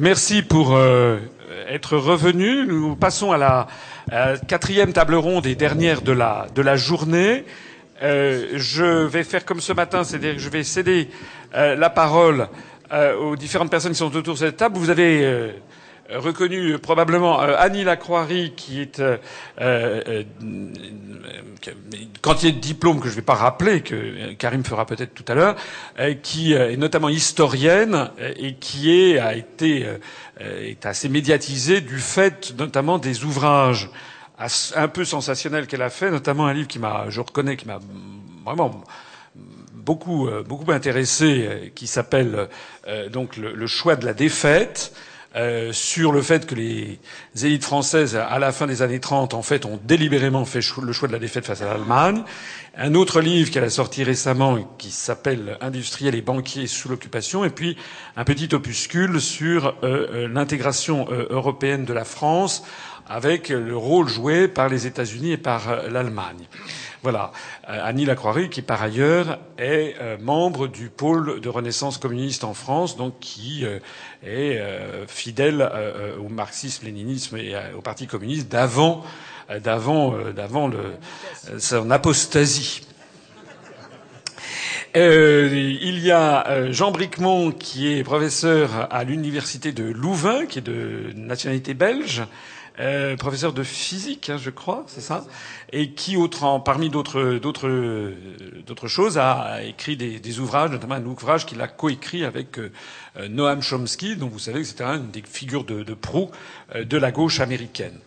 Merci pour euh, être revenu. Nous passons à la quatrième table ronde et dernière de la, de la journée. Euh, je vais faire comme ce matin, c'est-à-dire que je vais céder euh, la parole aux différentes personnes qui sont autour de cette table. Vous avez reconnu probablement Annie Lacroirie, qui est quantité de diplômes que je ne vais pas rappeler, que Karim fera peut-être tout à l'heure, euh, qui euh, est notamment historienne euh, et qui est, a été est assez médiatisée du fait notamment des ouvrages un peu sensationnels qu'elle a fait, notamment un livre qui m'a, je reconnais, qui m'a vraiment beaucoup beaucoup intéressé, qui s'appelle donc le, choix de la défaite. Euh, sur le fait que les élites françaises, à la fin des années 30, en fait, ont délibérément fait le choix de la défaite face à l'Allemagne. Un autre livre qu'elle a sorti récemment qui s'appelle Industriels et banquiers sous l'occupation, et puis un petit opuscule sur euh, euh, l'intégration européenne de la France avec le rôle joué par les États-Unis et par l'Allemagne. Voilà. Euh, Annie Lacroix, qui par ailleurs est euh, membre du pôle de renaissance communiste en France, donc qui euh, est fidèle au marxisme-léninisme et au Parti communiste d'avant, d'avant, d'avant son apostasie. il y a Jean Bricmont qui est professeur à l'université de Louvain, qui est de nationalité belge, euh, professeur de physique, hein, je crois, c'est ça, et qui, autre, parmi d'autres, d'autres, d'autres choses, a écrit des, des, ouvrages, notamment un ouvrage qu'il a coécrit avec euh, Noam Chomsky, dont vous savez que c'était une des figures de, de proue euh, de la gauche américaine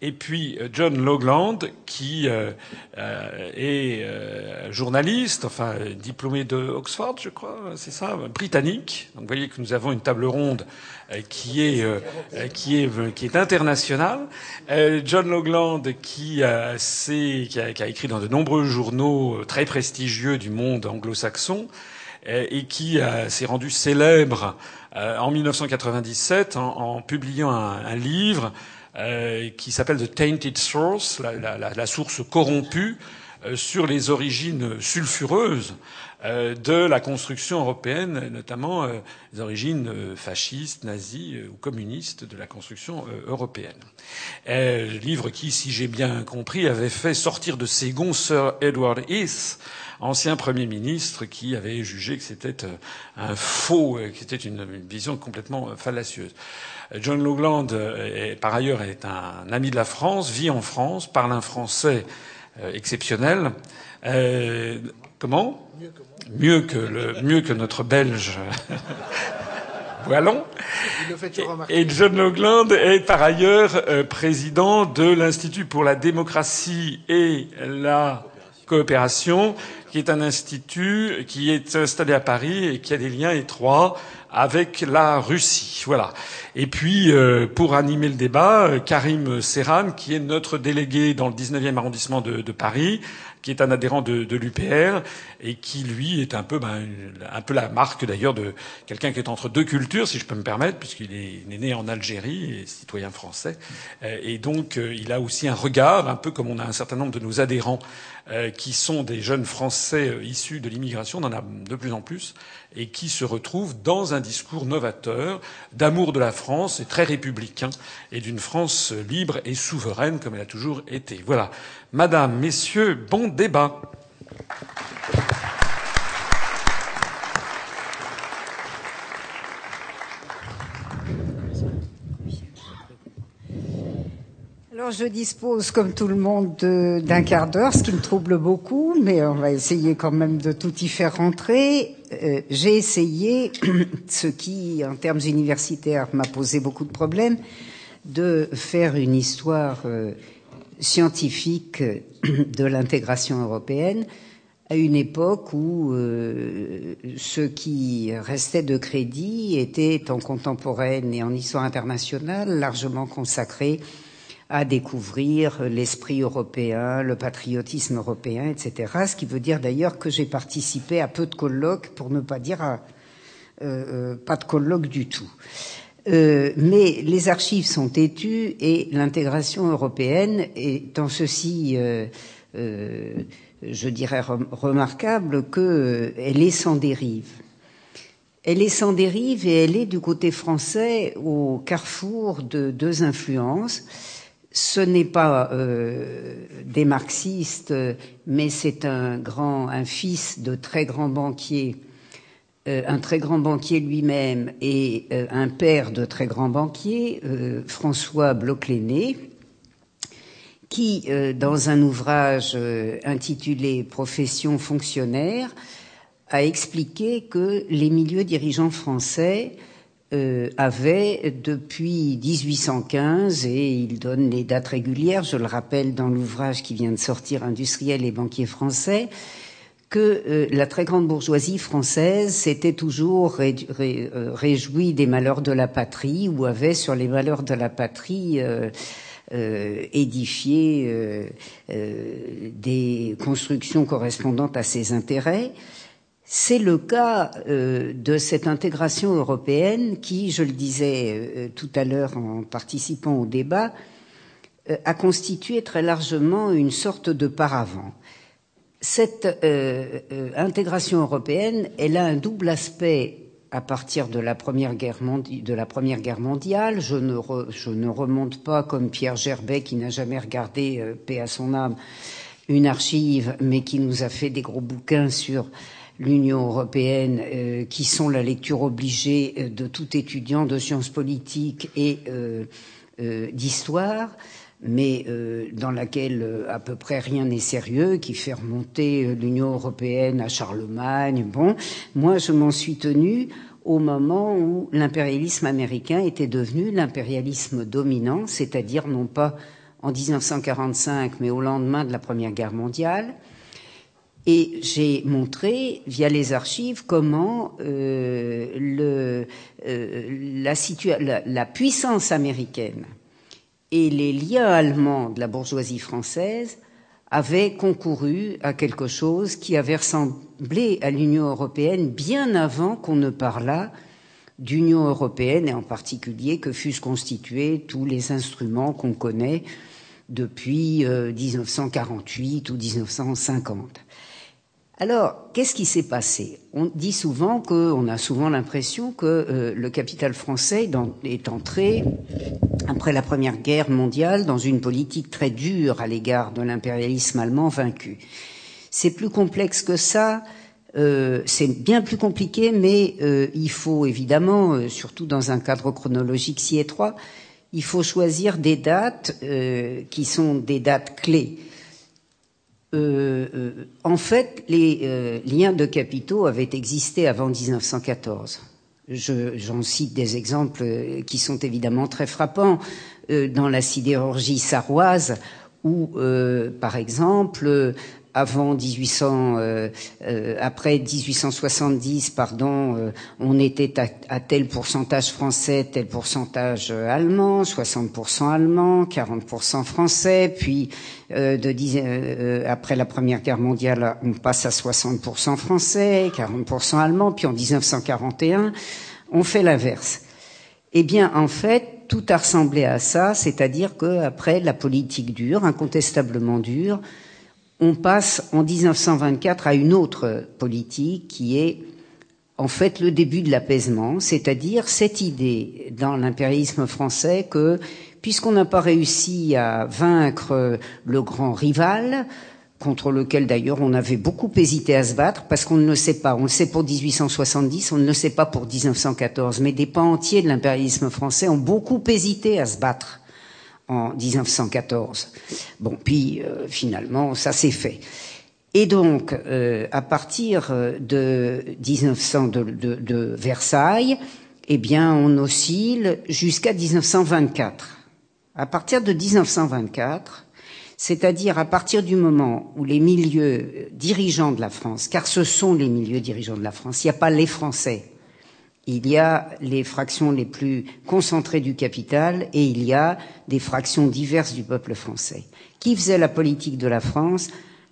et puis euh, John Logland, qui euh, euh, est journaliste, enfin diplômé de Oxford, je crois, c'est ça, britannique. Donc vous voyez que nous avons une table ronde qui est qui est qui est internationale. John Logland, qui, qui, a, qui a écrit dans de nombreux journaux très prestigieux du monde anglo-saxon et qui s'est rendu célèbre en 1997 en, en publiant un, un livre euh, qui s'appelle The Tainted Source, la, la, la source corrompue, euh, sur les origines sulfureuses euh, de la construction européenne, notamment les origines fascistes, nazies ou communistes de la construction européenne. livre qui, si j'ai bien compris, avait fait sortir de ses gonds Sir Edward Heath, ancien Premier ministre, qui avait jugé que c'était un faux, que c'était une vision complètement fallacieuse. John Logland, euh, par ailleurs, est un ami de la France, vit en France, parle un français euh, exceptionnel. Euh, comment? Le, mieux que notre Belge. Wallon. Et John Logland est par ailleurs président de l'Institut pour la démocratie et la coopération, qui est un institut qui est installé à Paris et qui a des liens étroits avec la Russie. Voilà. Et puis, euh, pour animer le débat, euh, Karim Serran, qui est notre délégué dans le 19e arrondissement de, de Paris, qui est un adhérent de, de l'UPR et qui, lui, est un peu, ben, un peu la marque d'ailleurs de quelqu'un qui est entre deux cultures, si je peux me permettre, puisqu'il est, né en Algérie et citoyen français. Euh, et donc, il a aussi un regard, un peu comme on a un certain nombre de nos adhérents qui sont des jeunes Français issus de l'immigration, on en a de plus en plus, et qui se retrouvent dans un discours novateur d'amour de la France et très républicain et d'une France libre et souveraine comme elle a toujours été. Voilà. Madame, Messieurs, bon débat. Alors je dispose, comme tout le monde, d'un quart d'heure, ce qui me trouble beaucoup, mais on va essayer quand même de tout y faire rentrer. Euh, j'ai essayé, ce qui, en termes universitaires, m'a posé beaucoup de problèmes, de faire une histoire euh, scientifique de l'intégration européenne à une époque où euh, ce qui restait de crédit était en contemporaine et en histoire internationale largement consacré à découvrir l'esprit européen, le patriotisme européen, etc. Ce qui veut dire d'ailleurs que j'ai participé à peu de colloques, pour ne pas dire à, euh, euh, pas de colloques du tout. Euh, mais les archives sont têtues et l'intégration européenne est en ceci, euh, euh, je dirais, remarquable qu'elle est sans dérive. Elle est sans dérive et elle est du côté français au carrefour de deux influences. Ce n'est pas euh, des marxistes, mais c'est un grand, fils de très grands banquiers, euh, un très grand banquier lui-même et euh, un père de très grands banquiers, François bloch qui, dans un ouvrage intitulé Profession fonctionnaire, a expliqué que les milieux dirigeants français euh, avaient depuis 1815, et il donne les dates régulières, je le rappelle dans l'ouvrage qui vient de sortir, Industriels et banquiers français, que euh, la très grande bourgeoisie française s'était toujours euh, réjouie des malheurs de la patrie ou avait sur les malheurs de la patrie euh, édifié des constructions correspondantes à ses intérêts. C'est le cas euh, de cette intégration européenne qui, je le disais euh, tout à l'heure en participant au débat, euh, a constitué très largement une sorte de paravent. Cette intégration européenne, elle a un double aspect à partir de la Première Guerre, de la première guerre mondiale. Je ne, je ne, remonte pas comme Pierre Gerbet qui n'a jamais regardé, paix à son âme, une archive, mais qui nous a fait des gros bouquins sur l'Union européenne, euh, qui sont la lecture obligée euh, de tout étudiant de sciences politiques et euh, d'histoire, mais dans laquelle à peu près rien n'est sérieux, qui fait remonter l'Union européenne à Charlemagne. Bon, moi je m'en suis tenu au moment où l'impérialisme américain était devenu l'impérialisme dominant, c'est-à-dire non pas en 1945, mais au lendemain de la Première Guerre mondiale, et j'ai montré, via les archives, comment euh, euh, la, puissance américaine et les liens allemands de la bourgeoisie française avaient concouru à quelque chose qui avait ressemblé à l'Union européenne bien avant qu'on ne parlât d'Union européenne et en particulier que fussent constitués tous les instruments qu'on connaît depuis euh, 1948 ou 1950. Alors, qu'est-ce qui s'est passé? On dit souvent qu'on a souvent l'impression que euh, le capital français est entré, après la Première Guerre mondiale, dans une politique très dure à l'égard de l'impérialisme allemand vaincu. C'est plus complexe que ça. Euh, c'est bien plus compliqué, mais euh, il faut évidemment, surtout dans un cadre chronologique si étroit, il faut choisir des dates qui sont des dates clés. Euh, euh, en fait, les euh, liens de capitaux avaient existé avant 1914. J'en cite des exemples qui sont évidemment très frappants. dans la sidérurgie sarroise, où, par exemple, avant 1800, euh, euh, après 1870, pardon, euh, on était à, à, tel pourcentage français, tel pourcentage allemand, 60% allemand, 40% français, puis de, après la Première Guerre mondiale, on passe à 60% français, 40% allemand, puis en 1941, on fait l'inverse. Eh bien, en fait, tout a ressemblé à ça, c'est-à-dire qu'après la politique dure, incontestablement dure, on passe en 1924 à une autre politique qui est en fait le début de l'apaisement, c'est-à-dire cette idée dans l'impérialisme français que puisqu'on n'a pas réussi à vaincre le grand rival, contre lequel d'ailleurs on avait beaucoup hésité à se battre, parce qu'on ne le sait pas, on le sait pour 1870, on ne le sait pas pour 1914, mais des pans entiers de l'impérialisme français ont beaucoup hésité à se battre en 1914. Bon, puis euh, finalement, ça s'est fait. Et donc, euh, à partir euh, de 1900 de, Versailles, eh bien, on oscille jusqu'à 1924. À partir de 1924, c'est-à-dire à partir du moment où les milieux dirigeants de la France, car ce sont les milieux dirigeants de la France, il n'y a pas les Français, il y a les fractions les plus concentrées du capital et il y a des fractions diverses du peuple français. Qui faisait la politique de la France?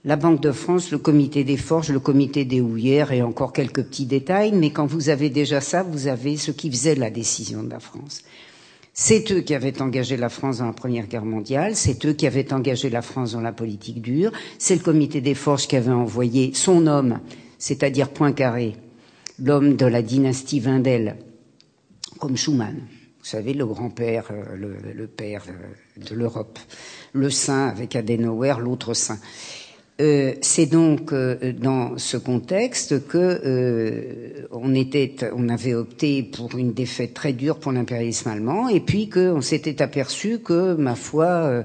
La Banque de France, le comité des forges, le comité des houillères et encore quelques petits détails, mais quand vous avez déjà ça, vous avez ce qui faisait la décision de la France. C'est eux qui avaient engagé la France dans la Première Guerre mondiale, c'est eux qui avaient engagé la France dans la politique dure, c'est le comité des forges qui avait envoyé son homme, c'est-à-dire Poincaré, l'homme de la dynastie Wendel, comme Schumann. Vous savez, le grand-père, le, père de l'Europe. Le saint avec Adenauer, l'autre saint. Euh, c'est donc euh, dans ce contexte que euh, était, on avait opté pour une défaite très dure pour l'impérialisme allemand, et puis qu'on s'était aperçu que, ma foi,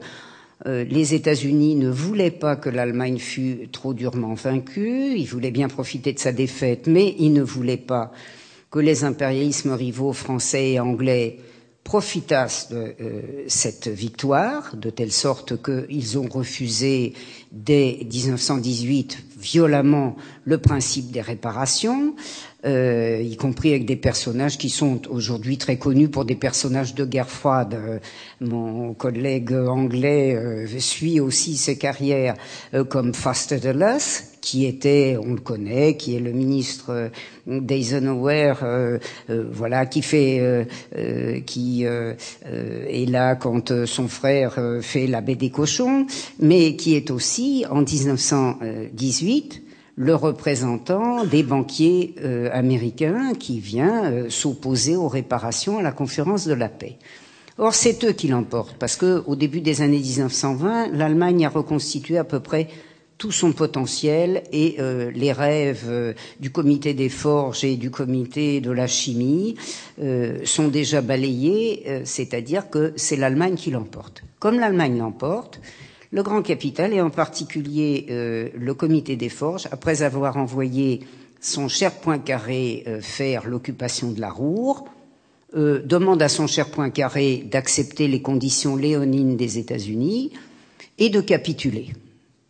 les États-Unis ne voulaient pas que l'Allemagne fût trop durement vaincue. Ils voulaient bien profiter de sa défaite, mais ils ne voulaient pas que les impérialismes rivaux français et anglais profitassent de euh, cette victoire, de telle sorte qu'ils ont refusé dès 1918 violemment le principe des réparations, euh, y compris avec des personnages qui sont aujourd'hui très connus pour des personnages de guerre froide. Euh, mon collègue anglais euh, suit aussi ses carrières comme Foster Dulles, qui était, on le connaît, qui est le ministre d'Eisenhower, voilà, qui fait, qui est là quand son frère fait la baie des cochons, mais qui est aussi en 1918 le représentant des banquiers euh, américains qui vient euh, s'opposer aux réparations à la conférence de la paix. Or, c'est eux qui l'emportent, parce qu'au début des années 1920, l'Allemagne a reconstitué à peu près tout son potentiel et euh, les rêves du comité des forges et du comité de la chimie sont déjà balayés, c'est-à-dire que c'est l'Allemagne qui l'emporte. Comme l'Allemagne l'emporte, le grand capital, et en particulier euh, le comité des forges, après avoir envoyé son cher Poincaré euh, faire l'occupation de la Roure, euh, demande à son cher Poincaré d'accepter les conditions léonines des États-Unis et de capituler.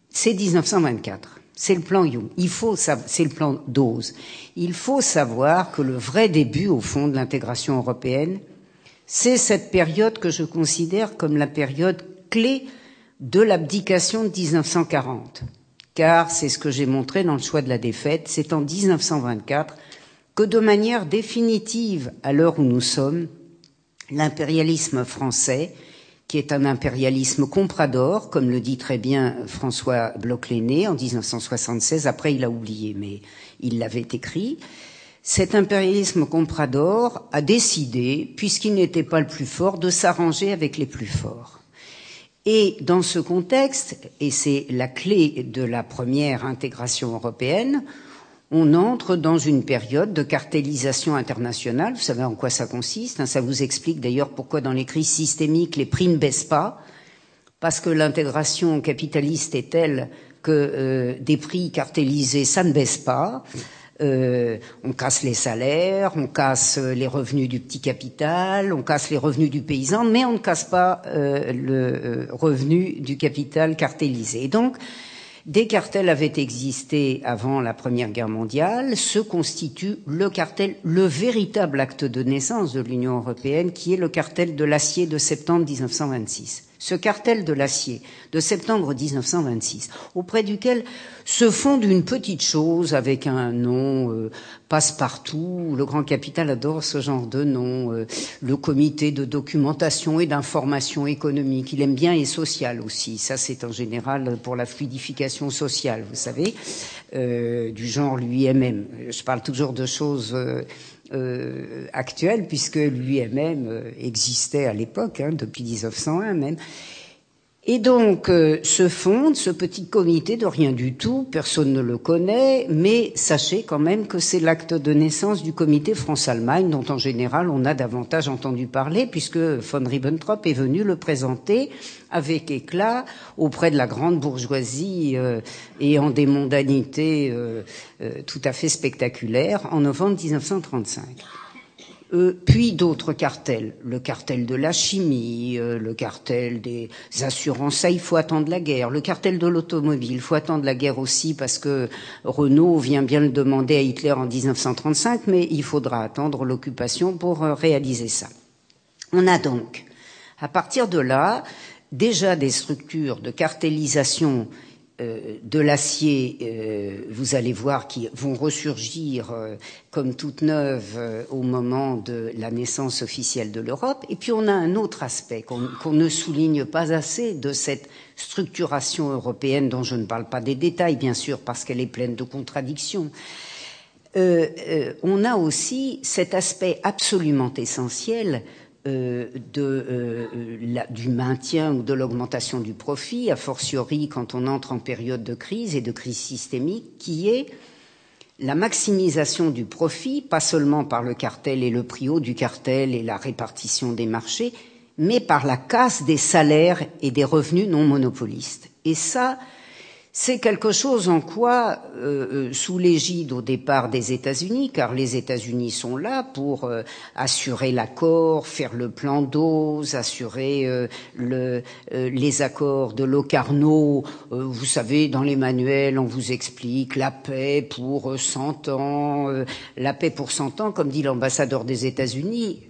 C'est 1924. C'est le plan Young. Il faut, c'est le plan Dose. Il faut savoir que le vrai début, au fond, de l'intégration européenne, c'est cette période que je considère comme la période clé de l'abdication de 1940. Car, c'est ce que j'ai montré dans le choix de la défaite, c'est en 1924 que de manière définitive, à l'heure où nous sommes, l'impérialisme français, qui est un impérialisme comprador, comme le dit très bien François Bloch-Léné en 1976, après il a oublié, mais il l'avait écrit, cet impérialisme comprador a décidé, puisqu'il n'était pas le plus fort, de s'arranger avec les plus forts. Et dans ce contexte, et c'est la clé de la première intégration européenne, on entre dans une période de cartélisation internationale. Vous savez en quoi ça consiste. Hein. ça vous explique d'ailleurs pourquoi dans les crises systémiques, les prix ne baissent pas. Parce que l'intégration capitaliste est telle que euh, des prix cartélisés, ça ne baisse pas. Euh, on casse les salaires, on casse les revenus du petit capital, on casse les revenus du paysan, mais on ne casse pas euh, le euh, revenu du capital cartélisé. donc, des cartels avaient existé avant la Première Guerre mondiale, se constitue le cartel, le véritable acte de naissance de l'Union européenne, qui est le cartel de l'acier de septembre 1926 ce cartel de l'acier de septembre 1926, auprès duquel se fonde une petite chose avec un nom euh, passe-partout. Le grand capital adore ce genre de nom. Euh, le comité de documentation et d'information économique. Il aime bien et social aussi. Ça, c'est en général pour la fluidification sociale, vous savez, euh, du genre l'UIMM. Je parle toujours de choses euh, actuelle, puisque lui-même euh, existait à l'époque, hein, depuis 1901 même. Et donc euh, se fonde ce petit comité de rien du tout, personne ne le connaît, mais sachez quand même que c'est l'acte de naissance du comité France-Allemagne, dont en général on a davantage entendu parler, puisque von Ribbentrop est venu le présenter avec éclat auprès de la grande bourgeoisie euh, et en des mondanités euh, tout à fait spectaculaires en novembre 1935. Euh, puis d'autres cartels, le cartel de la chimie, euh, le cartel des assurances, ça il faut attendre la guerre, le cartel de l'automobile, il faut attendre la guerre aussi parce que Renault vient bien le demander à Hitler en 1935, mais il faudra attendre l'occupation pour euh, réaliser ça. On a donc, à partir de là, déjà des structures de cartélisation de l'acier, euh, vous allez voir, qui vont ressurgir euh, comme toutes neuves au moment de la naissance officielle de l'Europe. Et puis on a un autre aspect qu'on ne souligne pas assez de cette structuration européenne dont je ne parle pas des détails, bien sûr, parce qu'elle est pleine de contradictions. euh, euh, on a aussi cet aspect absolument essentiel euh, de, du maintien ou de l'augmentation du profit, a fortiori quand on entre en période de crise et de crise systémique, qui est la maximisation du profit, pas seulement par le cartel et le prix haut du cartel et la répartition des marchés, mais par la casse des salaires et des revenus non monopolistes. Et ça, c'est quelque chose en quoi, euh, euh, sous l'égide au départ des États-Unis, car les États-Unis sont là pour euh, assurer l'accord, faire le plan dose, assurer les accords de Locarno. vous savez, dans les manuels, on vous explique la paix pour 100 ans, la paix pour 100 ans, comme dit l'ambassadeur des États-Unis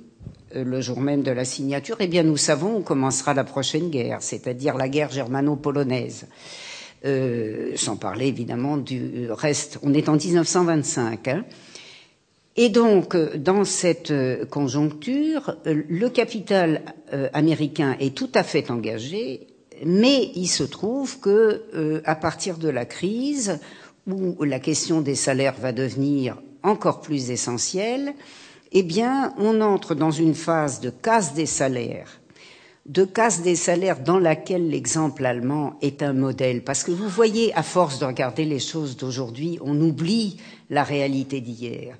le jour même de la signature, eh bien nous savons où commencera la prochaine guerre, c'est-à-dire la guerre germano-polonaise. Euh, sans parler évidemment du reste. On est en 1925. Hein. Et donc, euh, dans cette euh, conjoncture, le capital américain est tout à fait engagé, mais il se trouve que, à partir de la crise, où la question des salaires va devenir encore plus essentielle, eh bien, on entre dans une phase de casse des salaires de casse des salaires dans laquelle l'exemple allemand est un modèle. Parce que vous voyez, à force de regarder les choses d'aujourd'hui, on oublie la réalité d'hier.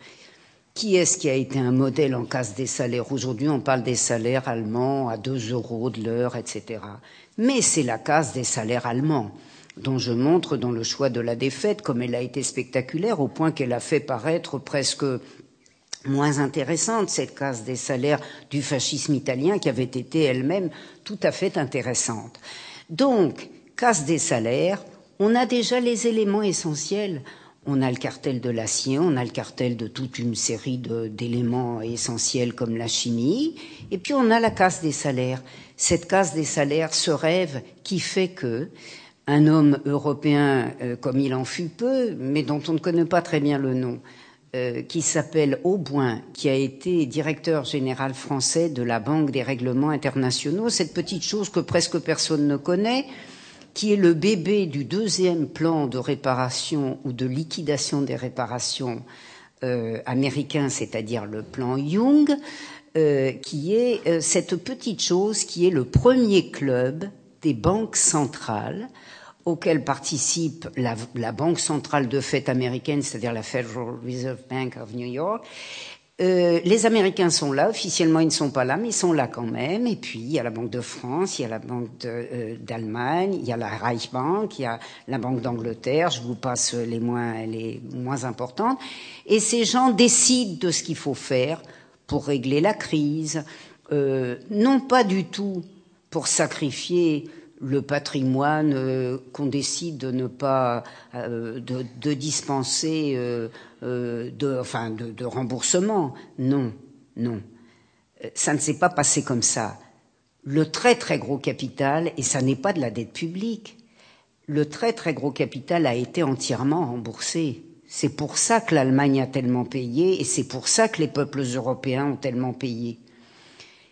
Qui est-ce qui a été un modèle en casse des salaires? Aujourd'hui, on parle des salaires allemands à 2 euros de l'heure, etc. Mais c'est la casse des salaires allemands dont je montre dans le choix de la défaite comme elle a été spectaculaire au point qu'elle a fait paraître presque moins intéressante, cette case des salaires du fascisme italien qui avait été elle-même tout à fait intéressante. Donc, casse des salaires, on a déjà les éléments essentiels. On a le cartel de l'acier, on a le cartel de toute une série d'éléments essentiels comme la chimie, et puis on a la casse des salaires. Cette casse des salaires, ce rêve qui fait que un homme européen, euh, comme il en fut peu, mais dont on ne connaît pas très bien le nom, euh, qui s'appelle Auboin, qui a été directeur général français de la Banque des règlements internationaux, cette petite chose que presque personne ne connaît, qui est le bébé du deuxième plan de réparation ou de liquidation des réparations euh, américains, c'est-à-dire le plan Young, euh, qui est cette petite chose qui est le premier club des banques centrales auquel participe la, Banque centrale de fait américaine, c'est-à-dire la Federal Reserve Bank of New York. Euh, les Américains sont là, officiellement ils ne sont pas là, mais ils sont là quand même. Et puis il y a la Banque de France, il y a la Banque euh, d'Allemagne, il y a la Reichsbank, il y a la Banque d'Angleterre. Je vous passe les moins les moins importantes. Et ces gens décident de ce qu'il faut faire pour régler la crise, euh, non pas du tout pour sacrifier le patrimoine euh, qu'on décide de ne pas euh, de, dispenser euh, de, enfin de, de, remboursement. Non, non. Ça ne s'est pas passé comme ça. Le très très gros capital, et ça n'est pas de la dette publique, le très très gros capital a été entièrement remboursé. C'est pour ça que l'Allemagne a tellement payé et c'est pour ça que les peuples européens ont tellement payé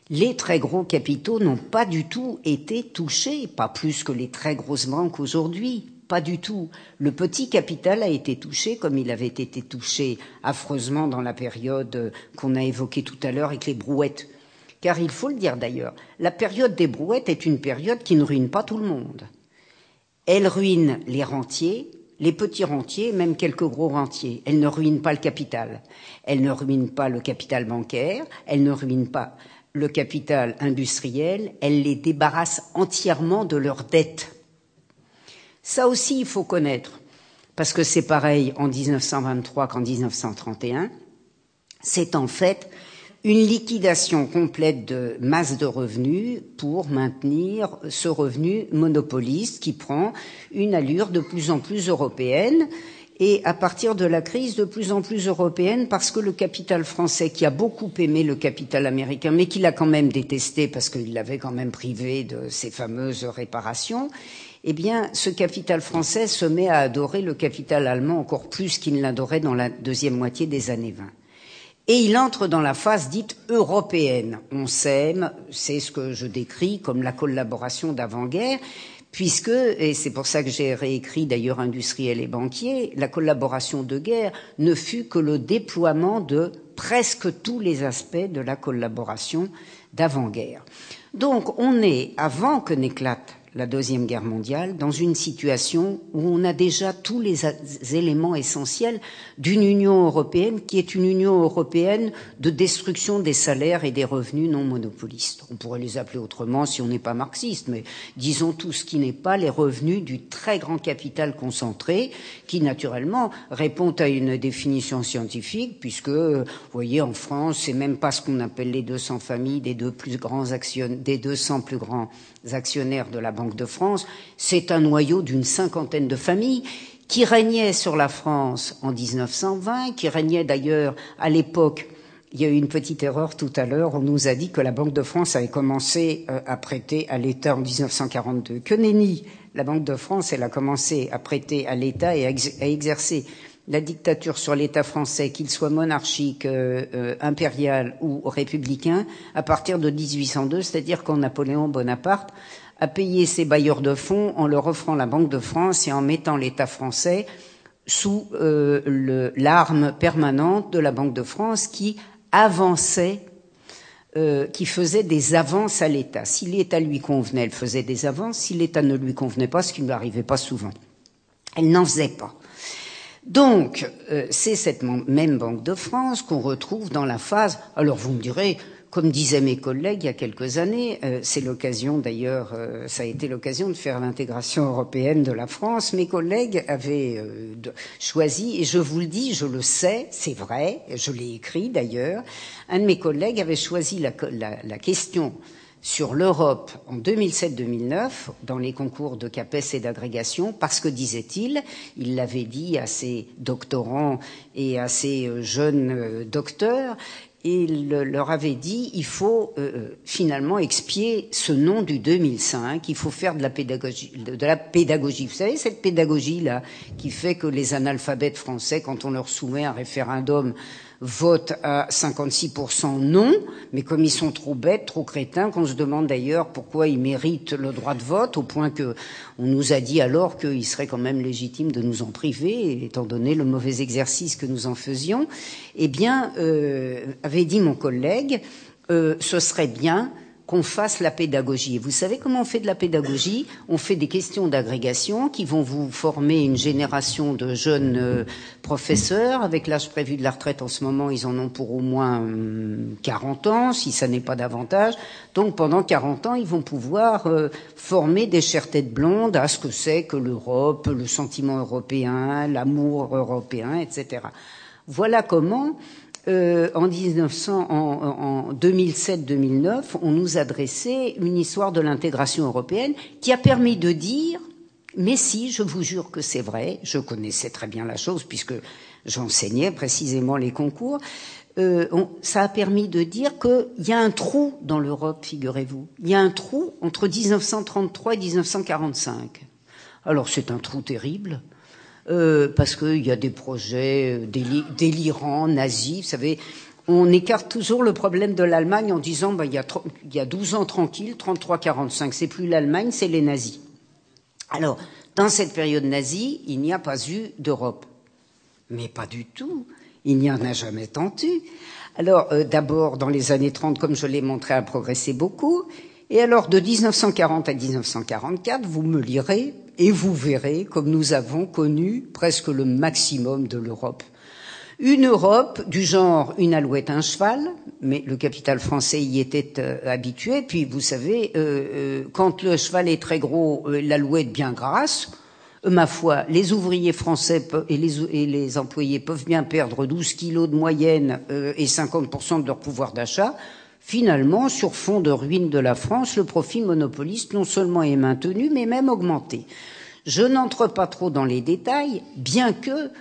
les très gros capitaux n'ont pas du tout été touchés, pas plus que les très grosses banques aujourd'hui. Pas du tout. Le petit capital a été touché comme il avait été touché affreusement dans la période qu'on a évoquée tout à l'heure avec les brouettes. Car il faut le dire d'ailleurs, la période des brouettes est une période qui ne ruine pas tout le monde. Elle ruine les rentiers, les petits rentiers, même quelques gros rentiers. Elle ne ruine pas le capital. Elle ne ruine pas le capital bancaire. Elle ne ruine pas le capital industriel, elle les débarrasse entièrement de leurs dettes. Ça aussi, il faut connaître, parce que c'est pareil en 1923 qu'en 1931. C'est en fait une liquidation complète de masse de revenus pour maintenir ce revenu monopoliste qui prend une allure de plus en plus européenne et à partir de la crise de plus en plus européenne parce que le capital français qui a beaucoup aimé le capital américain mais qui l'a quand même détesté parce qu'il l'avait quand même privé de ses fameuses réparations, eh bien ce capital français se met à adorer le capital allemand encore plus qu'il ne l'adorait dans la deuxième moitié des années 20. Et il entre dans la phase dite européenne. On s'aime, c'est ce que je décris comme la collaboration d'avant-guerre, puisque, et c'est pour ça que j'ai réécrit d'ailleurs Industriel et banquier, la collaboration de guerre ne fut que le déploiement de presque tous les aspects de la collaboration d'avant-guerre. Donc on est, avant que n'éclate la Deuxième Guerre mondiale, dans une situation où on a déjà tous les éléments essentiels d'une Union européenne qui est une Union européenne de destruction des salaires et des revenus non monopolistes. On pourrait les appeler autrement si on n'est pas marxiste, mais disons tout ce qui n'est pas les revenus du très grand capital concentré, qui naturellement répond à une définition scientifique, puisque, vous voyez, en France, c'est même pas ce qu'on appelle les 200 familles des deux plus grands actionnaires, des 200 plus grands actionnaires de la Banque de France, c'est un noyau d'une cinquantaine de familles qui régnaient sur la France en 1920, qui régnaient d'ailleurs à l'époque il y a eu une petite erreur tout à l'heure. On nous a dit que la Banque de France avait commencé euh, à prêter à l'État en 1942. Que nenni La Banque de France, elle a commencé à prêter à l'État et à exercer la dictature sur l'État français, qu'il soit monarchique, euh, euh, impérial ou républicain, à partir de 1802, c'est-à-dire quand Napoléon Bonaparte a payé ses bailleurs de fonds en leur offrant la Banque de France et en mettant l'État français sous euh, l'arme permanente de la Banque de France qui avançait qui faisait des avances à l'État. Si l'État lui convenait, elle faisait des avances. Si l'État ne lui convenait pas, ce qui ne lui arrivait pas souvent, elle n'en faisait pas. Donc, euh, c'est cette même Banque de France qu'on retrouve dans la phase. Alors, vous me direz, comme disaient mes collègues il y a quelques années, euh, c'est l'occasion d'ailleurs, euh, ça a été l'occasion de faire l'intégration européenne de la France. Mes collègues avaient choisi, et je vous le dis, je le sais, c'est vrai, je l'ai écrit d'ailleurs. Un de mes collègues avait choisi la question sur l'Europe en 2007-2009 dans les concours de CAPES et d'agrégation parce que, disait-il, il l'avait dit à ses doctorants et à ses euh, jeunes euh, docteurs, il leur avait dit il faut euh, finalement expier ce nom du 2005, il faut faire de la pédagogie, de la pédagogie. Vous savez cette pédagogie là qui fait que les analphabètes français, quand on leur soumet un référendum votent à 56% non, mais comme ils sont trop bêtes, trop crétins, qu'on se demande d'ailleurs pourquoi ils méritent le droit de vote, au point que on nous a dit alors qu'il serait quand même légitime de nous en priver, étant donné le mauvais exercice que nous en faisions, eh bien, euh, avait dit mon collègue, euh, ce serait bien qu'on fasse la pédagogie. Et vous savez comment on fait de la pédagogie? On fait des questions d'agrégation qui vont vous former une génération de jeunes euh, professeurs. Avec l'âge prévu de la retraite en ce moment, ils en ont pour au moins 40 hum, ans, si ça n'est pas davantage. Donc pendant 40 ans, ils vont pouvoir euh, former des chères têtes blondes à ce que c'est que l'Europe, le sentiment européen, l'amour européen, etc. Voilà comment euh, en, 1900, en, en 2007-2009, on nous adressait une histoire de l'intégration européenne qui a permis de dire, mais si, je vous jure que c'est vrai, je connaissais très bien la chose puisque j'enseignais précisément les concours, euh, ça a permis de dire qu'il y a un trou dans l'Europe, figurez-vous. Il y a un trou entre 1933 et 1945. Alors c'est un trou terrible. Euh, parce qu'il y a des projets euh, délirants, nazis. Vous savez, on écarte toujours le problème de l'Allemagne en disant bah, il, y a il y a 12 ans tranquille, 33-45, c'est plus l'Allemagne, c'est les nazis. Alors, dans cette période nazie, il n'y a pas eu d'Europe. Mais pas du tout. Il n'y en a jamais tant eu. Alors, euh, d'abord, dans les années 30, comme je l'ai montré, a progressé beaucoup. Et alors, de 1940 à 1944, vous me lirez, et vous verrez comme nous avons connu presque le maximum de l'Europe. Une Europe du genre une alouette, un cheval, mais le capital français y était euh, habitué. Puis vous savez, euh, euh, quand le cheval est très gros, l'alouette bien grasse. Ma foi, les ouvriers français et les, employés peuvent bien perdre 12 kilos de moyenne et 50% de leur pouvoir d'achat. Finalement, sur fond de ruine de la France, le profit monopoliste non seulement est maintenu, mais même augmenté. Je n'entre pas trop dans les détails, bien que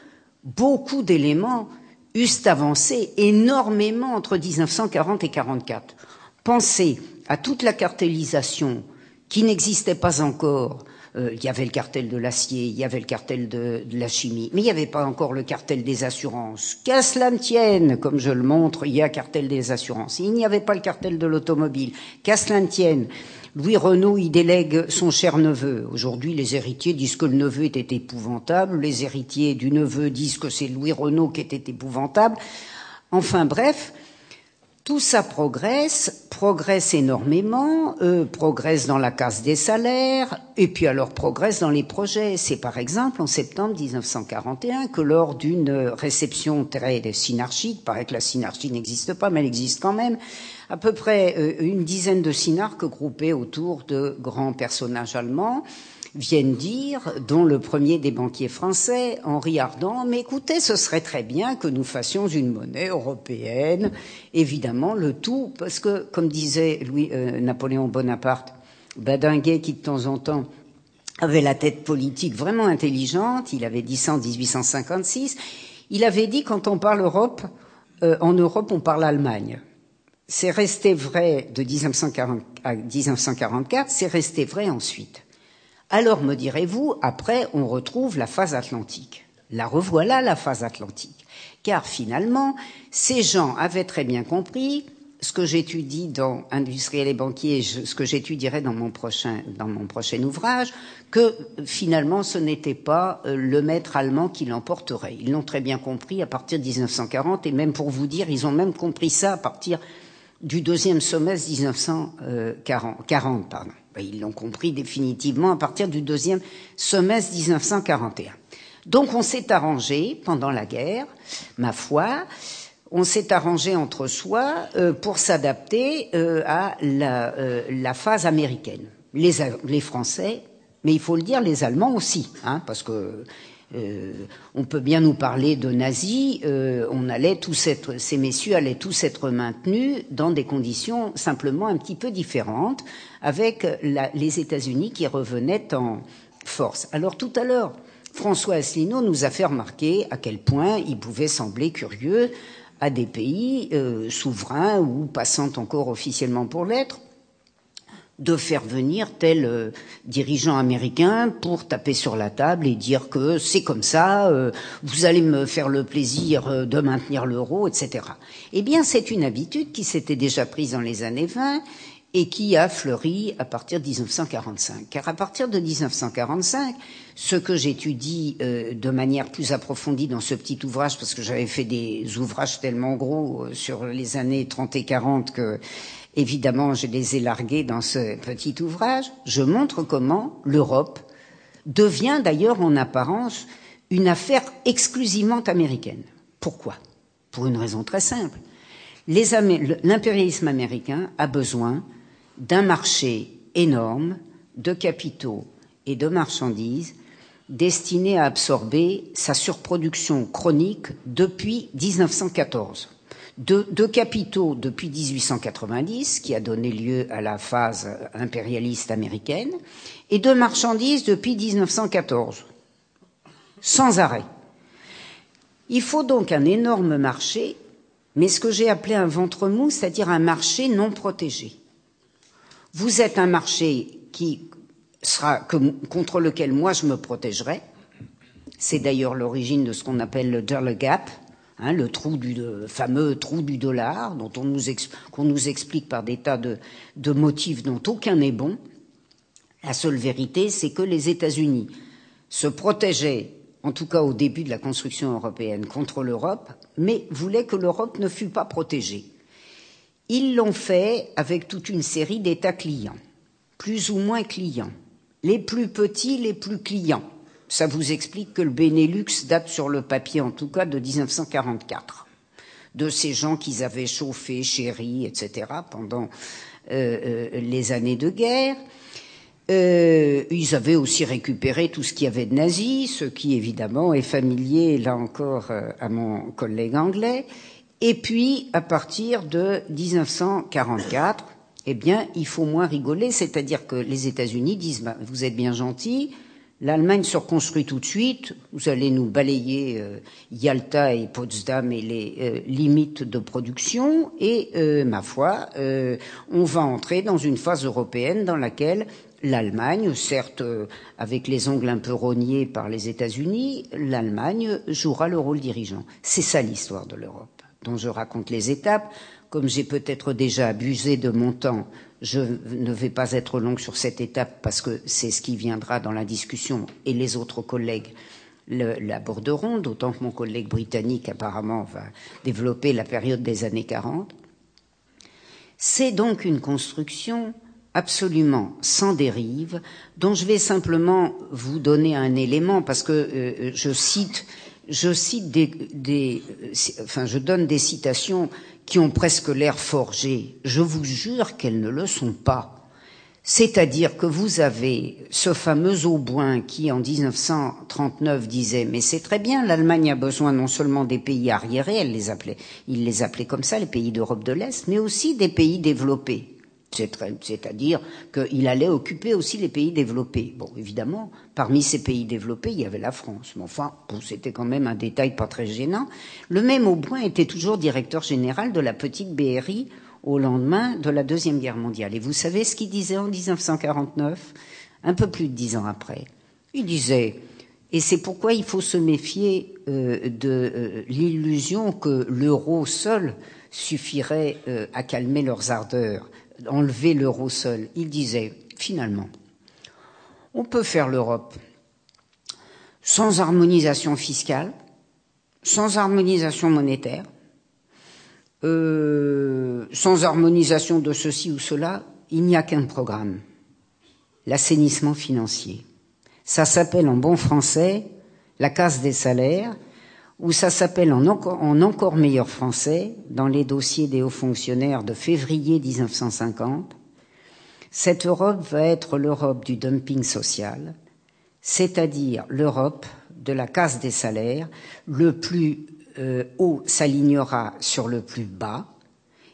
beaucoup d'éléments eussent avancé énormément entre 1940 et 1944. Pensez à toute la cartélisation qui n'existait pas encore il y avait le cartel de l'acier, il y avait le cartel de, de la chimie, mais il n'y avait pas encore le cartel des assurances. Qu'à cela ne tienne, comme je le montre, il y a cartel des assurances. Il n'y avait pas le cartel de l'automobile. Qu'à cela ne tienne, Louis Renault y délègue son cher neveu. Aujourd'hui, les héritiers disent que le neveu était épouvantable, les héritiers du neveu disent que c'est Louis Renault qui était épouvantable. Enfin bref, tout ça progresse, progresse énormément, euh, progresse dans la casse des salaires, et puis alors progresse dans les projets. C'est par exemple en septembre 1941 que lors d'une réception très synarchique, paraît que la synarchie n'existe pas, mais elle existe quand même, à peu près euh, une dizaine de synarques groupés autour de grands personnages allemands, viennent dire, dont le premier des banquiers français, Henri Ardant, mais écoutez, ce serait très bien que nous fassions une monnaie européenne, évidemment, le tout, parce que, comme disait Louis, euh, Napoléon Bonaparte, Badinguet, qui de temps en temps avait la tête politique vraiment intelligente, il avait dit ça en 1856, il avait dit quand on parle Europe, euh, en Europe on parle Allemagne. C'est resté vrai de 1940 à 1944, c'est resté vrai ensuite. Alors, me direz-vous, après, on retrouve la phase atlantique. La revoilà, la phase atlantique. Car finalement, ces gens avaient très bien compris ce que j'étudie dans Industriel et banquier, ce que j'étudierai dans mon prochain, dans mon prochain ouvrage, que finalement ce n'était pas euh, le maître allemand qui l'emporterait. Ils l'ont très bien compris à partir de 1940 et même pour vous dire, ils ont même compris ça à partir du deuxième semestre 1940. Pardon. Ben, ils l'ont compris définitivement à partir du deuxième semestre 1941. Donc on s'est arrangé pendant la guerre, ma foi, on s'est arrangé entre soi euh, pour s'adapter euh, à la, euh, la, phase américaine. Les, les, Français, mais il faut le dire, les Allemands aussi, hein, parce que euh, on peut bien nous parler de nazis, euh, on allait tous ces messieurs allaient tous être maintenus dans des conditions simplement un petit peu différentes, avec les États-Unis qui revenaient en force. Alors tout à l'heure, François Asselineau nous a fait remarquer à quel point il pouvait sembler curieux à des pays euh, souverains ou passant encore officiellement pour l'être de faire venir tel euh, dirigeant américain pour taper sur la table et dire que c'est comme ça, euh, vous allez me faire le plaisir euh, de maintenir l'euro, etc. Eh bien, c'est une habitude qui s'était déjà prise dans les années 20 et qui a fleuri à partir de 1945. Car à partir de 1945, ce que j'étudie de manière plus approfondie dans ce petit ouvrage, parce que j'avais fait des ouvrages tellement gros sur les années 30 et 40 que Évidemment, je les ai largués dans ce petit ouvrage. Je montre comment l'Europe devient d'ailleurs en apparence une affaire exclusivement américaine. Pourquoi? Pour une raison très simple. L'impérialisme américain a besoin d'un marché énorme de capitaux et de marchandises destiné à absorber sa surproduction chronique depuis 1914 de, capitaux depuis 1890, qui a donné lieu à la phase impérialiste américaine, et de marchandises depuis 1914, sans arrêt. Il faut donc un énorme marché, mais ce que j'ai appelé un ventre mou, c'est-à-dire un marché non protégé. Vous êtes un marché qui sera, contre lequel moi je me protégerai. C'est d'ailleurs l'origine de ce qu'on appelle le dollar gap, Hein, le trou du fameux trou du dollar, qu'on nous explique par des tas de, de motifs dont aucun n'est bon. La seule vérité, c'est que les États-Unis se protégeaient, en tout cas au début de la construction européenne, contre l'Europe, mais voulaient que l'Europe ne fût pas protégée. Ils l'ont fait avec toute une série d'États clients, plus ou moins clients, les plus petits, les plus clients ça vous explique que le Benelux date sur le papier, en tout cas, de 1944. De ces gens qu'ils avaient chauffé, chéri, etc., pendant euh, euh, les années de guerre. Euh, ils avaient aussi récupéré tout ce qu'il y avait de nazi, ce qui évidemment est familier, là encore, à mon collègue anglais. Et puis, à partir de 1944, eh bien, il faut moins rigoler, c'est-à-dire que les États-Unis disent, ben, vous êtes bien gentils, L'Allemagne se reconstruit tout de suite. Vous allez nous balayer euh, Yalta et Potsdam et les euh, limites de production. Et, euh, ma foi, on va entrer dans une phase européenne dans laquelle l'Allemagne, certes euh, avec les ongles un peu rognés par les États-Unis, l'Allemagne jouera le rôle dirigeant. C'est ça l'histoire de l'Europe, dont je raconte les étapes. Comme j'ai peut-être déjà abusé de mon temps, je ne vais pas être long sur cette étape parce que c'est ce qui viendra dans la discussion et les autres collègues l'aborderont, d'autant que mon collègue britannique apparemment va développer la période des années 40. C'est donc une construction absolument sans dérive, dont je vais simplement vous donner un élément parce que euh, je cite, je cite des, des, enfin, je donne des citations qui ont presque l'air forgées. Je vous jure qu'elles ne le sont pas. C'est-à-dire que vous avez ce fameux Auboin qui, en 1939, disait Mais c'est très bien, l'Allemagne a besoin non seulement des pays arriérés, elle les appelait, il les appelait comme ça, les pays d'Europe de l'Est, mais aussi des pays développés. C'est-à-dire qu'il allait occuper aussi les pays développés. Bon, évidemment, parmi ces pays développés, il y avait la France. Mais enfin, c'était quand même un détail pas très gênant. Le même Auboin était toujours directeur général de la petite BRI au lendemain de la Deuxième Guerre mondiale. Et vous savez ce qu'il disait en 1949, un peu plus de dix ans après? Il disait, et c'est pourquoi il faut se méfier euh, de euh, l'illusion que l'euro seul suffirait euh, à calmer leurs ardeurs enlever l'euro seul. Il disait, finalement, on peut faire l'Europe sans harmonisation fiscale, sans harmonisation monétaire, euh, sans harmonisation de ceci ou cela, il n'y a qu'un programme, l'assainissement financier. Ça s'appelle en bon français la casse des salaires, ou ça s'appelle en encore, meilleur français, dans les dossiers des hauts fonctionnaires de février 1950, cette Europe va être l'Europe du dumping social, c'est-à-dire l'Europe de la casse des salaires, le plus euh, haut s'alignera sur le plus bas,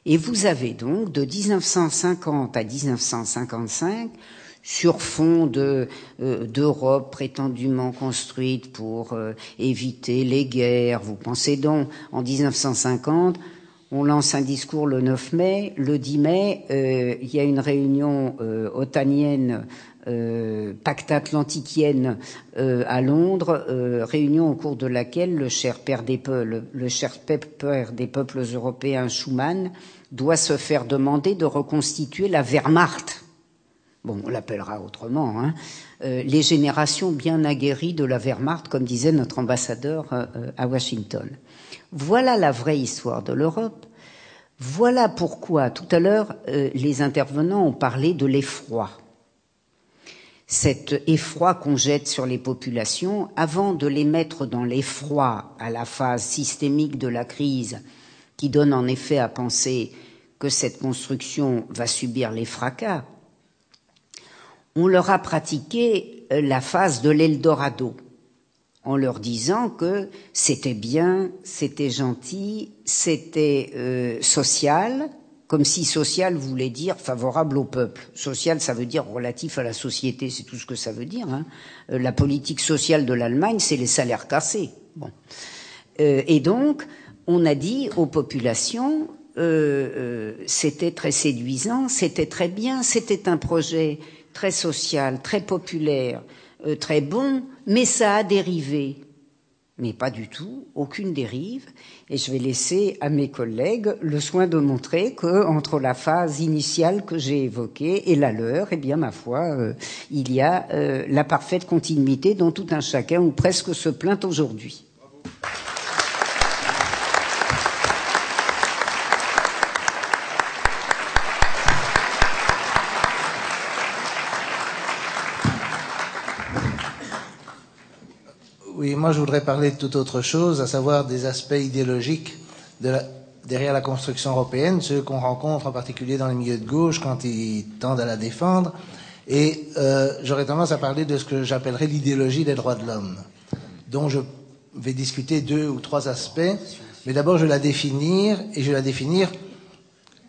et vous avez donc de 1950 à 1955 sur fond euh, d'Europe prétendument construite pour euh, éviter les guerres. Vous pensez donc en 1950, on lance un discours le 9 mai, le 10 mai, euh, il y a une réunion otanienne pacte atlantiquienne à Londres, réunion au cours de laquelle le cher père des peuples, le cher père des peuples européens Schuman doit se faire demander de reconstituer la Wehrmacht bon, on l'appellera autrement, hein, euh, les générations bien aguerries de la Wehrmacht, comme disait notre ambassadeur euh, euh, à Washington. Voilà la vraie histoire de l'Europe. Voilà pourquoi, tout à l'heure, les intervenants ont parlé de l'effroi. Cet effroi qu'on jette sur les populations, avant de les mettre dans l'effroi à la phase systémique de la crise, qui donne en effet à penser que cette construction va subir les fracas, on leur a pratiqué euh, la phase de l'Eldorado en leur disant que c'était bien, c'était gentil, c'était euh, social, comme si social voulait dire favorable au peuple. Social, ça veut dire relatif à la société, c'est tout ce que ça veut dire. Hein. Euh, la politique sociale de l'Allemagne, c'est les salaires cassés. Bon. et donc, on a dit aux populations, c'était très séduisant, c'était très bien, c'était un projet très social, très populaire, euh, très bon, mais ça a dérivé. Mais pas du tout, aucune dérive. Et je vais laisser à mes collègues le soin de montrer que entre la phase initiale que j'ai évoquée et la leur, eh bien, ma foi, euh, il y a euh, la parfaite continuité dont tout un chacun ou presque se plaint aujourd'hui. Oui, moi je voudrais parler de toute autre chose, à savoir des aspects idéologiques derrière la construction européenne, ceux qu'on rencontre en particulier dans les milieux de gauche quand ils tendent à la défendre. Et euh, j'aurais tendance à parler de ce que j'appellerais l'idéologie des droits de l'homme, dont je vais discuter deux ou trois aspects. Mais d'abord, je vais la définir, et je vais la définir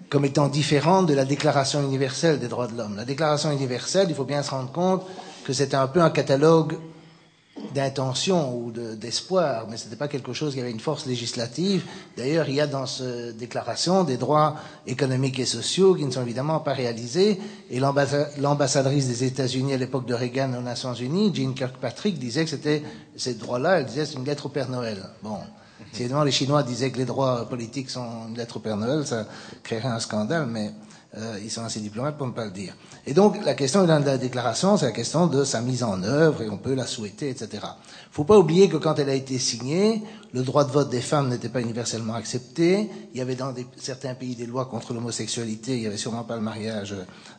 comme étant différente de la Déclaration universelle des droits de l'homme. La Déclaration universelle, il faut bien se rendre compte que c'est un peu un catalogue d'intention ou d'espoir, mais ce n'était pas quelque chose qui avait une force législative. D'ailleurs, il y a dans cette déclaration des droits économiques et sociaux qui ne sont évidemment pas réalisés. Et l'ambassadrice des États-Unis à l'époque de Reagan aux Nations Unies, Jean Kirkpatrick, disait que c'était ces droits-là, elle disait c'est une lettre au Père Noël. Bon. Si évidemment les Chinois disaient que les droits politiques sont une lettre au Père Noël, ça créerait un scandale, mais euh, ils sont assez diplomates pour ne pas le dire. Et donc, la question de la déclaration, c'est la question de sa mise en œuvre, et on peut la souhaiter, etc. Il ne faut pas oublier que quand elle a été signée, le droit de vote des femmes n'était pas universellement accepté. Il y avait dans certains pays des lois contre l'homosexualité, il n'y avait sûrement pas le mariage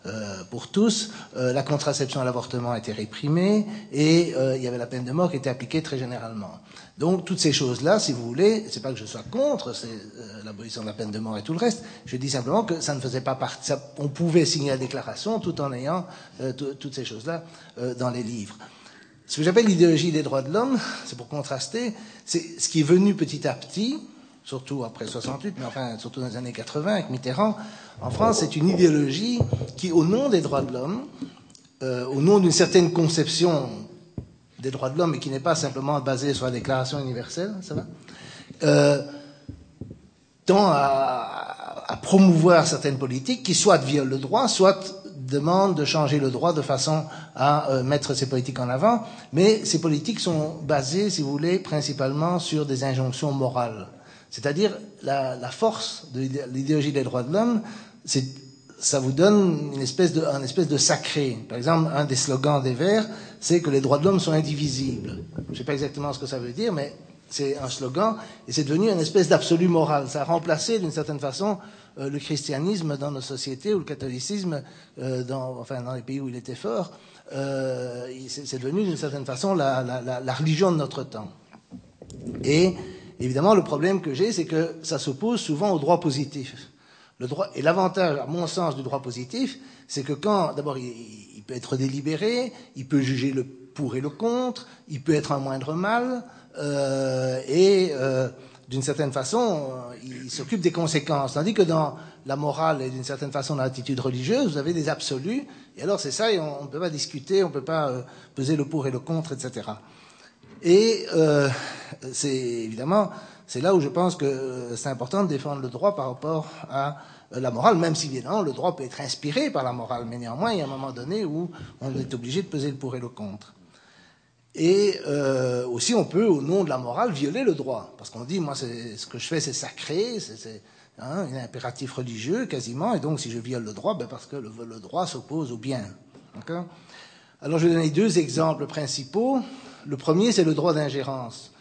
euh, pour tous. Euh, la contraception et l'avortement étaient réprimés, et il y avait la peine de mort qui était appliquée très généralement. Donc toutes ces choses-là, si vous voulez, c'est pas que je sois contre euh, l'abolition de la peine de mort et tout le reste. Je dis simplement que ça ne faisait pas partie. on pouvait signer la déclaration tout en ayant euh, toutes ces choses-là euh, dans les livres. Ce que j'appelle l'idéologie des droits de l'homme, c'est pour contraster, c'est ce qui est venu petit à petit, surtout après 68, mais enfin surtout dans les années 80 avec Mitterrand, en France, c'est une idéologie qui, au nom des droits de l'homme, au nom d'une certaine conception des droits de l'homme et qui n'est pas simplement basé sur la Déclaration universelle, ça va, euh, tend à, promouvoir certaines politiques qui soit violent le droit, soit demandent de changer le droit de façon à euh, mettre ces politiques en avant. Mais ces politiques sont basées, si vous voulez, principalement sur des injonctions morales. C'est-à-dire la, la force de l'idéologie des droits de l'homme, c'est ça vous donne une espèce de, un espèce de sacré. Par exemple, un des slogans des Verts, c'est que les droits de l'homme sont indivisibles. Je ne sais pas exactement ce que ça veut dire, mais c'est un slogan, et c'est devenu une espèce d'absolu moral. Ça a remplacé, d'une certaine façon, euh, le christianisme dans nos sociétés, ou le catholicisme euh, dans, enfin, dans les pays où il était fort. Euh, c'est devenu, d'une certaine façon, la, la, la religion de notre temps. Et, évidemment, le problème que j'ai, c'est que ça s'oppose souvent au droit positif. Le droit, et l'avantage, à mon sens, du droit positif, c'est que quand, d'abord, il, peut être délibéré, il peut juger le pour et le contre, il peut être un moindre mal, euh, et euh, d'une certaine façon, euh, il s'occupe des conséquences. Tandis que dans la morale et d'une certaine façon dans l'attitude religieuse, vous avez des absolus, et alors c'est ça, et on ne peut pas discuter, on ne peut pas euh, peser le pour et le contre, etc. Et euh, c'est évidemment c'est là où je pense que euh, c'est important de défendre le droit par rapport à euh, la morale, même si évidemment le droit peut être inspiré par la morale, mais néanmoins il y a un moment donné où on est obligé de peser le pour et le contre. Et euh, aussi on peut, au nom de la morale, violer le droit, parce qu'on dit moi ce que je fais c'est sacré, c'est hein, un impératif religieux quasiment, et donc si je viole le droit, ben parce que le, le droit s'oppose au bien. Alors je vais donner deux exemples principaux. Le premier c'est le droit d'ingérence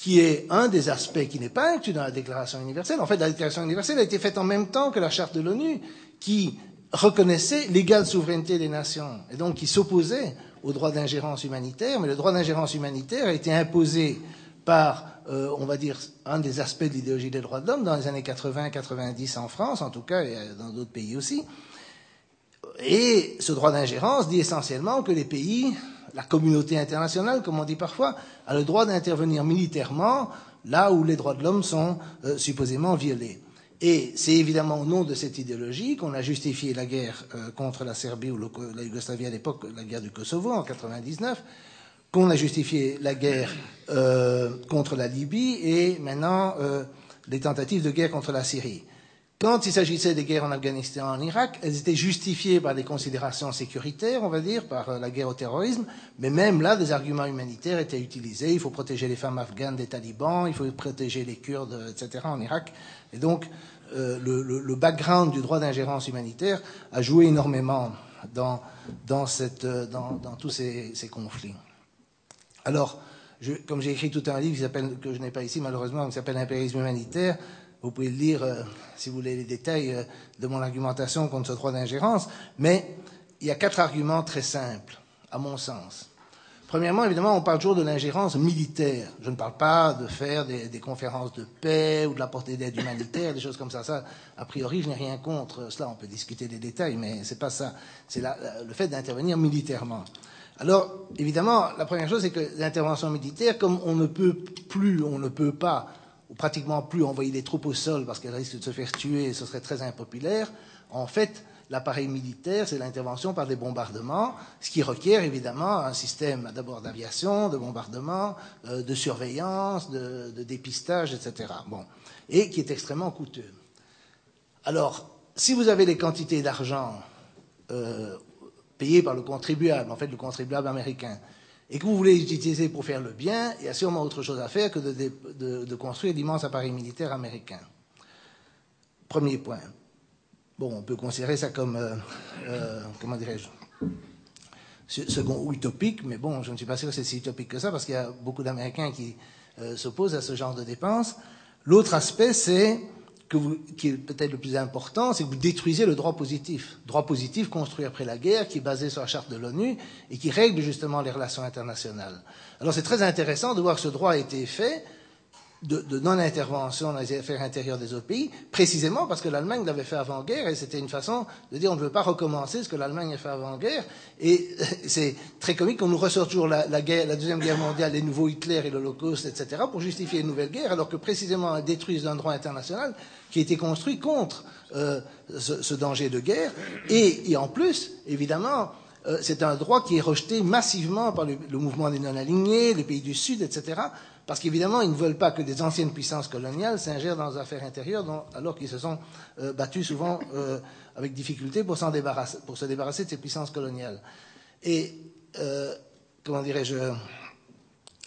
qui est un des aspects qui n'est pas inclus dans la Déclaration universelle. En fait, la Déclaration universelle a été faite en même temps que la Charte de l'ONU, qui reconnaissait l'égale souveraineté des nations, et donc qui s'opposait au droit d'ingérence humanitaire, mais le droit d'ingérence humanitaire a été imposé par, euh, on va dire, un des aspects de l'idéologie des droits de l'homme dans les années 80-90 en France, en tout cas, et dans d'autres pays aussi. Et ce droit d'ingérence dit essentiellement que les pays la communauté internationale, comme on dit parfois, a le droit d'intervenir militairement là où les droits de l'homme sont euh, supposément violés. Et c'est évidemment au nom de cette idéologie qu'on a justifié la guerre euh, contre la Serbie ou la Yougoslavie à l'époque, la guerre du Kosovo en 99, qu'on a justifié la guerre euh, contre la Libye et maintenant les tentatives de guerre contre la Syrie. Quand il s'agissait des guerres en Afghanistan et en Irak, elles étaient justifiées par des considérations sécuritaires, on va dire, par euh, la guerre au terrorisme, mais même là, des arguments humanitaires étaient utilisés. Il faut protéger les femmes afghanes des talibans, il faut protéger les Kurdes, etc., en Irak. Et donc, euh, le, le, background du droit d'ingérence humanitaire a joué énormément dans, dans, cette, euh, dans, dans tous ces, ces, conflits. Alors, je, comme j'ai écrit tout un livre qui que je n'ai pas ici malheureusement, qui s'appelle Impérialisme humanitaire, vous pouvez lire, euh, si vous voulez, les détails euh, de mon argumentation contre ce droit d'ingérence, mais il y a quatre arguments très simples, à mon sens. Premièrement, évidemment, on parle toujours de l'ingérence militaire. Je ne parle pas de faire des, des conférences de paix ou de la portée d'aide humanitaire, des choses comme ça. Ça, a priori, je n'ai rien contre cela. On peut discuter des détails, mais c'est pas ça. C'est le fait d'intervenir militairement. Alors, évidemment, la première chose, c'est que l'intervention militaire, comme on ne peut plus, on ne peut pas ou pratiquement plus envoyer des troupes au sol parce qu'elles risquent de se faire tuer ce serait très impopulaire, en fait, l'appareil militaire, c'est l'intervention par des bombardements, ce qui requiert évidemment un système d'abord d'aviation, de bombardement, euh, de surveillance, de, dépistage, etc. Bon, et qui est extrêmement coûteux. Alors, si vous avez les quantités d'argent euh, payées par le contribuable, en fait le contribuable américain, et que vous voulez l'utiliser pour faire le bien, il y a sûrement autre chose à faire que de, de construire d'immenses appareils militaires américains. Premier point. Bon, on peut considérer ça comme, euh, euh, comment dirais-je, second utopique, mais bon, je ne suis pas sûr que c'est si utopique que ça, parce qu'il y a beaucoup d'Américains qui euh, s'opposent à ce genre de dépenses. L'autre aspect, c'est que vous, qui est peut-être le plus important, c'est que vous détruisez le droit positif. Droit positif construit après la guerre, qui est basé sur la charte de l'ONU et qui règle justement les relations internationales. Alors c'est très intéressant de voir que ce droit a été fait de, non-intervention dans les affaires intérieures des autres pays, précisément parce que l'Allemagne l'avait fait avant-guerre, et c'était une façon de dire on ne veut pas recommencer ce que l'Allemagne a fait avant-guerre. Et c'est très comique qu'on nous ressort toujours la, guerre, la Deuxième Guerre mondiale, les nouveaux Hitler et l'Holocauste, etc., pour justifier une nouvelle guerre, alors que précisément elle détruise un droit international qui a été construit contre euh, ce, danger de guerre. Et, en plus, évidemment, euh, c'est un droit qui est rejeté massivement par le, le mouvement des non-alignés, les pays du Sud, etc., parce qu'évidemment, ils ne veulent pas que des anciennes puissances coloniales s'ingèrent dans les affaires intérieures, alors qu'ils se sont euh, battus souvent euh, avec difficulté pour, débarrasser, pour, se débarrasser de ces puissances coloniales. Et, euh, comment dirais-je,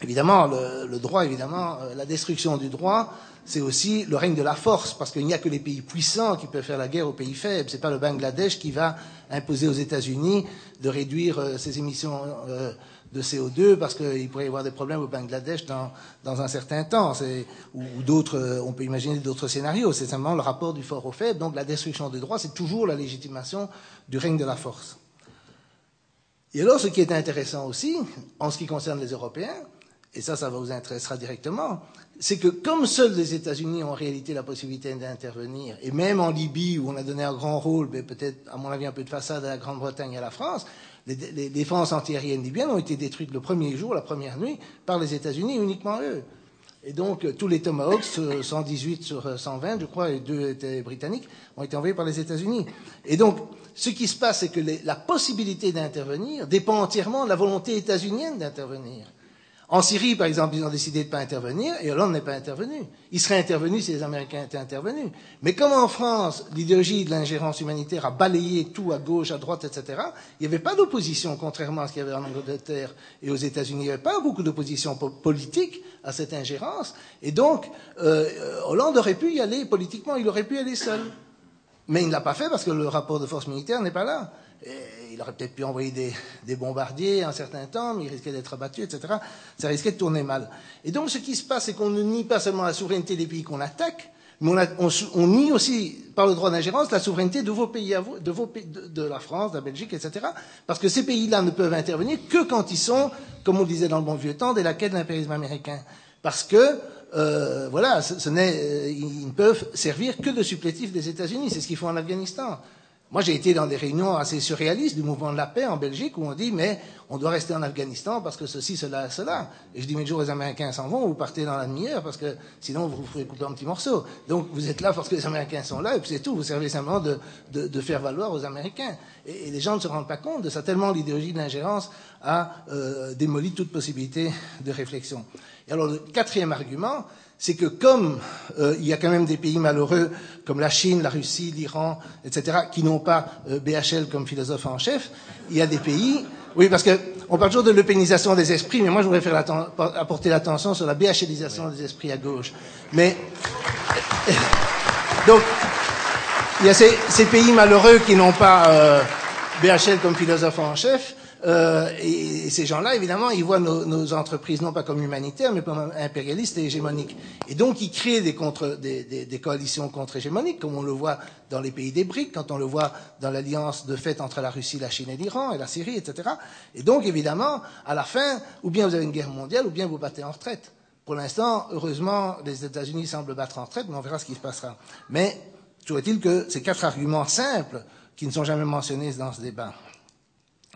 évidemment, le, droit, évidemment, la destruction du droit, c'est aussi le règne de la force, parce qu'il n'y a que les pays puissants qui peuvent faire la guerre aux pays faibles. Ce n'est pas le Bangladesh qui va imposer aux États-Unis de réduire ses émissions de CO2 parce qu'il pourrait y avoir des problèmes au Bangladesh dans, dans un certain temps. Ou, d'autres, euh, on peut imaginer d'autres scénarios. C'est simplement le rapport du fort au faible. Donc la destruction des droits, c'est toujours la légitimation du règne de la force. Et alors, ce qui est intéressant aussi, en ce qui concerne les Européens, et ça, ça vous intéressera directement, c'est que comme seuls les États-Unis ont en réalité la possibilité d'intervenir, et même en Libye, où on a donné un grand rôle, mais peut-être, à mon avis, un peu de façade à la Grande-Bretagne et à la France, les, défenses antiaériennes libyennes ont été détruites le premier jour, la première nuit, par les États-Unis, uniquement eux. Et donc, tous les Tomahawks, 118 sur 120, je crois, et deux étaient britanniques, ont été envoyés par les États-Unis. Et donc, ce qui se passe, c'est que la possibilité d'intervenir dépend entièrement de la volonté états-unienne d'intervenir. En Syrie, par exemple, ils ont décidé de ne pas intervenir et Hollande n'est pas intervenu. Il serait intervenu si les Américains étaient intervenus. Mais comme en France, l'idéologie de l'ingérence humanitaire a balayé tout à gauche, à droite, etc., il n'y avait pas d'opposition, contrairement à ce qu'il y avait en Angleterre et aux États-Unis. Il n'y avait pas beaucoup d'opposition politique à cette ingérence. Et donc, euh, Hollande aurait pu y aller politiquement, il aurait pu y aller seul. Mais il ne l'a pas fait parce que le rapport de force militaire n'est pas là il aurait peut-être pu envoyer des, bombardiers un certain temps, mais il risquait d'être abattu, etc. Ça risquait de tourner mal. Et donc, ce qui se passe, c'est qu'on ne nie pas seulement la souveraineté des pays qu'on attaque, mais on, nie aussi, par le droit d'ingérence, la souveraineté de vos pays, de, vos, de, la France, de la Belgique, etc. Parce que ces pays-là ne peuvent intervenir que quand ils sont, comme on disait dans le bon vieux temps, des laquais de l'impérialisme américain. Parce que, euh, voilà, ce, euh, ils ne peuvent servir que de supplétifs des États-Unis. C'est ce qu'ils font en Afghanistan. Moi, j'ai été dans des réunions assez surréalistes du mouvement de la paix en Belgique où on dit, mais on doit rester en Afghanistan parce que ceci, cela, cela. Et je dis, mais le jour les Américains s'en vont, vous partez dans la demi-heure parce que sinon vous vous ferez couper en petits morceaux. Donc vous êtes là parce que les Américains sont là et puis c'est tout. Vous servez simplement de, de, faire valoir aux Américains. Et, les gens ne se rendent pas compte de ça tellement l'idéologie de l'ingérence a euh, démoli toute possibilité de réflexion. Et alors le quatrième argument, c'est que comme euh, il y a quand même des pays malheureux comme la Chine, la Russie, l'Iran, etc., qui n'ont pas euh, BHL comme philosophe en chef, il y a des pays. Oui, parce que on parle toujours de l'eupénisation des esprits, mais moi je voudrais faire apporter l'attention sur la BHLisation des esprits à gauche. Mais donc il y a ces, ces pays malheureux qui n'ont pas euh, BHL comme philosophe en chef. Euh, et, ces gens-là, évidemment, ils voient nos, entreprises non pas comme humanitaires, mais comme impérialistes et hégémoniques. Et donc, ils créent des, contre, des, des, coalitions contre-hégémoniques, comme on le voit dans les pays des BRICS, quand on le voit dans l'alliance de fait entre la Russie, la Chine et l'Iran, et la Syrie, etc. Et donc, évidemment, à la fin, ou bien vous avez une guerre mondiale, ou bien vous battez en retraite. Pour l'instant, heureusement, les États-Unis semblent battre en retraite, mais on verra ce qui se passera. Mais, toujours est-il que ces quatre arguments simples, qui ne sont jamais mentionnés dans ce débat.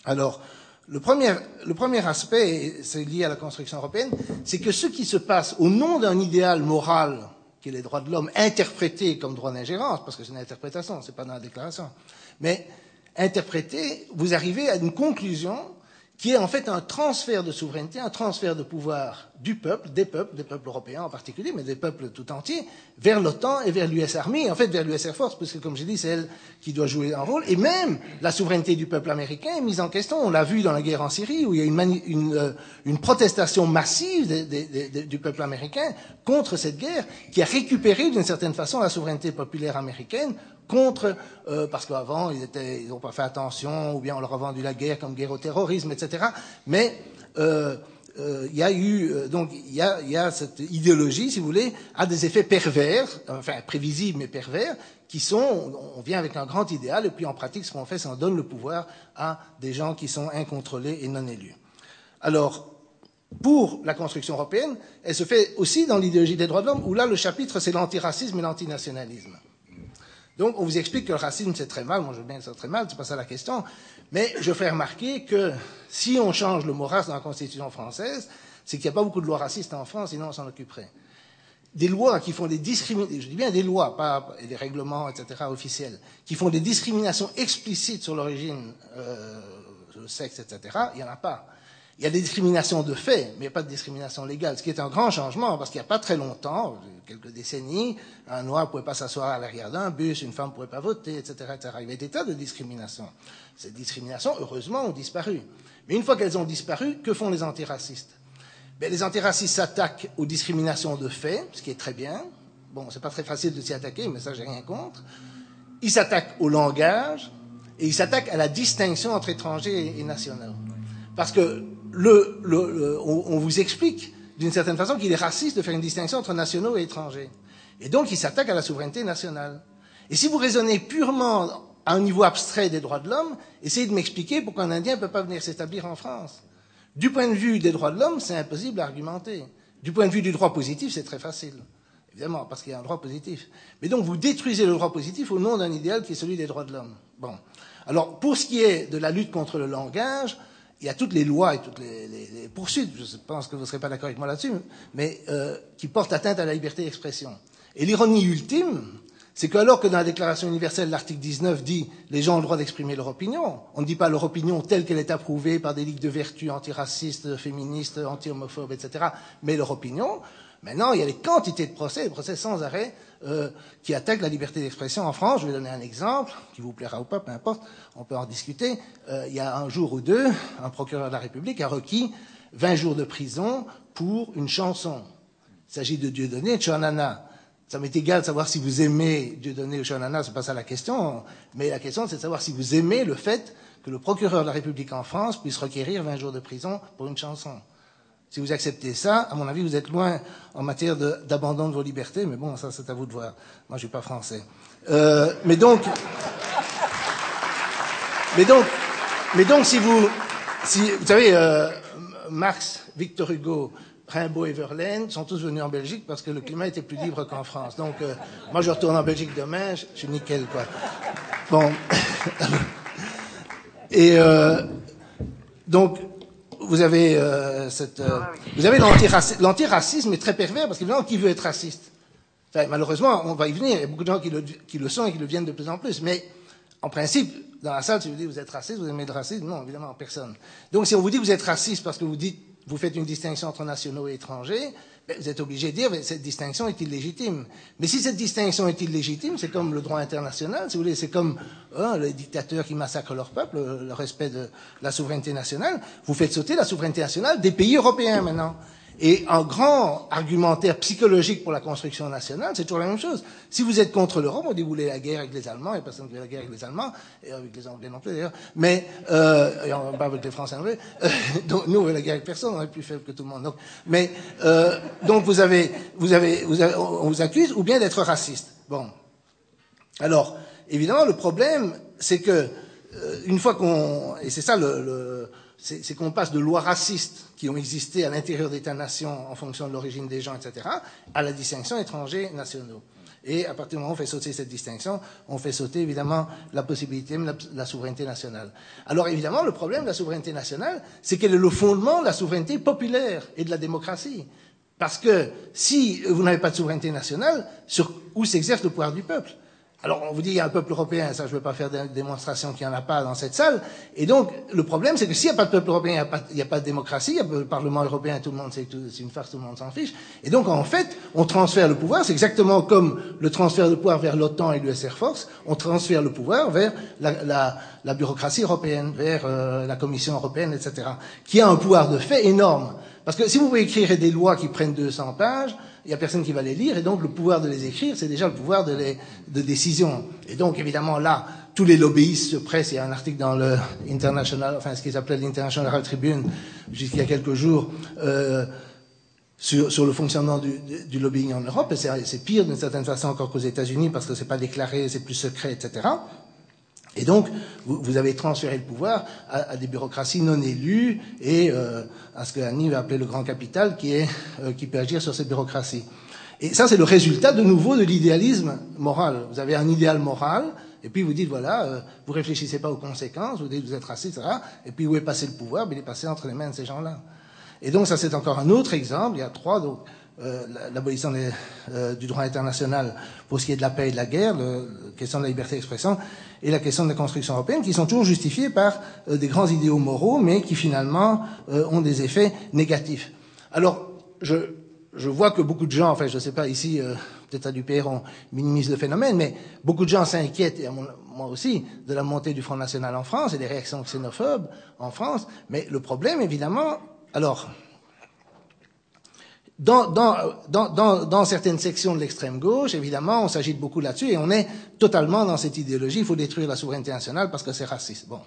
Alors, le premier, le premier aspect, c'est lié à la construction européenne, c'est que ce qui se passe au nom d'un idéal moral qui est les droits de l'homme interprétés comme droit d'ingérence, parce que c'est une interprétation, c'est pas dans la déclaration, mais interprété, vous arrivez à une conclusion qui est en fait un transfert de souveraineté, un transfert de pouvoir du peuple, des peuples, des peuples européens en particulier, mais des peuples tout entiers, vers l'OTAN et vers l'US Army, en fait vers l'US Air Force, parce que comme j'ai dit, c'est elle qui doit jouer un rôle, et même la souveraineté du peuple américain est mise en question. On l'a vu dans la guerre en Syrie, où il y a une, euh, une protestation massive du peuple américain contre cette guerre, qui a récupéré d'une certaine façon la souveraineté populaire américaine contre, euh, parce qu'avant ils étaient, ils n'ont pas fait attention, ou bien on leur a vendu la guerre comme guerre au terrorisme, etc. Mais euh, euh, il y a eu euh, donc il y a, y a, cette idéologie, si vous voulez, a des effets pervers, enfin prévisibles mais pervers, qui sont on vient avec un grand idéal et puis en pratique ce qu'on fait, c'est qu'on donne le pouvoir à des gens qui sont incontrôlés et non élus. Alors pour la construction européenne, elle se fait aussi dans l'idéologie des droits de l'homme, où là le chapitre c'est l'antiracisme et l'antinationalisme. Donc, on vous explique que le racisme, c'est très mal. Moi, je veux bien que très mal, c'est pas ça la question. Mais je fais remarquer que si on change le mot race dans la Constitution française, c'est qu'il n'y a pas beaucoup de lois racistes en France, sinon on s'en occuperait. Des lois qui font des discriminations, je dis bien des lois, pas des règlements, etc., officiels, qui font des discriminations explicites sur l'origine, euh, le sexe, etc., il n'y en a pas. Il y a des discriminations de fait, mais il pas de discrimination légale, ce qui est un grand changement, parce qu'il n'y a pas très longtemps, quelques décennies, un noir ne pouvait pas s'asseoir à l'arrière d'un bus, une femme ne pouvait pas voter, etc., etc. Il y avait des tas de discriminations. Ces discriminations, heureusement, ont disparu. Mais une fois qu'elles ont disparu, que font les antiracistes? Ben, Les antiracistes s'attaquent aux discriminations de fait, ce qui est très bien. Bon, c'est pas très facile de s'y attaquer, mais ça, j'ai rien contre. Ils s'attaquent au langage, et ils s'attaquent à la distinction entre étrangers et nationaux. Parce que le, le, on, on, vous explique d'une certaine façon qu'il est raciste de faire une distinction entre nationaux et étrangers. Et donc, il s'attaque à la souveraineté nationale. Et si vous raisonnez purement à un niveau abstrait des droits de l'homme, essayez de m'expliquer pourquoi un Indien ne peut pas venir s'établir en France. Du point de vue des droits de l'homme, c'est impossible à argumenter. Du point de vue du droit positif, c'est très facile. Évidemment, parce qu'il y a un droit positif. Mais donc, vous détruisez le droit positif au nom d'un idéal qui est celui des droits de l'homme. Bon. Alors, pour ce qui est de la lutte contre le langage, il y a toutes les lois et toutes les, poursuites, je pense que vous ne serez pas d'accord avec moi là-dessus, mais euh, qui portent atteinte à la liberté d'expression. Et l'ironie ultime, c'est qu'alors que dans la Déclaration universelle, l'article 19 dit les gens ont le droit d'exprimer leur opinion, on ne dit pas leur opinion telle qu'elle est approuvée par des ligues de vertu antiracistes, féministes, anti-homophobes, etc., mais leur opinion. Maintenant, il y a des quantités de procès, des procès sans arrêt, euh, qui attaquent la liberté d'expression en France. Je vais donner un exemple, qui vous plaira ou pas, peu importe, on peut en discuter. Euh, il y a un jour ou deux, un procureur de la République a requis 20 jours de prison pour une chanson. Il s'agit de Dieudonné et de Chanana. Ça m'est égal de savoir si vous aimez Dieudonné ou Chanana, c'est pas ça la question, mais la question c'est de savoir si vous aimez le fait que le procureur de la République en France puisse requérir 20 jours de prison pour une chanson. Si vous acceptez ça, à mon avis, vous êtes loin en matière d'abandon de, vos libertés, mais bon, ça c'est à vous de voir. Moi, je suis pas français. Euh, mais donc, mais donc, mais donc, si vous, si vous savez, euh, Marx, Victor Hugo, Rimbaud et Verlaine sont tous venus en Belgique parce que le climat était plus libre qu'en France. Donc, euh, moi, je retourne en Belgique demain, je, je suis nickel, quoi. Bon. et euh, donc, vous avez euh, cette, euh, vous avez l'antiracisme. Est très pervers parce qu'évidemment, qui veut être raciste enfin, Malheureusement, on va y venir. Il y a beaucoup de gens qui le, qui le sont et qui le viennent de plus en plus. Mais en principe, dans la salle, si vous dites vous êtes raciste, vous aimez le racisme Non, évidemment, personne. Donc, si on vous dit vous êtes raciste parce que vous dites vous faites une distinction entre nationaux et étrangers, vous êtes obligé de dire que cette distinction est illégitime. Mais si cette distinction est illégitime, c'est comme le droit international, si vous voulez, c'est comme hein, les dictateurs qui massacrent leur peuple, le respect de la souveraineté nationale. Vous faites sauter la souveraineté nationale des pays européens maintenant. Et un grand argumentaire psychologique pour la construction nationale, c'est toujours la même chose. Si vous êtes contre l'Europe, on dit vous voulez la guerre avec les Allemands, il n'y a personne qui veut la guerre avec les Allemands, et avec les Anglais non plus d'ailleurs, mais, euh, et on pas avec les Français non plus. Euh, donc nous, on veut la guerre avec personne, on est plus faible que tout le monde. Donc, mais, euh, donc vous avez, vous avez, vous avez, on vous accuse ou bien d'être raciste. Bon. Alors, évidemment, le problème, c'est que, euh, une fois qu'on, et c'est ça le, le c'est qu'on passe de lois racistes qui ont existé à l'intérieur d'États-nations en fonction de l'origine des gens, etc., à la distinction étrangers-nationaux. Et à partir du moment où on fait sauter cette distinction, on fait sauter évidemment la possibilité de la, souveraineté nationale. Alors évidemment, le problème de la souveraineté nationale, c'est quel est le fondement de la souveraineté populaire et de la démocratie. Parce que si vous n'avez pas de souveraineté nationale, sur où s'exerce le pouvoir du peuple? Alors on vous dit il y a un peuple européen, ça je ne veux pas faire de démonstration qu'il n'y en a pas dans cette salle. Et donc le problème c'est que s'il n'y a pas de peuple européen, il n'y a, pas, pas de démocratie, il y a le Parlement européen, tout le monde sait c'est une farce, tout le monde s'en fiche. Et donc en fait on transfère le pouvoir, c'est exactement comme le transfert de pouvoir vers l'OTAN et l'US Air Force, on transfère le pouvoir vers la, bureaucratie européenne, vers euh, la Commission européenne, etc., qui a un pouvoir de fait énorme. Parce que si vous pouvez écrire des lois qui prennent 200 pages, il n'y a personne qui va les lire, et donc le pouvoir de les écrire, c'est déjà le pouvoir de, décision. Et donc, évidemment, là, tous les lobbyistes se pressent. Il y a un article dans le International, enfin, ce qu'ils appelaient l'International Tribune, jusqu'il y a quelques jours, euh, sur, sur, le fonctionnement du, du, lobbying en Europe. Et c'est pire d'une certaine façon encore qu'aux États-Unis, parce que c'est pas déclaré, c'est plus secret, etc. Et donc, vous, vous, avez transféré le pouvoir à, à, des bureaucraties non élues et euh, à ce que Annie va appeler le grand capital qui, est, euh, qui peut agir sur cette bureaucratie. Et ça, c'est le résultat de nouveau de l'idéalisme moral. Vous avez un idéal moral, et puis vous dites, voilà, euh, vous réfléchissez pas aux conséquences, vous dites, vous êtes raciste, etc. Et puis où est passé le pouvoir? Il est passé entre les mains de ces gens-là. Et donc, ça, c'est encore un autre exemple. Il y a trois. Donc, euh, l'abolition euh, du droit international pour ce qui est de la paix et de la guerre, la question de la liberté d'expression et la question de la construction européenne, qui sont toujours justifiées par euh, des grands idéaux moraux, mais qui finalement euh, ont des effets négatifs. Alors, je, je, vois que beaucoup de gens, enfin, je ne sais pas, ici, euh, peut-être à Dupère, on minimise le phénomène, mais beaucoup de gens s'inquiètent, et moi aussi, de la montée du Front National en France et des réactions xénophobes en France. Mais le problème, évidemment, alors, dans, certaines sections de l'extrême gauche, évidemment, on s'agite beaucoup là-dessus et on est totalement dans cette idéologie. Il faut détruire la souveraineté nationale parce que c'est raciste. Bon,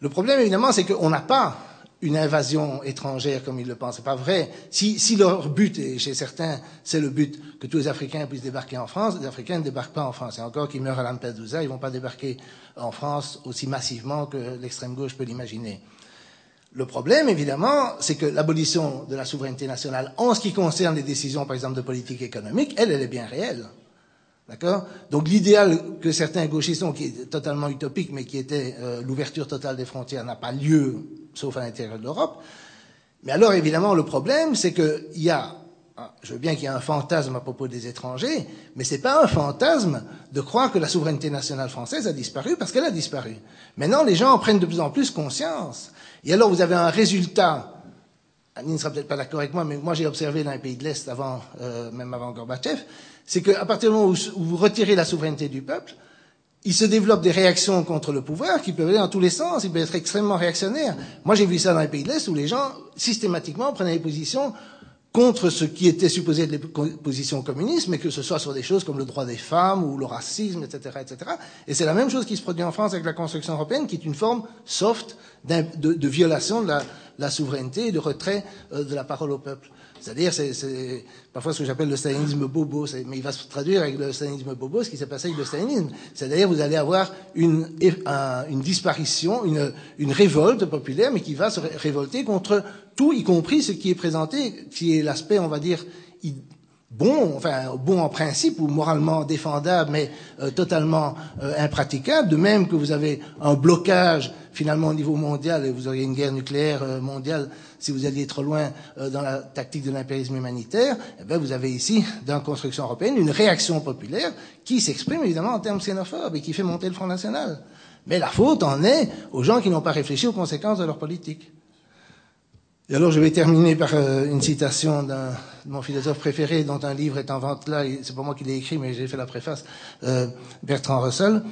le problème évidemment, c'est qu'on n'a pas une invasion étrangère comme ils le pensent. C'est pas vrai. Si, si leur but, et chez certains, c'est le but que tous les Africains puissent débarquer en France, les Africains ne débarquent pas en France. Et encore qu'ils meurent à Lampedusa, ils vont pas débarquer en France aussi massivement que l'extrême gauche peut l'imaginer. Le problème, évidemment, c'est que l'abolition de la souveraineté nationale, en ce qui concerne les décisions, par exemple, de politique économique, elle, elle est bien réelle. D'accord? Donc l'idéal que certains gauchistes ont, qui est totalement utopique, mais qui était euh, l'ouverture totale des frontières, n'a pas lieu, sauf à l'intérieur de l'Europe. Mais alors, évidemment, le problème, c'est qu'il y a, je veux bien qu'il y ait un fantasme à propos des étrangers, mais c'est pas un fantasme de croire que la souveraineté nationale française a disparu, parce qu'elle a disparu. Maintenant, les gens en prennent de plus en plus conscience. Et alors, vous avez un résultat. Annie ne sera peut-être pas d'accord avec moi, mais moi j'ai observé dans les pays de l'Est, avant, euh, même avant Gorbatchev, c'est qu'à partir du moment où, vous retirez la souveraineté du peuple, il se développe des réactions contre le pouvoir qui peuvent aller dans tous les sens, ils peuvent être extrêmement réactionnaires. Moi j'ai vu ça dans les pays de l'Est où les gens, systématiquement, prenaient des positions contre ce qui était supposé être les positions communistes, mais que ce soit sur des choses comme le droit des femmes ou le racisme, etc., etc. Et c'est la même chose qui se produit en France avec la construction européenne, qui est une forme soft de, violation de la, la, souveraineté et de retrait euh, de la parole au peuple. C'est-à-dire, c'est parfois ce que j'appelle le stalinisme bobo, mais il va se traduire avec le stalinisme bobo, ce qui s'est passé avec le stalinisme. C'est-à-dire, vous allez avoir une, une disparition, une, une, révolte populaire, mais qui va se révolter contre tout, y compris ce qui est présenté, qui est l'aspect, on va dire, bon, enfin bon en principe ou moralement défendable, mais euh, totalement euh, impraticable. De même que vous avez un blocage finalement au niveau mondial, et vous auriez une guerre nucléaire euh, mondiale si vous alliez trop loin euh, dans la tactique de l'impérialisme humanitaire. Eh bien, vous avez ici, dans la construction européenne, une réaction populaire qui s'exprime évidemment en termes xénophobes et qui fait monter le Front National. Mais la faute en est aux gens qui n'ont pas réfléchi aux conséquences de leur politique. Et alors je vais terminer par euh, une citation d'un mon philosophe préféré, dont un livre est en vente là, c'est pas moi qui l'ai écrit, mais j'ai fait la préface, euh, Bertrand Russell.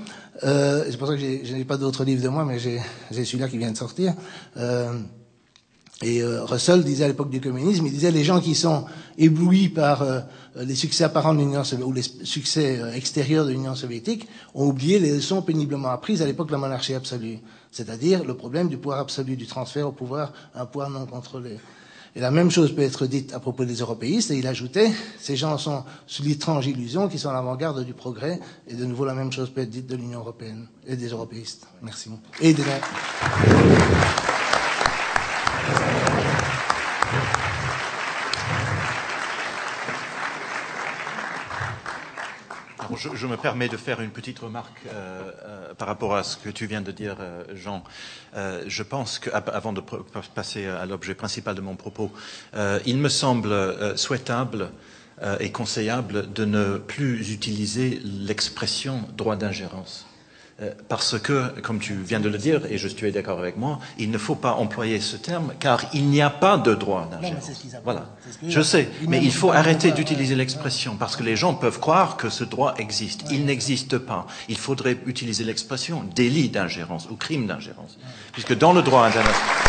Euh, c'est pour ça que je n'ai pas d'autres livres de moi, mais j'ai celui-là qui vient de sortir. Euh, et euh, Russell disait à l'époque du communisme, il disait les gens qui sont éblouis par euh, les succès apparents de l'Union soviétique ou les succès euh, extérieurs de l'Union soviétique ont oublié les leçons péniblement apprises à l'époque de la monarchie absolue c'est-à-dire le problème du pouvoir absolu, du transfert au pouvoir, un pouvoir non contrôlé. Et la même chose peut être dite à propos des européistes, et il ajoutait, ces gens sont sous l'étrange illusion qui sont à l'avant-garde du progrès, et de nouveau la même chose peut être dite de l'Union européenne et des européistes. Merci. Et de je, me permets de faire une petite remarque euh, euh, par rapport à ce que tu viens de dire, euh, Jean. je pense qu'avant de passer à l'objet principal de mon propos, il me semble souhaitable et conseillable de ne plus utiliser l'expression droit d'ingérence. Euh, parce que, comme tu viens de le dire, et je suis d'accord avec moi, il ne faut pas employer ce terme, car il n'y a pas de droit d'ingérence. Voilà. Je sais, mais il faut arrêter d'utiliser l'expression, parce que les gens peuvent croire que ce droit existe. Il n'existe pas. Il faudrait utiliser l'expression délit d'ingérence ou crime d'ingérence, puisque dans le droit international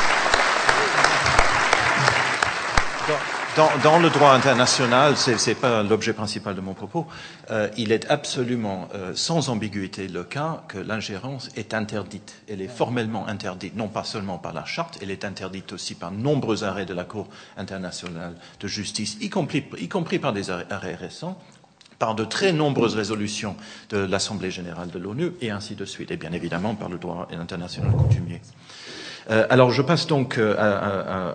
dans, le droit international, ce n'est pas l'objet principal de mon propos, euh, il est absolument euh, sans ambiguïté le cas que l'ingérence est interdite. Elle est formellement interdite, non pas seulement par la charte, elle est interdite aussi par nombreux arrêts de la Cour internationale de justice, y compris, y compris par des arrêts récents, par de très nombreuses résolutions de l'Assemblée générale de l'ONU, et ainsi de suite, et bien évidemment par le droit international coutumier. Euh, alors je passe donc euh, à,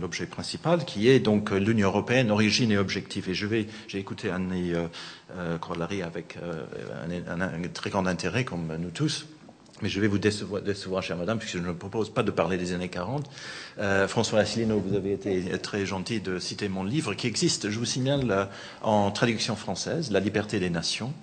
l'objet principal, qui est donc l'Union européenne, origine et objectif. Et j'ai écouté Annie euh, Corlary avec un, très grand intérêt, comme nous tous. Mais je vais vous décevoir, décevoir, chère madame, puisque je ne propose pas de parler des années 40. François Asselineau, vous avez été très gentil de citer mon livre, qui existe, je vous signale, en traduction française, La liberté des nations,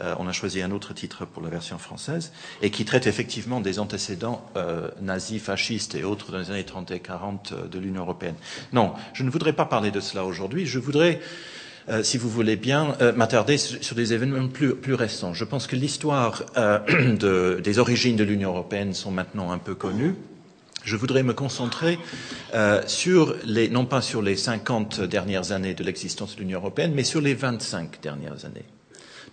euh, on a choisi un autre titre pour la version française, et qui traite effectivement des antécédents euh, nazis, fascistes et autres dans les années 30 et 40 euh, de l'Union européenne. Non, je ne voudrais pas parler de cela aujourd'hui. Je voudrais, si vous voulez bien, m'attarder sur des événements plus, récents. Je pense que l'histoire des origines de l'Union européenne sont maintenant un peu connues. Je voudrais me concentrer sur les, non pas sur les 50 dernières années de l'existence de l'Union européenne, mais sur les 25 dernières années.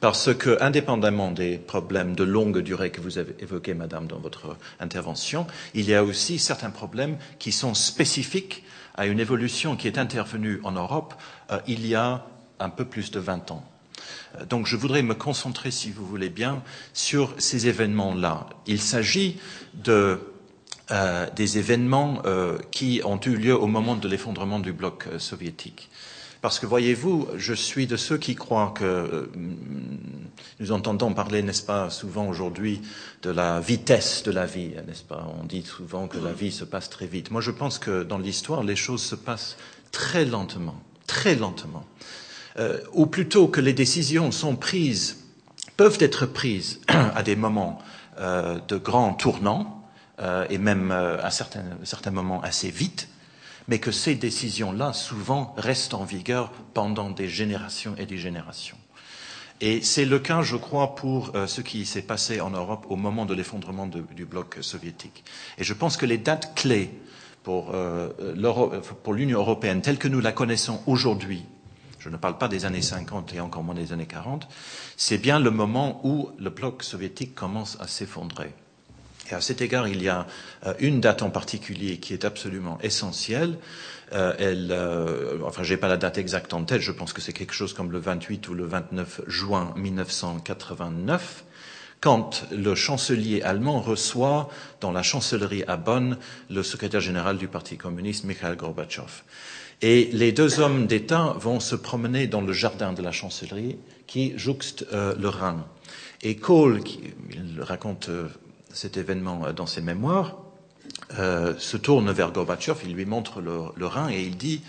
Parce que, indépendamment des problèmes de longue durée que vous avez évoqués, Madame, dans votre intervention, il y a aussi certains problèmes qui sont spécifiques à une évolution qui est intervenue en Europe euh, il y a un peu plus de 20 ans. Euh, donc je voudrais me concentrer, si vous voulez bien, sur ces événements-là. Il s'agit de, euh, des événements qui ont eu lieu au moment de l'effondrement du bloc soviétique. Parce que voyez-vous, je suis de ceux qui croient que euh, nous entendons parler, n'est-ce pas, souvent aujourd'hui de la vitesse de la vie, n'est-ce pas? On dit souvent que la vie se passe très vite. Moi, je pense que dans l'histoire, les choses se passent très lentement, très lentement. Euh, ou plutôt que les décisions sont prises, peuvent être prises à des moments euh, de grands tournants, et même à certains, certains moments assez vite, mais que ces décisions-là, souvent, restent en vigueur pendant des générations et des générations. Et c'est le cas, je crois, pour euh, ce qui s'est passé en Europe au moment de l'effondrement du bloc soviétique. Et je pense que les dates clés pour, euh, pour l'Union européenne, telle que nous la connaissons aujourd'hui, je ne parle pas des années 50 et encore moins des années 40, c'est bien le moment où le bloc soviétique commence à s'effondrer. Et à cet égard, il y a euh, une date en particulier qui est absolument essentielle. Euh, elle, euh, enfin, j'ai pas la date exacte en tête. Je pense que c'est quelque chose comme le 28 ou le 29 juin 1989 quand le chancelier allemand reçoit dans la chancellerie à Bonn le secrétaire général du Parti communiste, Mikhail Gorbatchev. Et les deux hommes d'État vont se promener dans le jardin de la chancellerie qui jouxte le Rhin. Et Kohl, qui il raconte cet événement euh, dans ses mémoires, euh, se tourne vers Gorbatchev, il lui montre le, Rhin et il dit,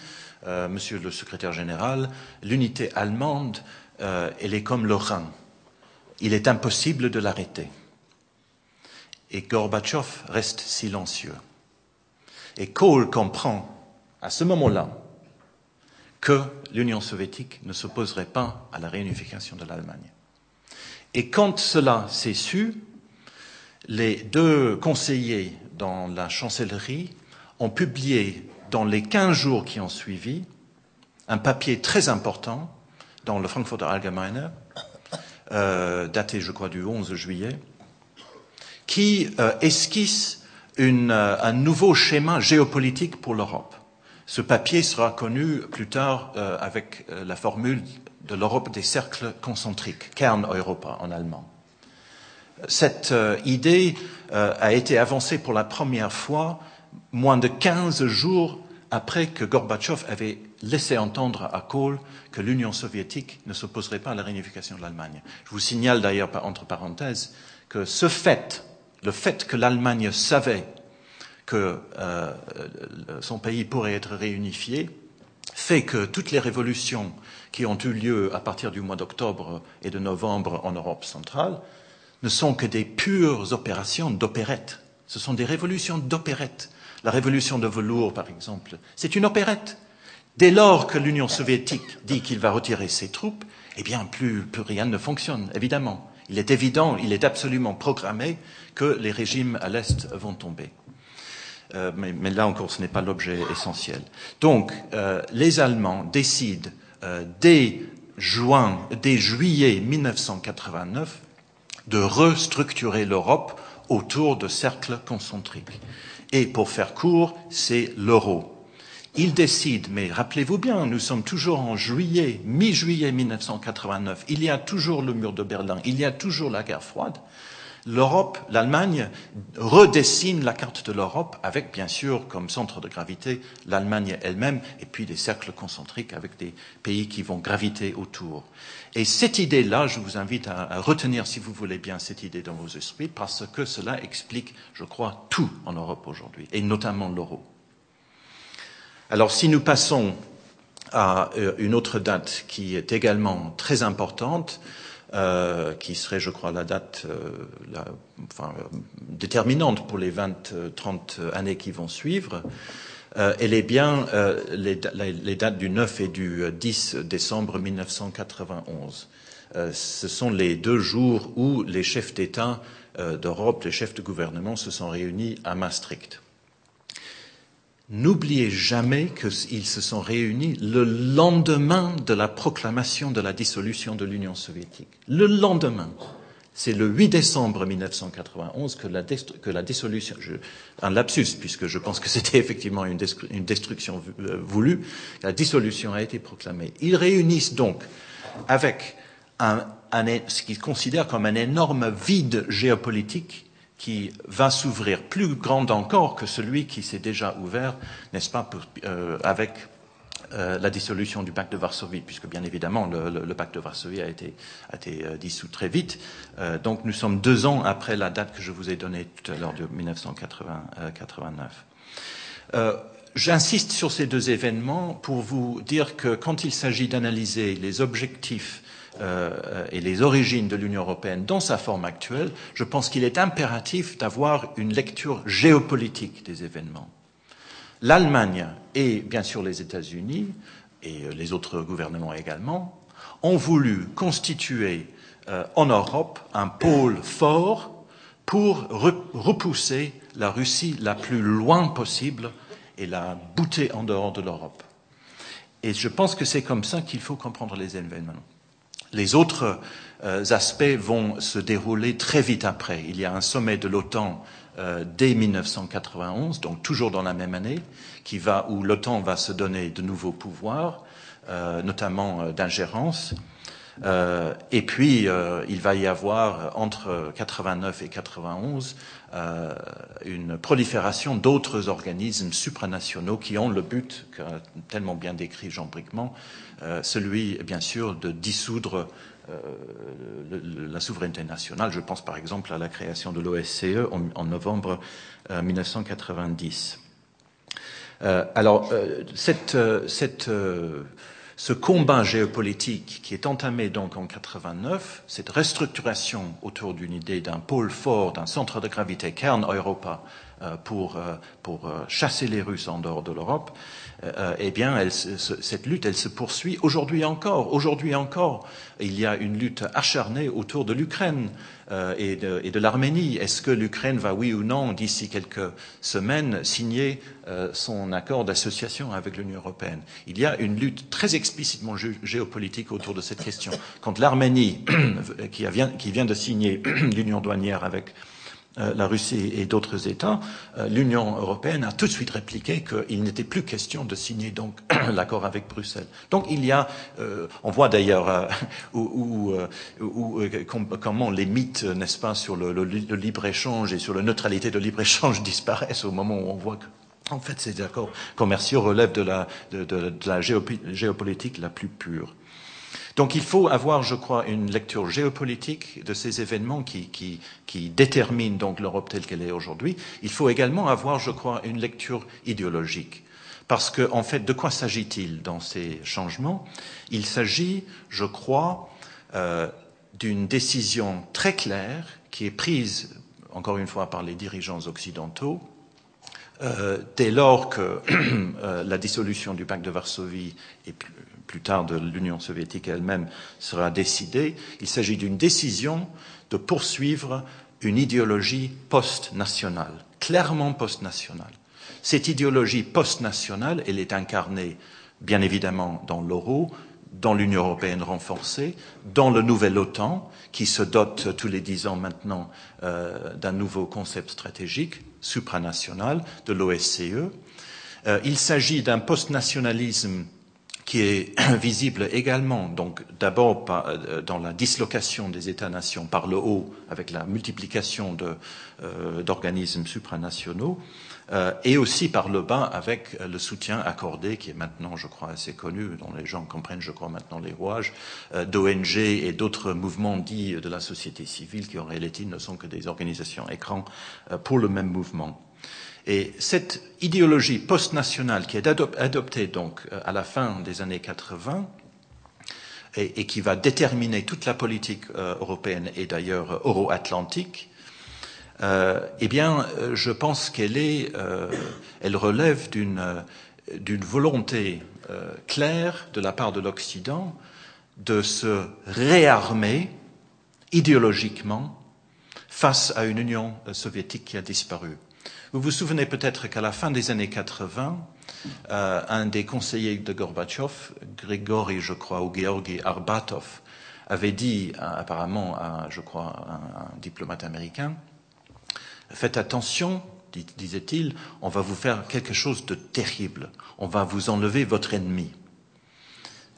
euh, Monsieur le secrétaire général, l'unité allemande, elle est comme le Rhin. Il est impossible de l'arrêter. Et Gorbatchev reste silencieux. Et Kohl comprend à ce moment-là que l'Union soviétique ne s'opposerait pas à la réunification de l'Allemagne. Et quand cela s'est su, les deux conseillers dans la chancellerie ont publié dans les 15 jours qui ont suivi un papier très important dans le Frankfurter Allgemeine, euh, daté, je crois, du 11 juillet, qui euh, esquisse euh, un nouveau schéma géopolitique pour l'Europe. Ce papier sera connu plus tard avec la formule de l'Europe des cercles concentriques, Kern-Europa en allemand cette euh, idée euh, a été avancée pour la première fois moins de 15 jours après que Gorbatchev avait laissé entendre à Kohl que l'Union soviétique ne s'opposerait pas à la réunification de l'Allemagne. Je vous signale d'ailleurs, entre parenthèses, que ce fait, le fait que l'Allemagne savait que euh, son pays pourrait être réunifié, fait que toutes les révolutions qui ont eu lieu à partir du mois d'octobre et de novembre en Europe centrale ne sont que des pures opérations d'opérette. Ce sont des révolutions d'opérette. La révolution de velours, par exemple, c'est une opérette. Dès lors que l'Union soviétique dit qu'il va retirer ses troupes, eh bien, plus, plus rien ne fonctionne, évidemment. Il est évident, il est absolument programmé que les régimes à l'Est vont tomber. Euh, mais, mais, là encore, ce n'est pas l'objet essentiel. Donc, euh, les Allemands décident euh, dès juin, dès juillet 1989 de restructurer l'Europe autour de cercles concentriques. Et pour faire court, c'est l'euro. Ils décident, mais rappelez-vous bien, nous sommes toujours en juillet, mi-juillet 1989, il y a toujours le mur de Berlin, il y a toujours la guerre froide l'Europe, l'Allemagne redessine la carte de l'Europe avec, bien sûr, comme centre de gravité, l'Allemagne elle-même et puis des cercles concentriques avec des pays qui vont graviter autour. Et cette idée-là, je vous invite à, à, retenir, si vous voulez bien, cette idée dans vos esprits, parce que cela explique, je crois, tout en Europe aujourd'hui, et notamment l'euro. Alors, si nous passons à euh, une autre date qui est également très importante, euh, qui serait, je crois, la date euh, la, enfin, déterminante pour les 20, 30 années qui vont suivre. Euh, elle est bien euh, les, les, dates du 9 et du 10 décembre 1991. Euh, ce sont les deux jours où les chefs d'État d'Europe, les chefs de gouvernement se sont réunis à Maastricht. N'oubliez jamais qu'ils se sont réunis le lendemain de la proclamation de la dissolution de l'Union soviétique. Le lendemain. C'est le 8 décembre 1991 que la, que la dissolution, je, un lapsus puisque je pense que c'était effectivement une, une destruction euh, voulue, la dissolution a été proclamée. Ils réunissent donc avec un, un, ce qu'ils considèrent comme un énorme vide géopolitique qui va s'ouvrir plus grand encore que celui qui s'est déjà ouvert, n'est-ce pas, pour, euh, avec euh, la dissolution du pacte de Varsovie, puisque bien évidemment le, le, le pacte de Varsovie a été, a été euh, dissous très vite. Euh, donc nous sommes deux ans après la date que je vous ai donnée tout à l'heure de 1989. Euh, j'insiste sur ces deux événements pour vous dire que quand il s'agit d'analyser les objectifs euh, et les origines de l'Union européenne dans sa forme actuelle, je pense qu'il est impératif d'avoir une lecture géopolitique des événements. L'Allemagne et bien sûr les États-Unis et les autres gouvernements également ont voulu constituer euh, en Europe un pôle fort pour re repousser la Russie la plus loin possible et la bouter en dehors de l'Europe. Et je pense que c'est comme ça qu'il faut comprendre les événements. Les autres euh, aspects vont se dérouler très vite après. Il y a un sommet de l'OTAN euh, dès 1991, donc toujours dans la même année, qui va, où l'OTAN va se donner de nouveaux pouvoirs, euh, notamment euh, d'ingérence. Euh, et puis, euh, il va y avoir entre 89 et 91 euh, une prolifération d'autres organismes supranationaux qui ont le but, qu'a tellement bien décrit Jean Bricmont, celui, bien sûr, de dissoudre euh, la souveraineté nationale. Je pense par exemple à la création de l'OSCE en, novembre 1990. alors, cette, cette ce combat géopolitique qui est entamé donc en 89, cette restructuration autour d'une idée d'un pôle fort, d'un centre de gravité Kern Europa euh, pour, euh, pour euh, chasser les Russes en dehors de l'Europe, euh, eh bien, elle, cette lutte, elle se poursuit aujourd'hui encore. Aujourd'hui encore, il y a une lutte acharnée autour de l'Ukraine euh, et de, de l'Arménie. Est-ce que l'Ukraine va, oui ou non, d'ici quelques semaines, signer euh, son accord d'association avec l'Union européenne? Il y a une lutte très explicitement géopolitique autour de cette question. Quand l'Arménie, qui, vient de signer l'union douanière avec Euh, la Russie et d'autres États, euh, l'Union européenne a tout de suite répliqué qu'il n'était plus question de signer donc l'accord avec Bruxelles. Donc il y a, euh, on voit d'ailleurs euh, où, où, com comment les mythes, n'est-ce pas, sur le, libre échange et sur la neutralité de libre échange disparaissent au moment où on voit que En fait, ces accords commerciaux relèvent de la, de la géopolitique la plus pure. Donc il faut avoir, je crois, une lecture géopolitique de ces événements qui, déterminent donc l'Europe telle qu'elle est aujourd'hui. Il faut également avoir, je crois, une lecture idéologique. Parce que, en fait, de quoi s'agit-il dans ces changements? Il s'agit, je crois, euh, d'une décision très claire qui est prise, encore une fois, par les dirigeants occidentaux, euh, dès lors que euh, la dissolution du pacte de Varsovie et plus, tard de l'Union soviétique elle-même sera décidée, il s'agit d'une décision de poursuivre une idéologie post-nationale, clairement post-nationale. Cette idéologie post-nationale, elle est incarnée bien évidemment dans l'euro, dans l'Union européenne renforcée, dans le nouvel OTAN, qui se dote tous les dix ans maintenant euh, d'un nouveau concept stratégique supranational de l'OSCE. Euh, il s'agit d'un post-nationalisme qui est visible également, donc d'abord euh, dans la dislocation des États-nations par le haut, avec la multiplication d'organismes supranationaux, euh, et aussi par le bas avec le soutien accordé, qui est maintenant, je crois, assez connu, dont les gens comprennent, je crois, maintenant les rouages, euh, d'ONG et d'autres mouvements dits de la société civile, qui en réalité ne sont que des organisations écrans euh, pour le même mouvement. Et cette idéologie post-nationale qui est adoptée donc à la fin des années 80 et, et qui va déterminer toute la politique européenne et d'ailleurs euro-atlantique, euh, eh bien, euh, je pense qu'elle euh, relève d'une volonté euh, claire de la part de l'Occident de se réarmer idéologiquement face à une Union soviétique qui a disparu. Vous vous souvenez peut-être qu'à la fin des années 80, euh, un des conseillers de Gorbatchev, Grigory, je crois, ou Georgi Arbatov, avait dit apparemment à, je crois, un, un diplomate américain, Faites attention, disait-il, on va vous faire quelque chose de terrible. On va vous enlever votre ennemi.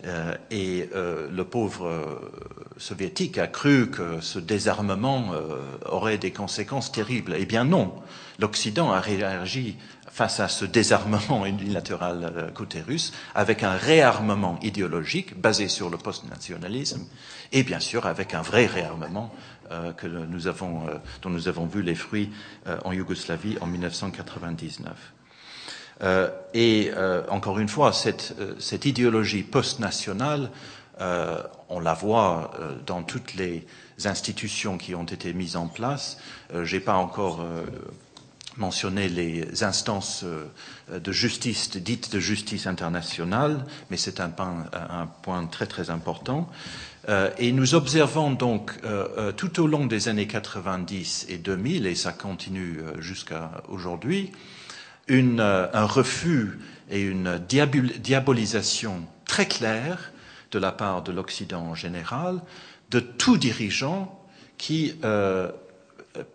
Euh, et euh, le pauvre euh, soviétique a cru que ce désarmement euh, aurait des conséquences terribles. Eh bien non, l'Occident a réagi face à ce désarmement unilatéral euh, côté russe avec un réarmement idéologique basé sur le post-nationalisme et bien sûr avec un vrai réarmement euh, que nous avons, euh, dont nous avons vu les fruits euh, en Yougoslavie en 1999. Euh, et euh, encore une fois, cette, cette idéologie post-nationale, on la voit dans toutes les institutions qui ont été mises en place. J'ai pas encore mentionné les instances de justice, dites de justice internationale, mais c'est un, un, point très très important. Euh, et nous observons donc euh, euh, tout au long des années 90 et 2000, et ça continue jusqu'à aujourd'hui, un refus et une diabolisation très claire de la part de l'Occident en général de tout dirigeant qui, euh,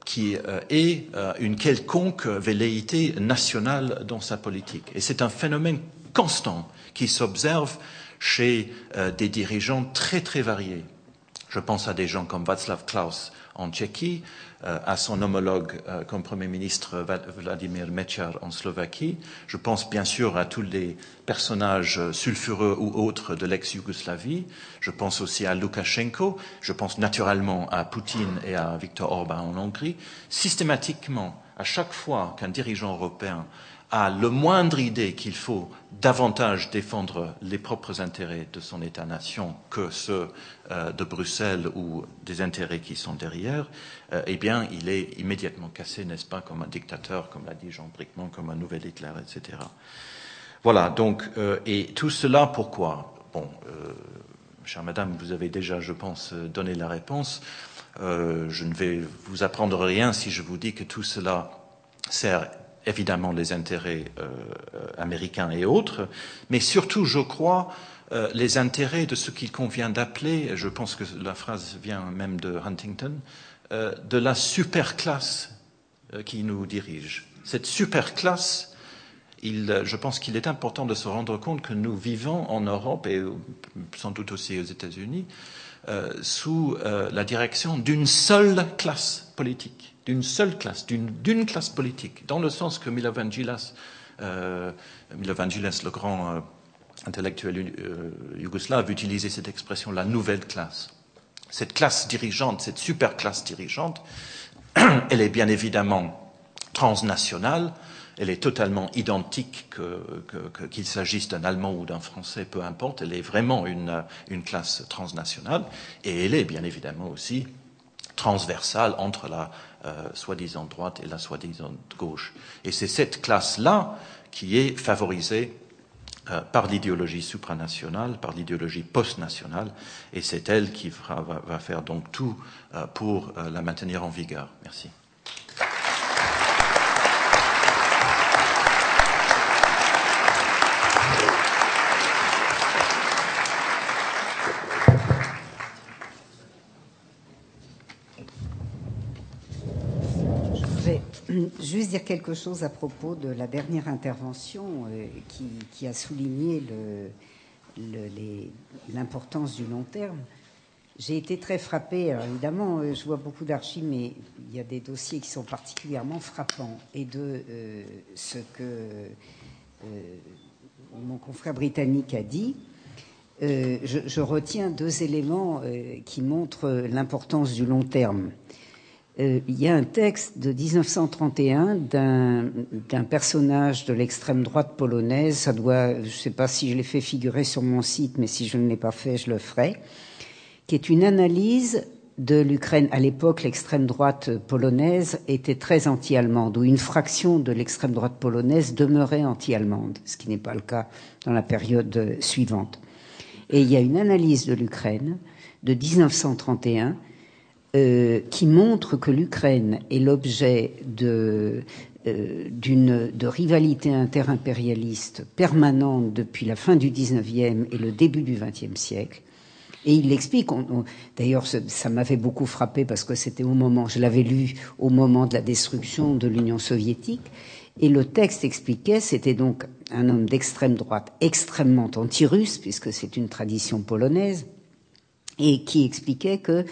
qui euh, ait euh, une quelconque velléité nationale dans sa politique. Et c'est un phénomène constant qui s'observe chez euh, des dirigeants très très variés. Je pense à des gens comme Václav Klaus en Tchéquie, euh, à son homologue euh, comme Premier ministre Vladimir Mechar en Slovaquie. Je pense bien sûr à tous les personnages sulfureux ou autres de l'ex-Yougoslavie. Je pense aussi à Loukachenko. Je pense naturellement à Poutine et à Viktor Orban en Hongrie. Systématiquement, à chaque fois qu'un dirigeant européen a le moindre idée qu'il faut davantage défendre les propres intérêts de son État-nation que ceux euh, de Bruxelles ou des intérêts qui sont derrière, euh, eh bien, il est immédiatement cassé, n'est-ce pas, comme un dictateur, comme l'a dit Jean Brickman, comme un nouvel Hitler, etc. Voilà, donc, euh, et tout cela, pourquoi? Bon, chère madame, vous avez déjà, je pense, donné la réponse. Je ne vais vous apprendre rien si je vous dis que tout cela sert évidemment les intérêts euh, américains et autres, mais surtout, je crois, euh, les intérêts de ce qu'il convient d'appeler, je pense que la phrase vient même de Huntington, euh, de la superclasse euh, qui nous dirige. Cette superclasse, il, je pense qu'il est important de se rendre compte que nous vivons en Europe et sans doute aussi aux États-Unis euh, sous euh, la direction d'une seule classe politique d'une seule classe, d'une classe politique, dans le sens que Milovan Gilas euh, Milovan Jules, le grand euh, intellectuel euh, yougoslave, utilisait cette expression, la nouvelle classe. Cette classe dirigeante, cette super classe dirigeante, elle est bien évidemment transnationale, elle est totalement identique qu'il s'agisse d'un Allemand ou d'un Français, peu importe, elle est vraiment une, une, classe transnationale, et elle est bien évidemment aussi transversale entre la euh, soi-disant droite et la soi-disant gauche. Et c'est cette classe-là qui est favorisée euh, par l'idéologie supranationale, par l'idéologie post-nationale, et c'est elle qui va, faire donc tout euh, pour la maintenir en vigueur. Merci. Juste dire quelque chose à propos de la dernière intervention euh, qui, a souligné l'importance du long terme. J'ai été très frappée, évidemment, euh, je vois beaucoup d'archives, mais il y a des dossiers qui sont particulièrement frappants. Et de euh, ce que mon confrère britannique a dit, je, retiens deux éléments qui montrent l'importance du long terme. Euh, il y a un texte de 1931 d'un personnage de l'extrême droite polonaise. Ça doit, je ne sais pas si je l'ai fait figurer sur mon site, mais si je ne l'ai pas fait, je le ferai, qui est une analyse de l'Ukraine. À l'époque, l'extrême droite polonaise était très anti-allemande, ou une fraction de l'extrême droite polonaise demeurait anti-allemande, ce qui n'est pas le cas dans la période suivante. Et il y a une analyse de l'Ukraine de 1931 euh, qui montre que l'Ukraine est l'objet de, euh, d'une de rivalité interimpérialiste permanente depuis la fin du XIXe et le début du XXe siècle. Et il l'explique. D'ailleurs, ça m'avait beaucoup frappé parce que c'était au moment, je l'avais lu au moment de la destruction de l'Union soviétique. Et le texte expliquait, c'était donc un homme d'extrême droite extrêmement anti-russe, puisque c'est une tradition polonaise, et qui expliquait que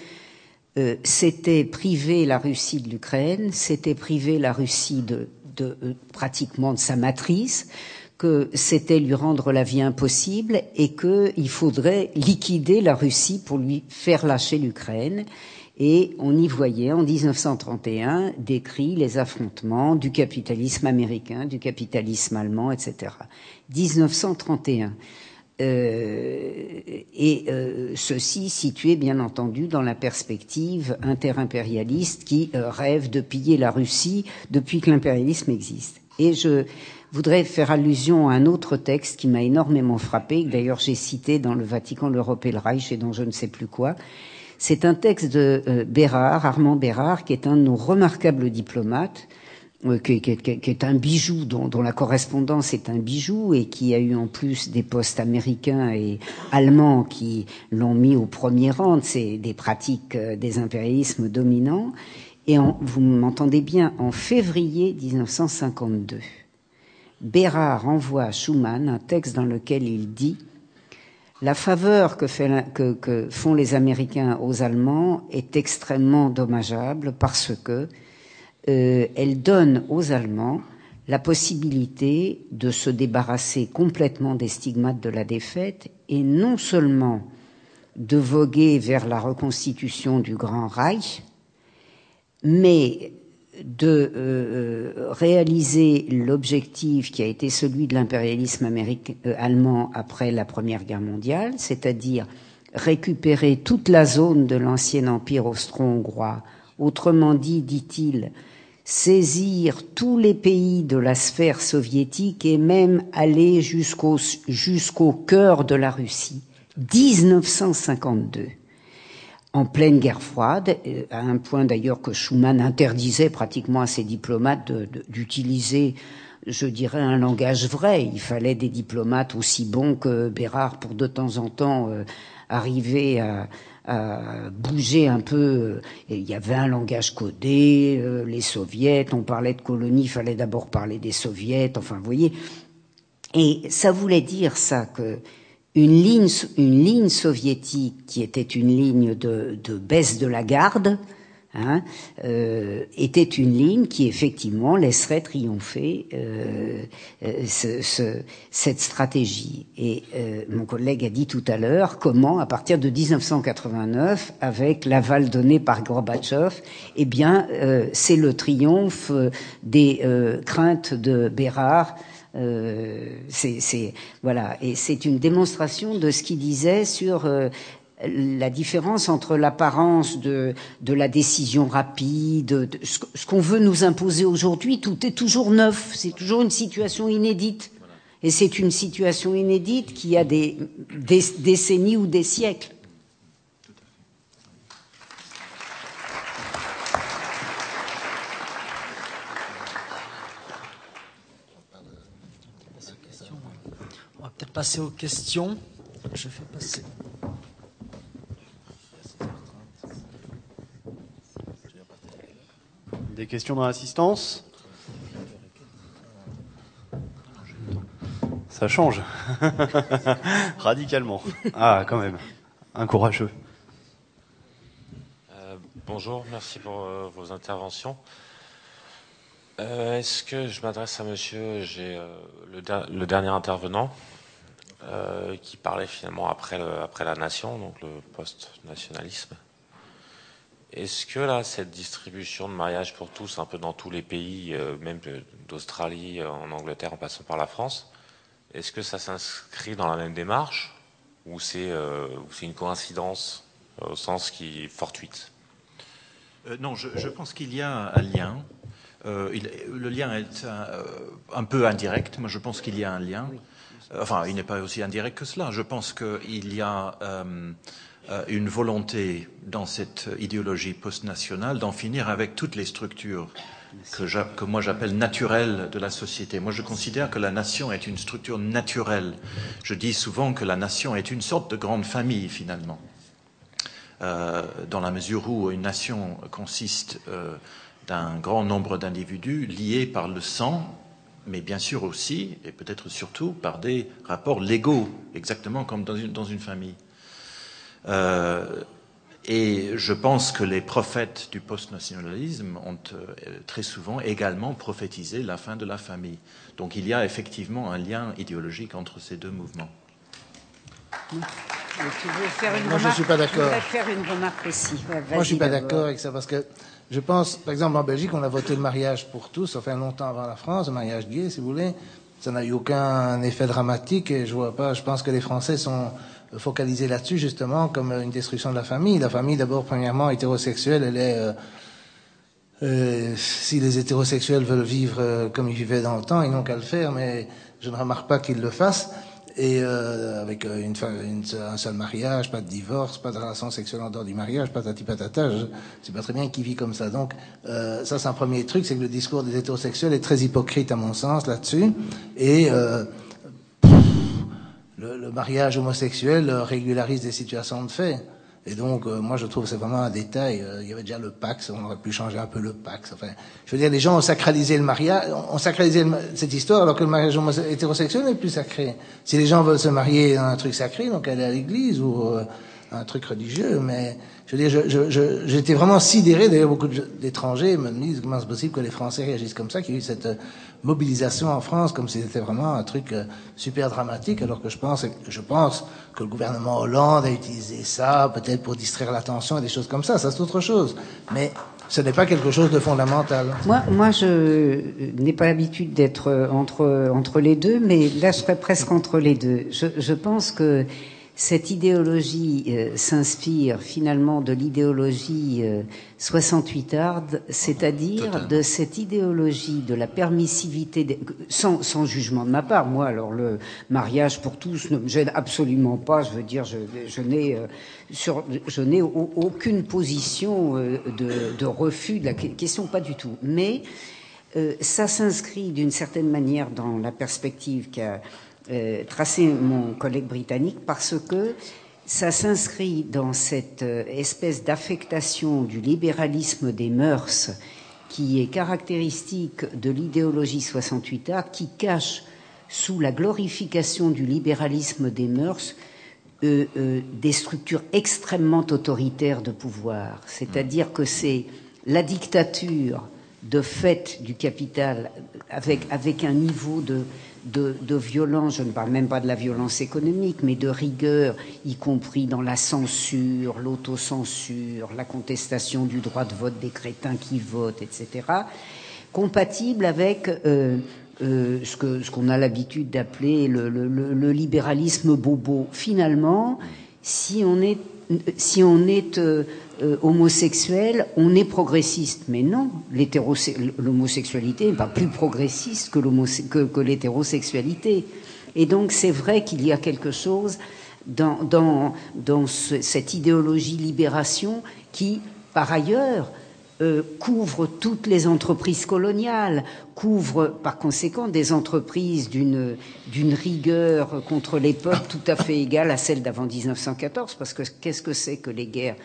euh, c'était priver la Russie de l'Ukraine, c'était priver la Russie de, de euh, pratiquement de sa matrice, que c'était lui rendre la vie impossible et qu'il faudrait liquider la Russie pour lui faire lâcher l'Ukraine. Et on y voyait en 1931 décrit les affrontements du capitalisme américain, du capitalisme allemand, etc. 1931. Euh, et euh, ceci situé bien entendu dans la perspective interimpérialiste qui euh, rêve de piller la Russie depuis que l'impérialisme existe. Et je voudrais faire allusion à un autre texte qui m'a énormément frappé, que d'ailleurs j'ai cité dans le Vatican, l'Europe et le Reich et dans je ne sais plus quoi. C'est un texte de Bérard, Armand Bérard, qui est un de nos remarquables diplomates, qui, qui, est un bijou, dont, la correspondance est un bijou et qui a eu en plus des postes américains et allemands qui l'ont mis au premier rang c'est des pratiques euh, des impérialismes dominants. Et vous m'entendez bien, en février 1952, Bérard envoie à Schumann un texte dans lequel il dit la faveur que font les Américains aux Allemands est extrêmement dommageable parce que euh, elle donne aux Allemands la possibilité de se débarrasser complètement des stigmates de la défaite et non seulement de voguer vers la reconstitution du Grand Reich, mais de euh, réaliser l'objectif qui a été celui de l'impérialisme euh, allemand après la Première Guerre mondiale, c'est-à-dire récupérer toute la zone de l'ancien empire austro-hongrois, autrement dit, dit-il, saisir tous les pays de la sphère soviétique et même aller jusqu'au jusqu'au cœur de la Russie. 1952 en pleine guerre froide, euh, à un point d'ailleurs que Schuman interdisait pratiquement à ses diplomates d'utiliser, je dirais, un langage vrai. Il fallait des diplomates aussi bons que Bérard pour de temps en temps euh, arriver à, euh, bouger un peu. il y avait un langage codé, euh, les soviets, on parlait de colonies, il fallait d'abord parler des soviets, enfin, vous voyez. Et ça voulait dire ça, que une ligne, une ligne soviétique qui était une ligne de, de baisse de la garde, hein, euh, était une ligne qui effectivement laisserait triompher euh, euh, ce, ce, cette stratégie. Et euh, mon collègue a dit tout à l'heure comment, à partir de 1989, avec l'aval donné par Gorbatchev, eh bien, euh, c'est le triomphe des craintes de Bérard. c'est voilà, et c'est une démonstration de ce qu'il disait sur la différence entre l'apparence de, la décision rapide, de, ce qu'on veut nous imposer aujourd'hui, tout est toujours neuf, c'est toujours une situation inédite. Et c'est une situation inédite qui a des, des décennies ou des siècles. On va peut-être passer aux questions. Je fais passer. Des questions dans l'assistance? Ça change. Radicalement. Ah, quand même. Un courageux. Euh, bonjour, merci pour euh, vos interventions. Euh, Est-ce que je m'adresse à monsieur, j'ai le, dernier intervenant qui parlait finalement après, le, après la nation, donc le post-nationalisme. Est-ce que là, cette distribution de mariage pour tous, un peu dans tous les pays, euh, même d'Australie, en Angleterre, en passant par la France, est-ce que ça s'inscrit dans la même démarche ou c'est euh, une coïncidence euh, au sens qui est fortuite? Euh, Non, je, je, pense qu'il y a un lien. Euh, il, le lien est un, un, peu indirect. Moi, je pense qu'il y a un lien. Enfin, il n'est pas aussi indirect que cela. Je pense qu'il y a euh, une volonté dans cette idéologie post-nationale d'en finir avec toutes les structures que, que moi j'appelle naturelles de la société. Moi je considère que la nation est une structure naturelle. Je dis souvent que la nation est une sorte de grande famille finalement. Euh, dans la mesure où une nation consiste euh, d'un grand nombre d'individus liés par le sang, mais bien sûr aussi, et peut-être surtout, par des rapports légaux, exactement comme dans une, dans une famille. Euh, et je pense que les prophètes du post-nationalisme ont euh, très souvent également prophétisé la fin de la famille. Donc il y a effectivement un lien idéologique entre ces deux mouvements. tu veux faire une Moi, remarque, je ne suis pas d'accord. faire une remarque aussi. Ouais, Moi, je ne suis pas d'accord avec ça parce que je pense, par exemple, en Belgique, on a voté le mariage pour tous, ça fait longtemps avant la France, le mariage gay, si vous voulez. Ça n'a eu aucun effet dramatique et je vois pas, je pense que les Français sont focaliser là-dessus justement comme une destruction de la famille. La famille, d'abord, premièrement, hétérosexuelle, elle est... Euh, euh, si les hétérosexuels veulent vivre euh, comme ils vivaient dans le temps, ils n'ont qu'à le faire, mais je ne remarque pas qu'ils le fassent. Et euh, avec une, une, un seul mariage, pas de divorce, pas de relation sexuelle en dehors du mariage, patati patata, je sais pas très bien qui vit comme ça. Donc euh, ça, c'est un premier truc, c'est que le discours des hétérosexuels est très hypocrite à mon sens là-dessus. Et euh, le, le, mariage homosexuel régularise des situations de fait. Et donc, euh, moi, je trouve que c'est vraiment un détail. Euh, il y avait déjà le Pax, on aurait pu changer un peu le Pax. Enfin, je veux dire, les gens ont sacralisé le mariage, ont sacralisé cette histoire, alors que le mariage hétérosexuel n'est plus sacré. Si les gens veulent se marier dans un truc sacré, donc aller à l'église ou euh, un truc religieux, mais je veux dire, j'étais je, je, je, vraiment sidéré. D'ailleurs, beaucoup d'étrangers me disent comment c'est possible que les Français réagissent comme ça, qu'il y ait eu cette mobilisation en France comme si c'était vraiment un truc euh, super dramatique, alors que je pense, je pense que le gouvernement Hollande a utilisé ça peut-être pour distraire l'attention et des choses comme ça. Ça, c'est autre chose. Mais ce n'est pas quelque chose de fondamental. Moi, moi je n'ai pas l'habitude d'être entre, entre les deux, mais là, je serais presque entre les deux. Je, je pense que cette idéologie euh, s'inspire finalement de l'idéologie euh, 68arde, c'est-à-dire de cette idéologie de la permissivité, des, sans, sans, jugement de ma part. Moi, alors le mariage pour tous ne me gêne absolument pas. Je veux dire, je, je n'ai euh, sur, je n'ai aucune position euh, de, de, refus de la question, pas du tout. Mais euh, ça s'inscrit d'une certaine manière dans la perspective qu'a euh, tracé mon collègue britannique parce que ça s'inscrit dans cette euh, espèce d'affectation du libéralisme des mœurs qui est caractéristique de l'idéologie 68A, qui cache sous la glorification du libéralisme des mœurs euh, euh, des structures extrêmement autoritaires de pouvoir. C'est-à-dire que c'est la dictature de fait du capital avec, avec un niveau de, de, de, violence, je ne parle même pas de la violence économique, mais de rigueur, y compris dans la censure, l'autocensure, la contestation du droit de vote des crétins qui votent, etc., compatible avec euh, euh, ce qu'on ce qu'on a l'habitude d'appeler le, le, le, libéralisme bobo. Finalement, si on est, si on est euh, euh, homosexuel, on est progressiste. Mais non, l'homosexualité n'est pas plus progressiste que, l'hétérosexualité. Et donc c'est vrai qu'il y a quelque chose dans, dans, dans ce, cette idéologie libération qui, par ailleurs, euh, couvre toutes les entreprises coloniales, couvre par conséquent des entreprises d'une d'une rigueur contre les peuples tout à fait égale à celle d'avant 1914, parce que qu'est-ce que c'est que les guerres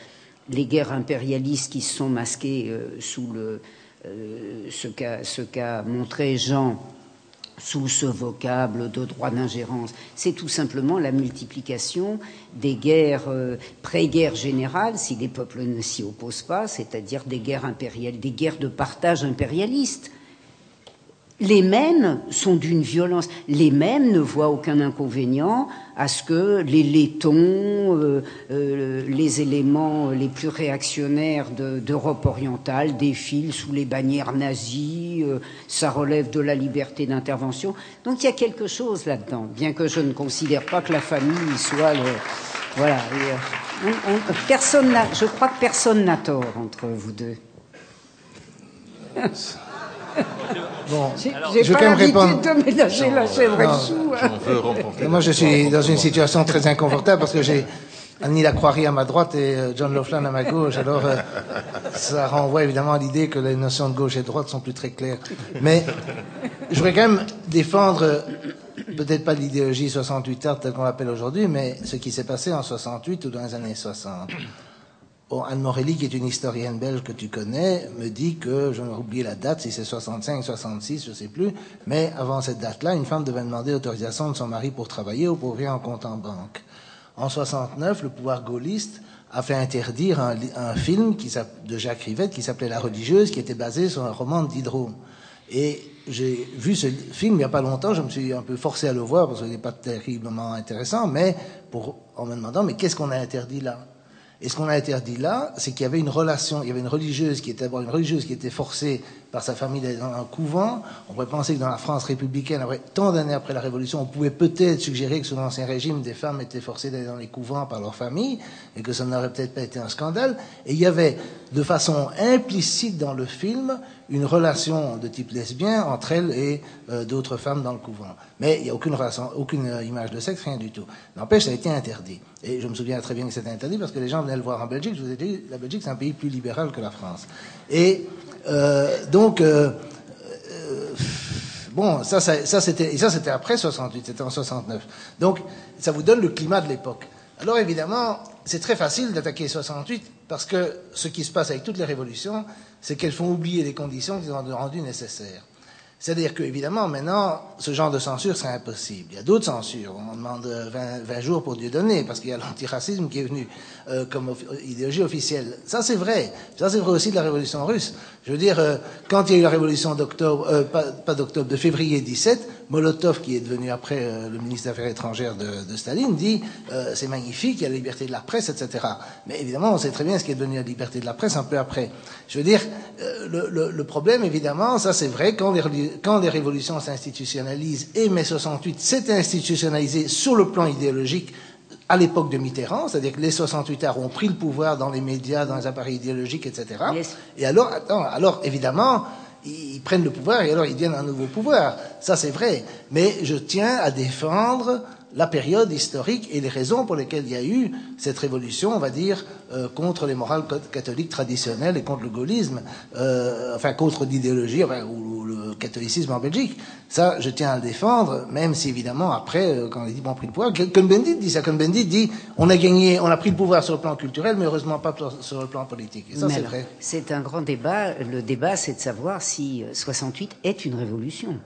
les guerres impérialistes qui se sont masquées euh, sous le euh, ce qu'a ce qu'a montré Jean sous ce vocable de droit d'ingérence. C'est tout simplement la multiplication des guerres euh, pré-guerre générale, si les peuples ne s'y opposent pas, c'est-à-dire des guerres impériales, des guerres de partage impérialiste. Les mêmes sont d'une violence. Les mêmes ne voient aucun inconvénient à ce que les laitons, euh, euh, les éléments les plus réactionnaires d'Europe de, orientale défilent sous les bannières nazies. Euh, ça relève de la liberté d'intervention. Donc il y a quelque chose là-dedans, bien que je ne considère pas que la famille soit le. Voilà. Je crois que personne n'a tort entre vous deux. Bon, j'ai pas l'habitude de ménager la chèvre et le chou. Hein. Moi, je suis dans une situation très inconfortable parce que j'ai Annie Lacroix à ma droite et euh, John Laughlin à ma gauche. Alors, euh, ça renvoie évidemment à l'idée que les notions de gauche et de droite sont plus très claires. Mais je voudrais quand même défendre, peut-être pas l'idéologie 68 art telle qu'on l'appelle aujourd'hui, mais ce qui s'est passé en 68 ou dans les années 60. Anne Morelli, qui est une historienne belge que tu connais, me dit que, je oublier la date, si c'est 65, 66, je sais plus, mais avant cette date-là, une femme devait demander l'autorisation de son mari pour travailler ou pour ouvrir un compte en banque. En 69, le pouvoir gaulliste a fait interdire un, film qui, de Jacques Rivette qui s'appelait La religieuse, qui était basé sur un roman de. Et j'ai vu ce film il n'y a pas longtemps, je me suis un peu forcé à le voir parce qu'il n'est pas terriblement intéressant, mais pour, en me demandant, mais qu'est-ce qu'on a interdit là? Et ce qu'on a interdit là, c'est qu'il y avait une relation, il y avait une religieuse qui était d'abord une religieuse qui était forcée par sa famille d'aller dans un couvent. On pourrait penser que dans la France républicaine, après, tant d'années après la Révolution, on pouvait peut-être suggérer que sous l'Ancien Régime, des femmes étaient forcées d'aller dans les couvents par leur famille et que ça n'aurait peut-être pas été un scandale. Et il y avait, de façon implicite dans le film, une relation de type lesbien entre elle et euh, d'autres femmes dans le couvent. Mais il n'y a aucune, aucune euh, image de sexe, rien du tout. N'empêche, ça a été interdit. Et je me souviens très bien que c'était interdit parce que les gens venaient le voir en Belgique. Je vous ai dit, la Belgique, c'est un pays plus libéral que la France. Et euh, donc, bon, ça, ça, ça c'était après 68, c'était en 69. Donc, ça vous donne le climat de l'époque. Alors évidemment, c'est très facile d'attaquer 68 parce que ce qui se passe avec toutes les révolutions, c'est qu'elles font oublier les conditions qui ont rendu nécessaires. C'est-à-dire qu'évidemment, maintenant, ce genre de censure serait impossible. Il y a d'autres censures. On demande 20, 20 jours pour Dieu donner, parce qu'il y a l'antiracisme qui est venu euh, comme idéologie officielle. Ça, c'est vrai. Ça, c'est vrai aussi de la révolution russe. Je veux dire, euh, quand il y a eu la révolution d'octobre, euh, pas, pas d'octobre, de février 17, Molotov, qui est devenu après euh, le ministre des Affaires étrangères de, de Staline, dit euh, c'est magnifique, il y a la liberté de la presse, etc. Mais évidemment, on sait très bien ce qui est devenu la liberté de la presse un peu après. Je veux dire, euh, le, le, le, problème, évidemment, ça c'est vrai, quand les, quand les révolutions s'institutionnalisent, et mai 68 s'est institutionnalisé sur le plan idéologique, à l'époque de Mitterrand, c'est-à-dire que les 68 arts ont pris le pouvoir dans les médias, dans les appareils idéologiques, etc. Yes. Et alors, attends, alors évidemment, ils prennent le pouvoir et alors ils deviennent un nouveau pouvoir. Ça, c'est vrai. Mais je tiens à défendre la période historique et les raisons pour lesquelles il y a eu cette révolution, on va dire, euh, contre les morales catholiques traditionnelles et contre le gaullisme, euh, enfin contre l'idéologie enfin, ou, le catholicisme en Belgique. Ça, je tiens à le défendre, même si évidemment après, euh, quand les dit on a pris le pouvoir, Cohn-Bendit dit ça. Cohn-Bendit dit on a gagné, on a pris le pouvoir sur le plan culturel, mais heureusement pas sur le plan politique. Et ça, c'est vrai. C'est un grand débat. Le débat, c'est de savoir si 68 est une révolution.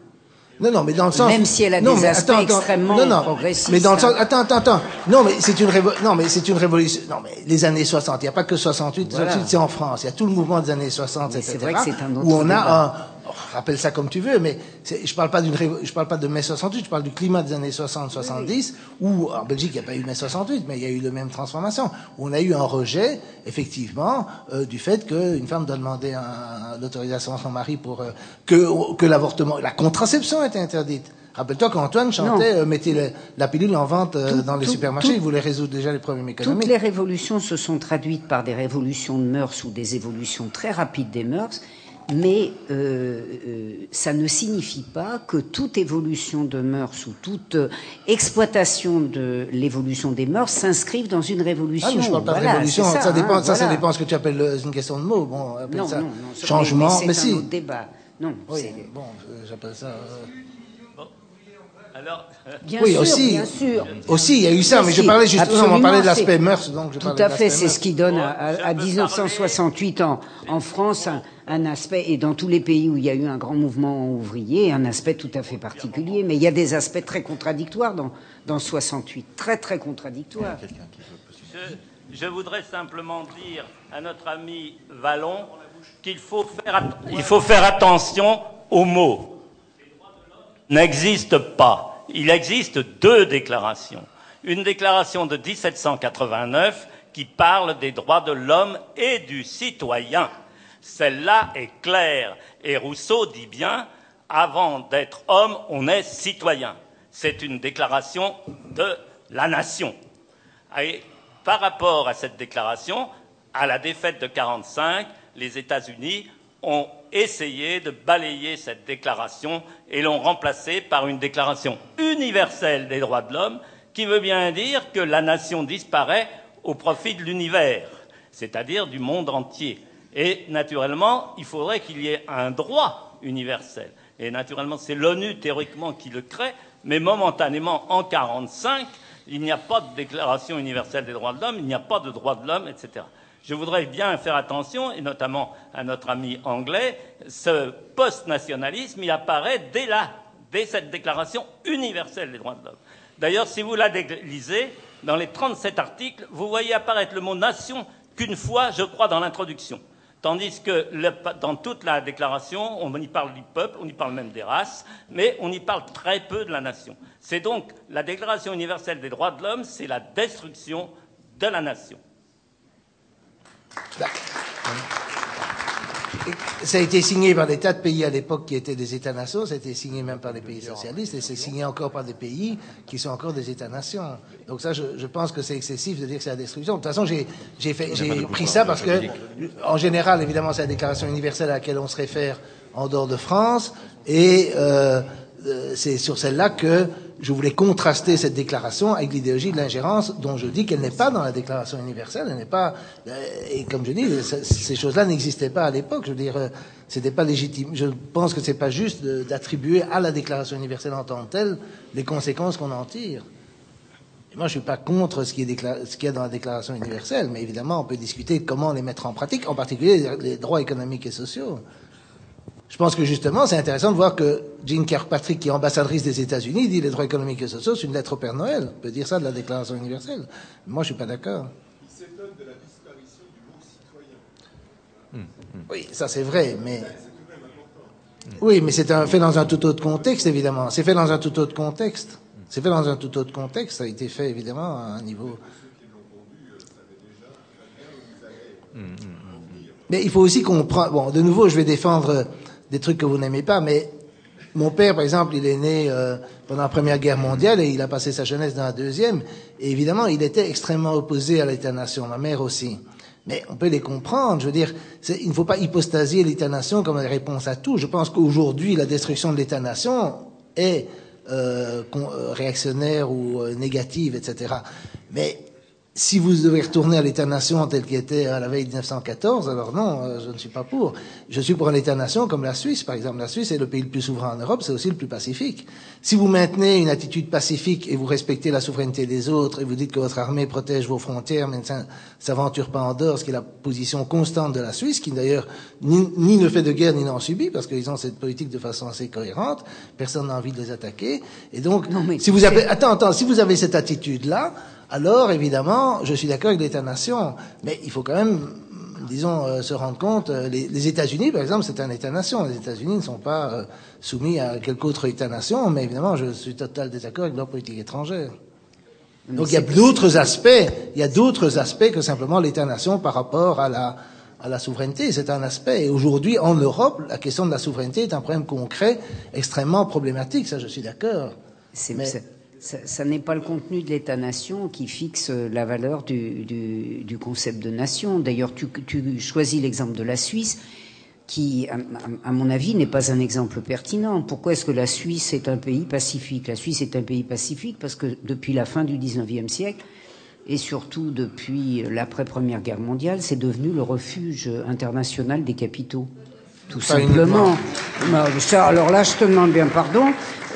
Non, non, mais dans le sens. Même si elle a non, des aspects attends, attends. extrêmement non, non, progressistes, Mais dans le sens. hein. Attends, attends, attends. Non, mais c'est une révo... non, mais c'est une révolution. Non, mais les années 60. Il n'y a pas que 68. Voilà. 68, c'est en France. Il y a tout le mouvement des années 60, Mais etc. c'est vrai que c'est un autre Où on a débat. un. Rappelle ça comme tu veux, mais je parle pas je parle pas de mai 68, je parle du climat des années 60, 70, où en Belgique il n'y a pas eu mai 68, mais il y a eu la même transformation, où on a eu un rejet, effectivement, euh, du fait qu'une femme doit demander l'autorisation à son mari pour euh, que, que l'avortement, la contraception était interdite. Rappelle-toi qu'Antoine chantait euh, mettez le- la pilule en vente euh, Tout- dans les tout- supermarchés, tout- il voulait résoudre déjà les problèmes économiques. Toutes les révolutions se sont traduites par des révolutions de mœurs ou des évolutions très rapides des mœurs, mais euh, euh, ça ne signifie pas que toute évolution de mœurs ou toute euh, exploitation de l'évolution des mœurs s'inscrive dans une révolution. Ah, mais je parle pas de révolution, c'est ça, dépend, hein, ça, ça dépend ce que tu appelles une question de mots. Bon, appelle Non, ça non, non, changement, mais, mais, c'est un si. autre débat. Non, Oui, bon, j'appelle ça. Alors, Bien oui, sûr, aussi. bien sûr. Aussi, il y a eu ça, mais je Si, parlais justement, on parlait de l'aspect mœurs, donc je Tout à fait, c'est ce qui donne à, Bon, à- je à peux 1968 en, en France un, un aspect, et dans tous les pays où il y a eu un grand mouvement ouvrier, un aspect tout à fait particulier. Mais il y a des aspects très contradictoires dans, dans 68, très très contradictoires. je, je voudrais simplement dire à notre ami Vallon qu'il faut faire, il faut faire attention aux mots. N'existe pas. Il existe deux déclarations. Une déclaration de 1789 qui parle des droits de l'homme et du citoyen. Celle-là est claire. Et Rousseau dit bien, avant d'être homme, on est citoyen. C'est une déclaration de la nation. Par rapport à cette déclaration, à la défaite de 45, les États-Unis ont essayé de balayer cette déclaration et l'ont remplacée par une déclaration universelle des droits de l'homme qui veut bien dire que la nation disparaît au profit de l'univers, c'est-à-dire du monde entier. Et naturellement, il faudrait qu'il y ait un droit universel. Et naturellement, c'est l'ONU théoriquement qui le crée, mais momentanément, en 45, il n'y a pas de déclaration universelle des droits de l'homme, il n'y a pas de droits de l'homme, etc. Je voudrais bien faire attention, et notamment à notre ami anglais, ce post-nationalisme, il apparaît dès là, dès cette déclaration universelle des droits de l'homme. D'ailleurs, si vous la lisez, dans les 37 articles, vous voyez apparaître le mot nation qu'une fois, je crois, dans l'introduction. Tandis que dans toute la déclaration, on y parle du peuple, on y parle même des races, mais on y parle très peu de la nation. C'est donc la Déclaration universelle des droits de l'homme, c'est la destruction de la nation. Ça a été signé par des tas de pays à l'époque qui étaient des États-nations, ça a été signé même par les pays socialistes, et c'est signé encore par des pays qui sont encore des États-nations. Donc ça, je, je pense que c'est excessif de dire que c'est la destruction. De toute façon, j'ai pris ça parce que, en général, évidemment, c'est la Déclaration universelle à laquelle on se réfère en dehors de France, et euh, euh, c'est sur celle-là que je voulais contraster cette déclaration avec l'idéologie de l'ingérence dont je dis qu'elle n'est pas dans la déclaration universelle, elle n'est pas, euh, et comme je dis, c- ces choses-là n'existaient pas à l'époque, je veux dire, euh, c'était pas légitime. Je pense que c'est pas juste d'attribuer à la déclaration universelle en tant que telle les conséquences qu'on en tire. Et moi, je suis pas contre ce qui est ce qu'il y a dans la déclaration universelle, mais évidemment, on peut discuter comment les mettre en pratique, en particulier les droits économiques et sociaux. Je pense que justement, c'est intéressant de voir que Jean Kirkpatrick, qui est ambassadrice des États-Unis, dit les droits économiques et sociaux, c'est une lettre au Père Noël. On peut dire ça de la Déclaration universelle. Moi, je suis pas d'accord. Oui, ça c'est vrai, mais. Oui, mais c'est fait dans un tout autre contexte, évidemment. C'est fait dans un tout autre contexte. C'est fait dans un tout autre contexte. Ça a été fait, évidemment, à un niveau. Mais il faut aussi comprendre. Bon, de nouveau, je vais défendre euh, des trucs que vous n'aimez pas, mais mon père, par exemple, il est né euh, pendant la Première Guerre mondiale et il a passé sa jeunesse dans la Deuxième. Et évidemment, il était extrêmement opposé à l'État-nation. Ma mère aussi. Mais on peut les comprendre. Je veux dire, il ne faut pas hypostasier l'État-nation comme une réponse à tout. Je pense qu'aujourd'hui, la destruction de l'État-nation est euh, euh, réactionnaire ou négative, etc. Mais si vous devez retourner à l'État-nation tel qu'il était à la veille de 1914, alors non, euh, je ne suis pas pour. Je suis pour un État-nation comme la Suisse, par exemple. La Suisse est le pays le plus souverain en Europe, c'est aussi le plus pacifique. Si vous maintenez une attitude pacifique et vous respectez la souveraineté des autres et vous dites que votre armée protège vos frontières, mais ne s'aventure pas en dehors, ce qui est la position constante de la Suisse, qui d'ailleurs ni, ni, ne fait de guerre ni n'en subit, parce qu'ils ont cette politique de façon assez cohérente, personne n'a envie de les attaquer. Et donc, Non, mais si vous avez, attends, attends, si vous avez cette attitude-là, alors évidemment, je suis d'accord avec l'État-nation, mais il faut quand même, disons, euh, se rendre compte. euh, les, les États-Unis, par exemple, c'est un État-nation. Les États-Unis ne sont pas euh, soumis à quelque autre État-nation, mais évidemment, je suis total désaccord avec leur politique étrangère. Mais Donc il y a d'autres aspects, il y a d'autres aspects que simplement l'État-nation par rapport à la à la souveraineté. C'est un aspect. Et aujourd'hui, en Europe, la question de la souveraineté est un problème concret, extrêmement problématique. Ça, je suis d'accord. C'est- Mais- c'est- ça, n'est pas le contenu de l'État-nation qui fixe la valeur du, concept de nation. D'ailleurs, tu, choisis l'exemple de la Suisse, qui, à, à- à mon avis, n'est pas un exemple pertinent. Pourquoi est-ce que la Suisse est un pays pacifique? La Suisse est un pays pacifique parce que depuis la fin du XIXe siècle, et surtout depuis l'après-première guerre mondiale, c'est devenu le refuge international des capitaux. Tout Pas simplement. Bah, ça, alors là, je te demande bien pardon.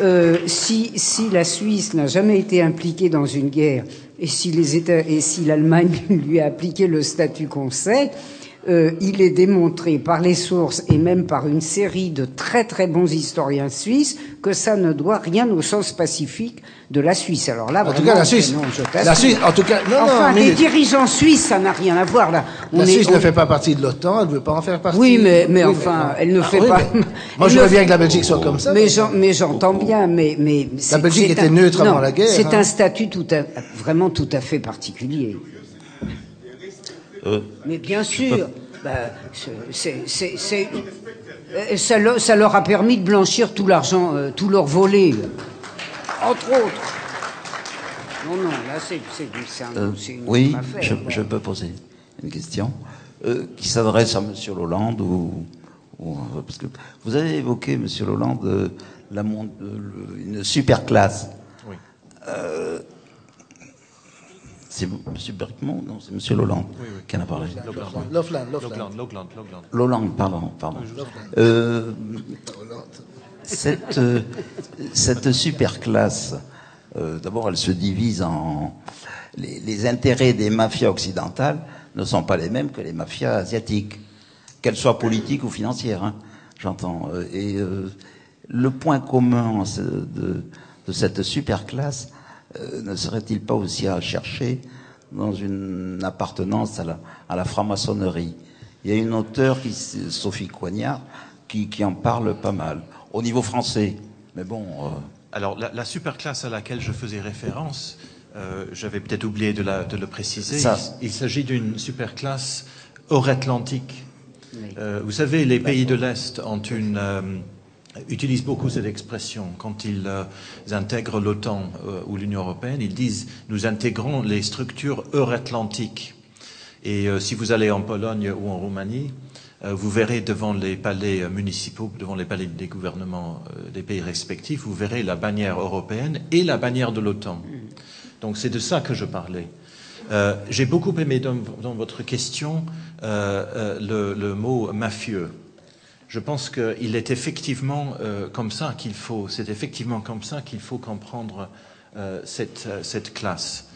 Euh, si, si la Suisse n'a jamais été impliquée dans une guerre et si les États et si l'Allemagne lui a appliqué le statut conseil, euh, il est démontré par les sources et même par une série de très très bons historiens suisses que ça ne doit rien au sens pacifique de la Suisse. Alors là, En tout cas, la Suisse, non, je la. Suisse, en tout cas, non, enfin, non, mais les dirigeants suisses, ça n'a rien à voir là. On la est- Suisse on- ne fait pas partie de l'OTAN, elle ne veut pas en faire partie. Oui, mais, mais Oui, enfin, elle ne Ah, fait oui, pas. mais- Moi, je veux bien que la Belgique soit comme ça. Mais j'en- mais j'entends bien, mais mais c'est- Belgique était un- neutre avant la guerre, C'est hein. un statut tout à, vraiment tout à fait particulier. Euh, Mais bien sûr, bah, c'est- c'est- c'est- euh, ça, leur, ça leur a permis de blanchir tout l'argent, euh, tout leur volé, entre autres. Non, non, là c'est un- euh, une oui, affaire, je, peux poser une question euh, qui s'adresse à Monsieur Hollande ou, ou- parce que vous avez évoqué Monsieur Hollande euh, la euh, une super classe. Oui. C'est Monsieur Bergmont Non, c'est Monsieur Hollande qui en a parlé. Hollande, pardon, pardon. Euh, cette, euh, cette super classe, euh, d'abord, elle se divise en. Les, les intérêts des mafias occidentales ne sont pas les mêmes que les mafias asiatiques, qu'elles soient politiques ou financières, hein, j'entends. Et euh, le point commun de cette super classe euh, ne serait-il pas aussi à chercher dans une appartenance à la, à la franc-maçonnerie? Il y a une auteure, qui, Sophie Coignard, qui, qui en parle pas mal, au niveau français. Mais bon, euh, Alors, la, la superclasse à laquelle je faisais référence, euh, j'avais peut-être oublié de, la- de le préciser, Ça- il, il s'agit d'une superclasse hors Atlantique. Euh, vous savez, les pays de l'Est ont une, euh, utilisent beaucoup cette expression. Quand ils euh, intègrent l'OTAN euh, ou l'Union européenne, ils disent nous intégrons les structures euro-atlantiques. Et euh, si vous allez en Pologne ou en Roumanie, vous verrez devant les palais municipaux, devant les palais des gouvernements des pays respectifs, vous verrez la bannière européenne et la bannière de l'OTAN. Donc c'est de ça que je parlais. J'ai beaucoup aimé dans, votre question le mot mafieux. Je pense qu'il est effectivement euh, comme ça qu'il faut, c'est effectivement comme ça qu'il faut comprendre euh, cette, euh, cette classe.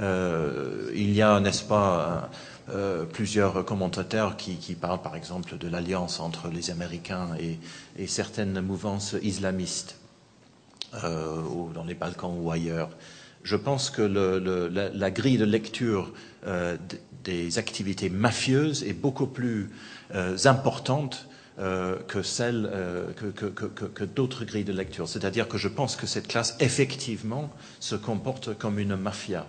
Euh, il y a, n'est-ce pas, euh, plusieurs commentateurs qui, qui parlent, par exemple, de l'alliance entre les Américains et, et certaines mouvances islamistes euh, ou dans les Balkans ou ailleurs. Je pense que le, le, la, la, grille de lecture euh, des activités mafieuses est beaucoup plus euh, importante euh, que celle que, que, que, que d'autres grilles de lecture. C'est-à-dire que je pense que cette classe effectivement se comporte comme une mafia.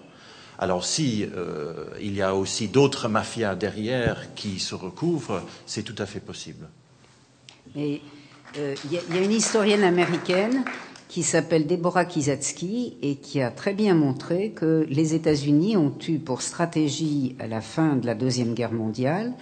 Alors si euh, il y a aussi d'autres mafias derrière qui se recouvrent, c'est tout à fait possible. Mais il y, y, a une historienne américaine qui s'appelle Deborah Kizatsky et qui a très bien montré que les États-Unis ont eu pour stratégie à la fin de la Deuxième Guerre mondiale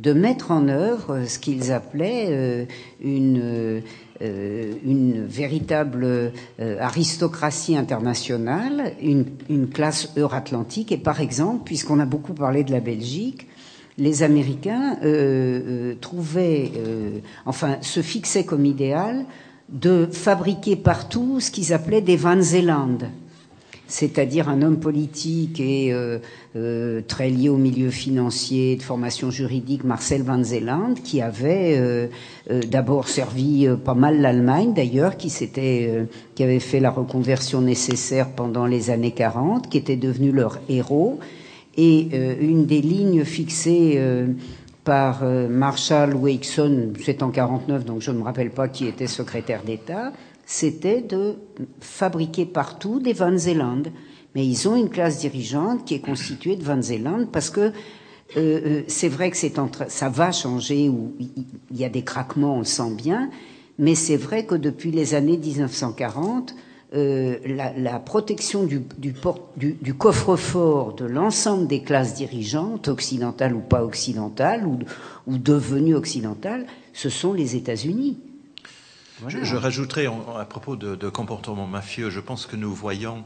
de mettre en œuvre ce qu'ils appelaient euh, une, euh, une véritable euh, aristocratie internationale, une, une classe euro-atlantique. Et par exemple, puisqu'on a beaucoup parlé de la Belgique, les Américains trouvaient, enfin, se fixaient comme idéal de fabriquer partout ce qu'ils appelaient des Van Zeeland, c'est-à-dire un homme politique et euh, euh, très lié au milieu financier, de formation juridique, Marcel Van Zeeland, qui avait euh, euh, d'abord servi euh, pas mal l'Allemagne, d'ailleurs, qui s'était, euh, qui avait fait la reconversion nécessaire pendant les années 40, qui était devenu leur héros. Et une des lignes fixées par Marshall Wakeson, c'est en 49, donc je ne me rappelle pas qui était secrétaire d'État, c'était de fabriquer partout des Van Zeeland. Mais ils ont une classe dirigeante qui est constituée de Van Zeeland parce que euh, euh, c'est vrai que c'est en train, ça va changer, ou il y a des craquements, on le sent bien, mais c'est vrai que depuis les années 1940, euh, la, la protection du coffre-fort de l'ensemble des classes dirigeantes, occidentales ou pas occidentales, ou, ou devenues occidentales, ce sont les États-Unis. Je, je rajouterai à propos de, comportement mafieux, je pense que nous voyons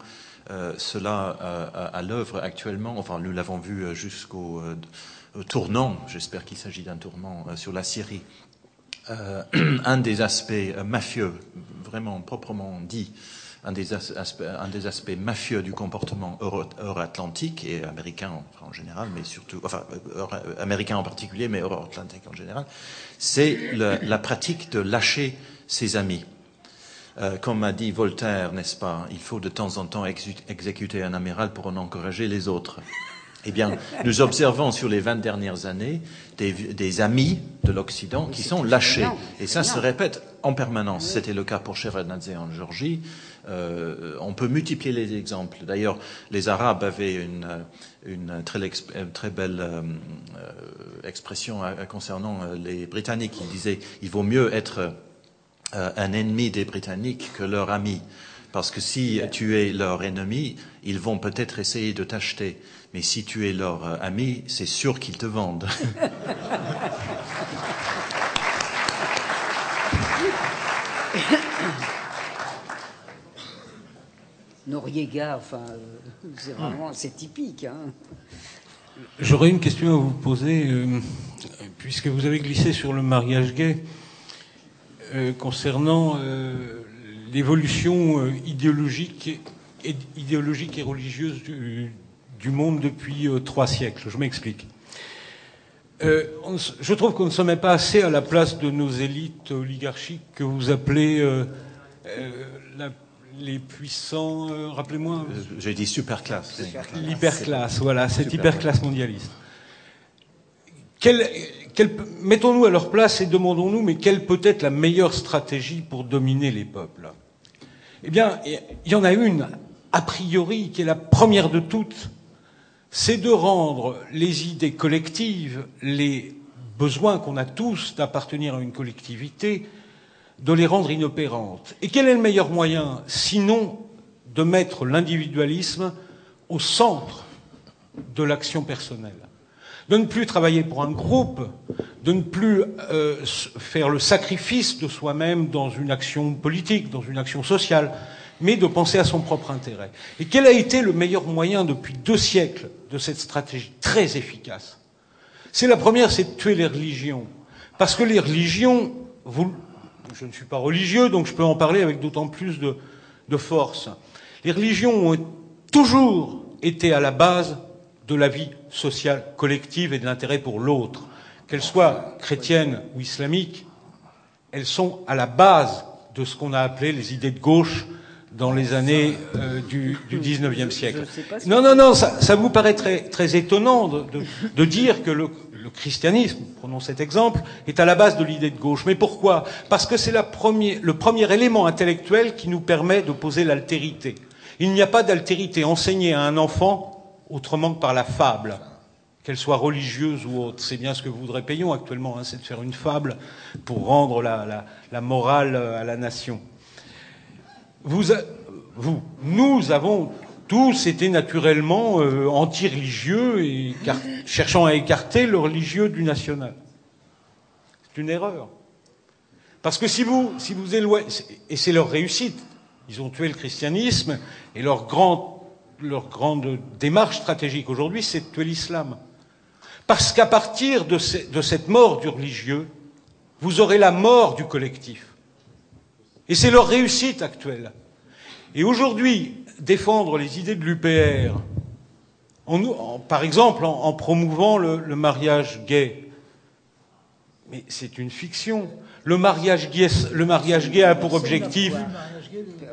euh, cela euh, à, l'œuvre actuellement. Enfin, nous l'avons vu euh, jusqu'au euh, tournant. J'espère qu'il s'agit d'un tournant euh, sur la Syrie. Un des aspects mafieux, vraiment proprement dit, un des, as- aspects, mafieux du comportement euro- euro-atlantique et américain en général, mais surtout, enfin, euro- américain en particulier, mais euro-atlantique en général, c'est la pratique de lâcher ses amis. Euh, comme a dit Voltaire, n'est-ce pas, il faut de temps en temps exé- exécuter un amiral pour en encourager les autres. Eh bien, nous observons sur les 20 dernières années des, des amis de l'Occident qui sont lâchés. Et ça se répète en permanence. C'était le cas pour Shevardnadze en Géorgie. Euh, on peut multiplier les exemples. D'ailleurs, les Arabes avaient une, une très, belle euh, expression concernant les Britanniques. Ils disaient il vaut mieux être euh, un ennemi des Britanniques que leur ami. Parce que si tu es leur ennemi, ils vont peut-être essayer de t'acheter. Mais si tu es leur euh, ami, c'est sûr qu'ils te vendent. Noriega, enfin, euh, c'est vraiment, c'est typique. Hein. J'aurais une question à vous poser, euh, puisque vous avez glissé sur le mariage gay, euh, concernant euh, l'évolution euh, idéologique, et, idéologique et religieuse du, du monde depuis trois siècles. Je m'explique. On je trouve qu'on ne se met pas assez à la place de nos élites oligarchiques que vous appelez la- les puissants. euh, Rappelez-moi. J'ai dit superclasse. L'hyperclasse, voilà, cette hyperclasse mondialiste. Quelle- Mettons-nous à leur place et demandons-nous, mais quelle peut être la meilleure stratégie pour dominer les peuples? Eh bien, il y en a une, a priori, qui est la première de toutes, c'est de rendre les idées collectives, les besoins qu'on a tous d'appartenir à une collectivité, de les rendre inopérantes. Et quel est le meilleur moyen, sinon de mettre l'individualisme au centre de l'action personnelle? De ne plus travailler pour un groupe, de ne plus euh, faire le sacrifice de soi-même dans une action politique, dans une action sociale, mais de penser à son propre intérêt. Et quel a été le meilleur moyen depuis deux siècles de cette stratégie très efficace? C'est la première, c'est de tuer les religions. Parce que les religions, je ne suis pas religieux, donc je peux en parler avec d'autant plus de force. Les religions ont toujours été à la base de la vie sociale collective et de l'intérêt pour l'autre. Qu'elles soient chrétiennes ou islamiques, elles sont à la base de ce qu'on a appelé les idées de gauche dans les années euh, du, du 19e siècle. Non, non, non, ça, ça vous paraît très, très étonnant de, de, de dire que le, le christianisme, prenons cet exemple, est à la base de l'idée de gauche. Mais pourquoi? Parce que c'est le premier élément intellectuel qui nous permet de poser l'altérité. Il n'y a pas d'altérité enseignée à un enfant autrement que par la fable, qu'elle soit religieuse ou autre. C'est bien ce que voudrait Payon actuellement, hein, c'est de faire une fable pour rendre la, morale euh, à la nation. Vous, nous avons tous été naturellement euh, anti-religieux et cherchant à écarter le religieux du national. C'est une erreur. Parce que si vous, si vous éloignez, et c'est leur réussite, ils ont tué le christianisme, et leur, grand, leur grande démarche stratégique aujourd'hui, c'est de tuer l'islam. Parce qu'à partir de, ce, de cette mort du religieux, vous aurez la mort du collectif. Et c'est leur réussite actuelle. Et aujourd'hui, défendre les idées de l'UPR, par exemple en, en promouvant le, le, mariage gay, mais c'est une fiction. Le mariage gay, le mariage gay a pour objectif,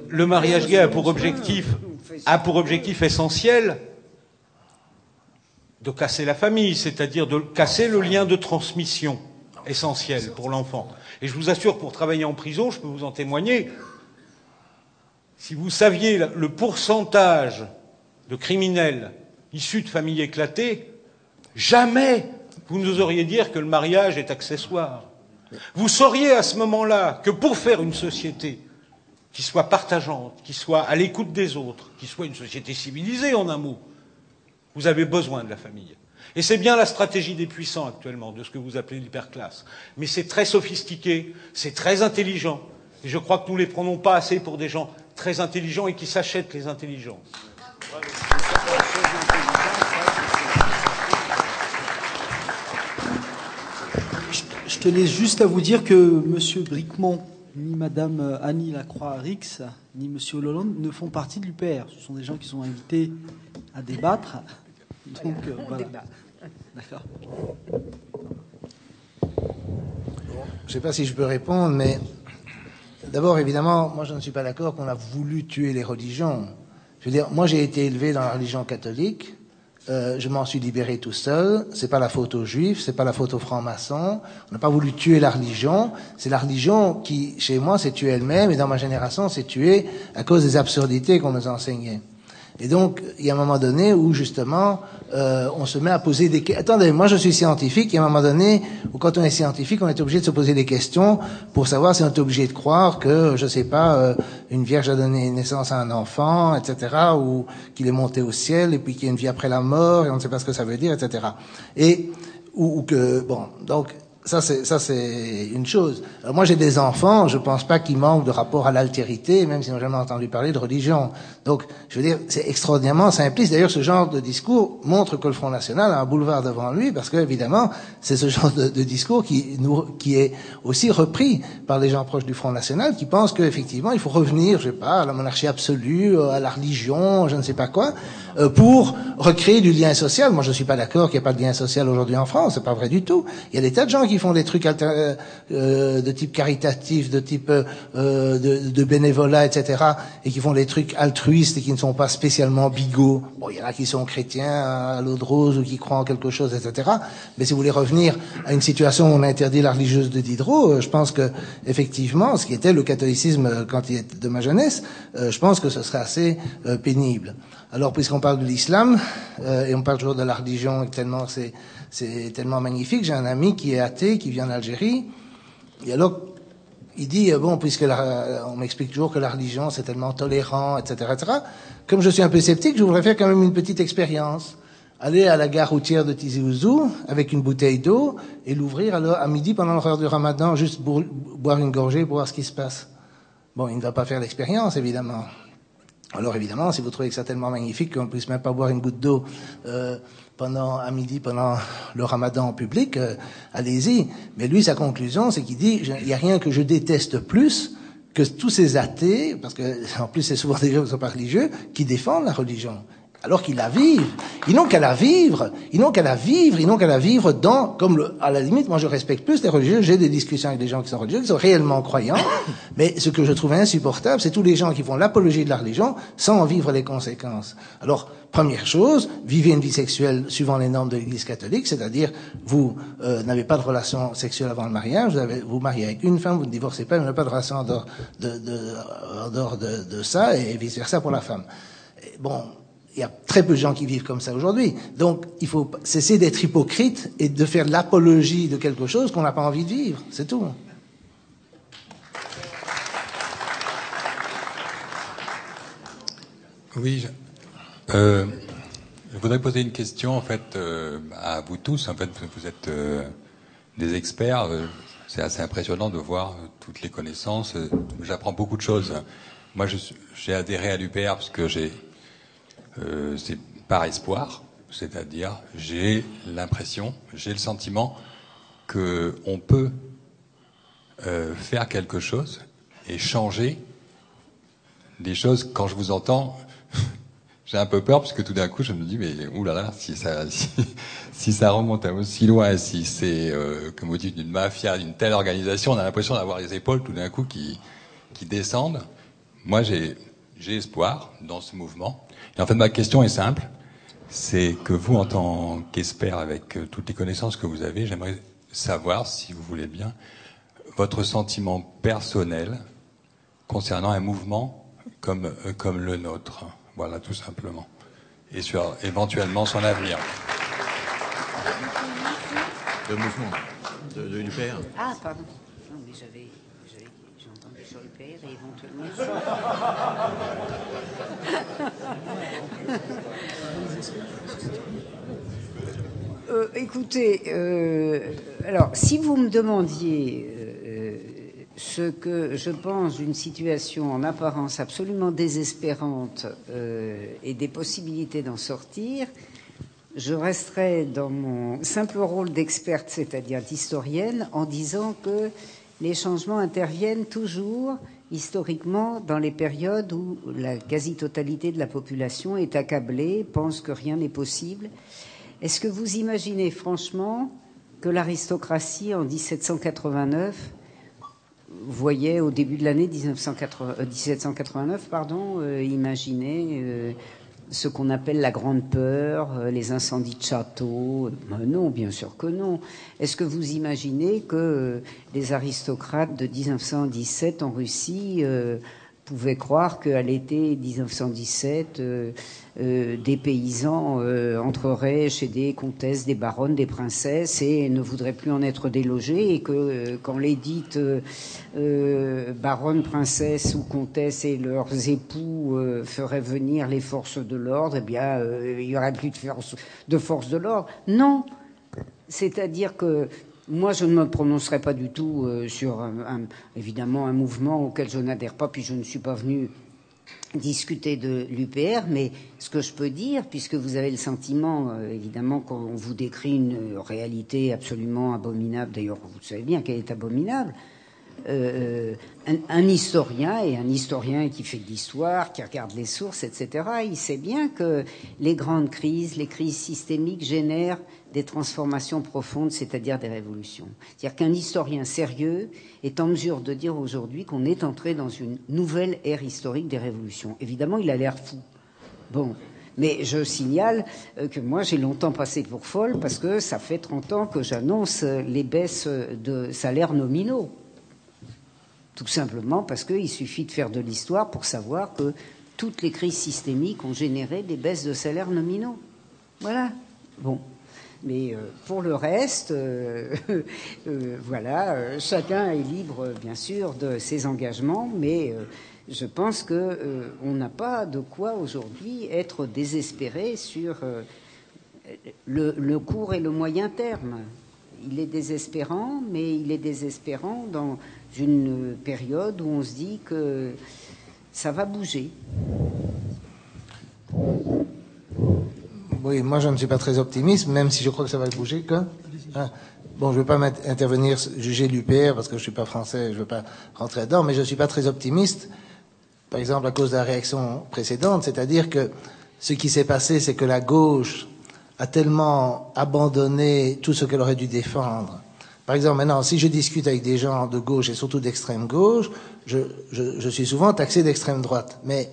le mariage gay a pour objectif, a pour objectif essentiel de casser la famille, c'est-à-dire de casser le lien de transmission essentiel pour l'enfant. Et je vous assure, pour travailler en prison, je peux vous en témoigner, si vous saviez le pourcentage de criminels issus de familles éclatées, jamais vous nous auriez dire que le mariage est accessoire. Vous sauriez à ce moment-là que pour faire une société qui soit partageante, qui soit à l'écoute des autres, qui soit une société civilisée en un mot, vous avez besoin de la famille. Et c'est bien la stratégie des puissants actuellement, de ce que vous appelez l'hyperclasse. Mais c'est très sophistiqué, c'est très intelligent. Et je crois que nous ne les prenons pas assez pour des gens très intelligents et qui s'achètent les intelligences. Je tenais juste à vous dire que M. Bricmont, ni Mme Annie Lacroix-Rix, ni M. Hollande ne font partie de l'UPR. Ce sont des gens qui sont invités à débattre. Donc, euh, voilà. D'accord. Je ne sais pas si je peux répondre, mais d'abord, évidemment, moi je ne suis pas d'accord qu'on a voulu tuer les religions. Je veux dire, moi j'ai été élevé dans la religion catholique, euh, je m'en suis libéré tout seul. C'est pas la faute aux juifs, c'est pas la faute aux francs-maçons. On n'a pas voulu tuer la religion. C'est la religion qui, chez moi, s'est tuée elle-même, et dans ma génération, s'est tuée à cause des absurdités qu'on nous enseignait. Et donc, il y a un moment donné où justement, euh, on se met à poser des questions. Attendez, moi je suis scientifique, il y a un moment donné où quand on est scientifique, on est obligé de se poser des questions pour savoir si on est obligé de croire que, je sais pas, euh, une vierge a donné naissance à un enfant, etc., ou qu'il est monté au ciel, et puis qu'il y a une vie après la mort, et on ne sait pas ce que ça veut dire, etc. Et, ou, ou que, bon, donc, ça, c'est, ça, c'est une chose. Alors, moi, j'ai des enfants, je pense pas qu'ils manquent de rapport à l'altérité, même s'ils n'ont jamais entendu parler de religion. Donc, je veux dire, c'est extraordinairement simpliste. D'ailleurs, ce genre de discours montre que le Front National a un boulevard devant lui, parce que, évidemment, c'est ce genre de, discours qui, nous, qui est aussi repris par les gens proches du Front National, qui pensent qu'effectivement, il faut revenir, je sais pas, à la monarchie absolue, à la religion, je ne sais pas quoi, pour recréer du lien social. Moi, je suis pas d'accord qu'il n'y ait pas de lien social aujourd'hui en France. C'est pas vrai du tout. Il y a des tas de gens qui font des trucs alter, euh, de type caritatif, de type euh, de, bénévolat, etc., et qui font des trucs altruistes et qui ne sont pas spécialement bigots. Bon, il y en a qui sont chrétiens à l'eau de rose ou qui croient en quelque chose, etc. Mais si vous voulez revenir à une situation où on interdit la religieuse de Diderot, je pense que effectivement, ce qui était le catholicisme quand il était de ma jeunesse, euh, je pense que ce serait assez pénible. Alors, puisqu'on parle de l'islam, euh, et on parle toujours de la religion, tellement c'est, c'est tellement magnifique, j'ai un ami qui est athée, qui vient d'Algérie, et alors, il dit, bon, puisque la, on m'explique toujours que la religion, c'est tellement tolérant, etc., etc., comme je suis un peu sceptique, je voudrais faire quand même une petite expérience. Aller à la gare routière de Tizi Ouzou avec une bouteille d'eau et l'ouvrir à midi pendant l'heure du ramadan, juste boire une gorgée pour voir ce qui se passe. Bon, il ne va pas faire l'expérience, évidemment. Alors évidemment, si vous trouvez que c'est tellement magnifique qu'on ne puisse même pas boire une goutte d'eau euh, pendant à midi pendant le Ramadan en public, euh, allez-y. Mais lui, sa conclusion, c'est qu'il dit il n'y a rien que je déteste plus que tous ces athées, parce que en plus c'est souvent des gens qui sont pas religieux, qui défendent la religion alors qu'ils la vivent. Ils n'ont qu'à la vivre. Ils n'ont qu'à la vivre. Ils n'ont qu'à la vivre dans, comme le, à la limite, moi je respecte plus les religieux. J'ai des discussions avec des gens qui sont religieux, qui sont réellement croyants. Mais ce que je trouve insupportable, c'est tous les gens qui font l'apologie de la religion sans en vivre les conséquences. Alors, première chose, vivez une vie sexuelle suivant les normes de l'Église catholique, c'est-à-dire vous euh, n'avez pas de relation sexuelle avant le mariage, vous avez, vous mariez avec une femme, vous ne divorcez pas, vous n'avez pas de relation en dehors de, de, en dehors de, de ça, et vice versa pour la femme. Et bon, il y a très peu de gens qui vivent comme ça aujourd'hui. Donc, il faut cesser d'être hypocrite et de faire l'apologie de quelque chose qu'on n'a pas envie de vivre. C'est tout. Oui. Euh, je voudrais poser une question, en fait, euh, à vous tous. En fait, vous êtes euh, des experts. c'est assez impressionnant de voir euh, toutes les connaissances. Euh, J'apprends beaucoup de choses. Moi, j'ai adhéré à l'UPR parce que j'ai, euh, c'est par espoir, c'est-à-dire j'ai l'impression, j'ai le sentiment que on peut euh, faire quelque chose et changer des choses. Quand je vous entends, j'ai un peu peur parce que tout d'un coup, je me dis mais oulala, si ça, si, ça remonte à aussi loin, si c'est euh, comme vous dites d'une mafia, d'une telle organisation, on a l'impression d'avoir les épaules tout d'un coup qui qui descendent. Moi, j'ai j'ai espoir dans ce mouvement. Et en fait, ma question est simple. C'est que vous, en tant qu'expert, avec euh, toutes les connaissances que vous avez, j'aimerais savoir, si vous voulez bien, votre sentiment personnel concernant un mouvement comme, euh, comme le nôtre. Voilà, tout simplement. Et sur éventuellement son avenir. Le mouvement de, de l'UPR. Ah, pardon. Non, mais j'avais. Et éventuellement. Euh, écoutez, euh, alors si vous me demandiez euh, ce que je pense d'une situation en apparence absolument désespérante et des possibilités d'en sortir, je resterai dans mon simple rôle d'experte, c'est-à-dire d'historienne, en disant que les changements interviennent toujours historiquement dans les périodes où la quasi-totalité de la population est accablée, pense que rien n'est possible. Est-ce que vous imaginez franchement que l'aristocratie en 1789 voyait au début de l'année 1980 euh, 1789 pardon, euh, euh, ce qu'on appelle la grande peur, euh, les incendies de châteaux Ben Non, bien sûr que non. Est-ce que vous imaginez que euh, les aristocrates de 1917 en Russie pouvaient croire qu'à l'été 1917, euh, euh, des paysans euh, entreraient chez des comtesses, des baronnes, des princesses et ne voudraient plus en être délogés et que quand les dites baronnes, princesses ou comtesses et leurs époux feraient venir les forces de l'ordre, eh bien, il y aurait plus de force de, force de l'ordre. Non, c'est-à-dire que moi, je ne me prononcerai pas du tout euh, sur, un- évidemment, un mouvement auquel je n'adhère pas, puis je ne suis pas venu discuter de l'UPR, mais ce que je peux dire, puisque vous avez le sentiment, euh, évidemment, qu'on vous décrit une euh, réalité absolument abominable, d'ailleurs, vous savez bien qu'elle est abominable, euh, un, un historien et un historien qui fait de l'histoire, qui regarde les sources, etc., il sait bien que les grandes crises, les crises systémiques génèrent des transformations profondes, c'est-à-dire des révolutions. C'est-à-dire qu'un historien sérieux est en mesure de dire aujourd'hui qu'on est entré dans une nouvelle ère historique des révolutions. Évidemment, il a l'air fou. Bon. Mais je signale euh, que moi, j'ai longtemps passé pour folle parce que ça fait 30 ans que j'annonce euh, les baisses de salaires nominaux. Tout simplement parce qu'il suffit de faire de l'histoire pour savoir que toutes les crises systémiques ont généré des baisses de salaires nominaux. Voilà. Bon. Mais euh, pour le reste, euh, euh, voilà, chacun est libre, bien sûr, de ses engagements, mais je pense que euh, on n'a pas de quoi aujourd'hui être désespéré sur le court et le moyen terme. Il est désespérant, mais il est désespérant dans une période où on se dit que ça va bouger. Oui, moi je ne suis pas très optimiste, même si je crois que ça va bouger. Que... Ah, bon, je ne veux pas intervenir juger l'UPR parce que je ne suis pas français, je ne veux pas rentrer dedans, mais je ne suis pas très optimiste, par exemple à cause de la réaction précédente, c'est-à-dire que ce qui s'est passé, c'est que la gauche a tellement abandonné tout ce qu'elle aurait dû défendre. Par exemple, maintenant, si je discute avec des gens de gauche et surtout d'extrême gauche, je, je, je suis souvent taxé d'extrême droite. Mais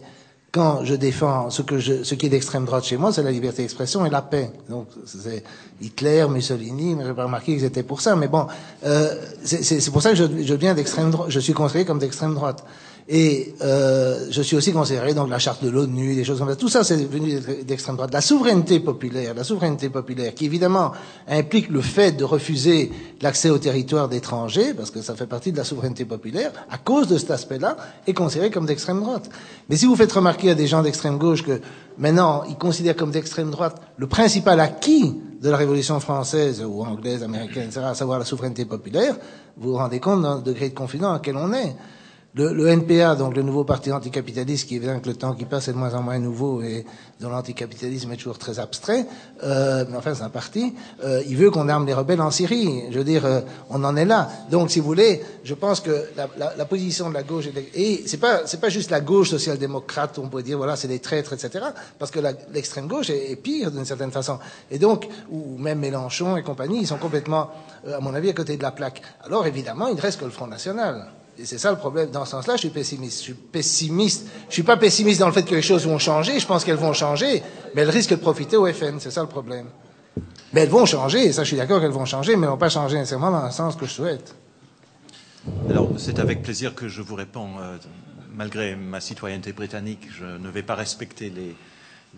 quand je défends ce, que je, ce qui est d'extrême droite chez moi, c'est la liberté d'expression et la paix. Donc, c'est Hitler, Mussolini, mais j'ai pas remarqué qu'ils étaient pour ça. Mais bon, euh, c'est- pour ça que je, je viens d'extrême droite. Je suis considéré comme d'extrême droite. Et euh, je suis aussi considéré donc la charte de l'ONU, des choses comme ça. Tout ça, c'est venu d'extrême droite. La souveraineté populaire, la souveraineté populaire, qui évidemment implique le fait de refuser l'accès au territoire d'étrangers, parce que ça fait partie de la souveraineté populaire, à cause de cet aspect-là, est considéré comme d'extrême droite. Mais si vous faites remarquer à des gens d'extrême gauche que maintenant ils considèrent comme d'extrême droite le principal acquis de la Révolution française ou anglaise, américaine, etc., à savoir la souveraineté populaire, vous vous rendez compte d'un degré de confinement à quel on est. Le, le, NPA, donc le nouveau parti anticapitaliste, qui évidemment que le temps qui passe est de moins en moins nouveau et dont l'anticapitalisme est toujours très abstrait, euh, mais enfin c'est un parti, euh, il veut qu'on arme les rebelles en Syrie. Je veux dire, euh, on en est là. Donc, si vous voulez, je pense que la, la, la position de la gauche et c'est pas c'est pas juste la gauche social-démocrate, on pourrait dire voilà c'est des traîtres, etc. Parce que l'extrême gauche est, est pire d'une certaine façon. Et donc, ou même Mélenchon et compagnie, ils sont complètement, euh, à mon avis, à côté de la plaque. Alors évidemment, il ne reste que le Front National. C'est ça le problème. Dans ce sens-là, je suis pessimiste. Je suis suis pas pessimiste dans le fait que les choses vont changer. Je pense qu'elles vont changer, mais elles risquent de profiter au FN. C'est ça le problème. Mais elles vont changer. Et ça, je suis d'accord qu'elles vont changer, mais elles vont pas changer nécessairement dans le sens que je souhaite. Alors, c'est avec plaisir que je vous réponds. Euh, malgré ma citoyenneté britannique, je ne vais pas respecter les,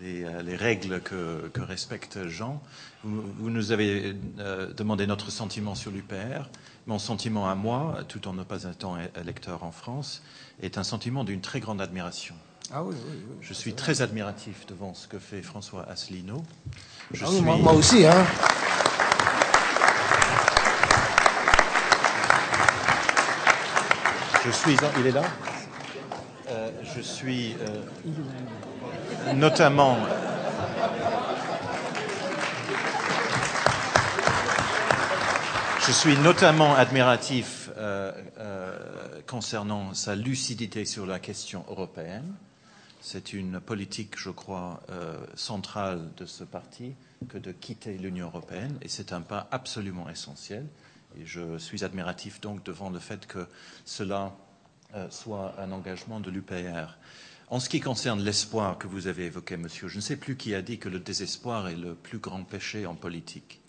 les, euh, les règles que, respecte Jean. Vous, vous nous avez euh, demandé notre sentiment sur l'UPR. Mon sentiment à moi, tout en ne pas étant électeur en France, est un sentiment d'une très grande admiration. Ah oui, oui, oui, je suis très admiratif devant ce que fait François Asselineau. Je ah suis... moi, moi, aussi, hein. Je suis. Il est là? Euh, Je suis euh, notamment. Je suis notamment admiratif euh, euh, concernant sa lucidité sur la question européenne. C'est une politique, je crois, euh, centrale de ce parti que de quitter l'Union européenne, et c'est un pas absolument essentiel. Et je suis admiratif donc devant le fait que cela soit un engagement de l'UPR. En ce qui concerne l'espoir que vous avez évoqué, monsieur, je ne sais plus qui a dit que le désespoir est le plus grand péché en politique.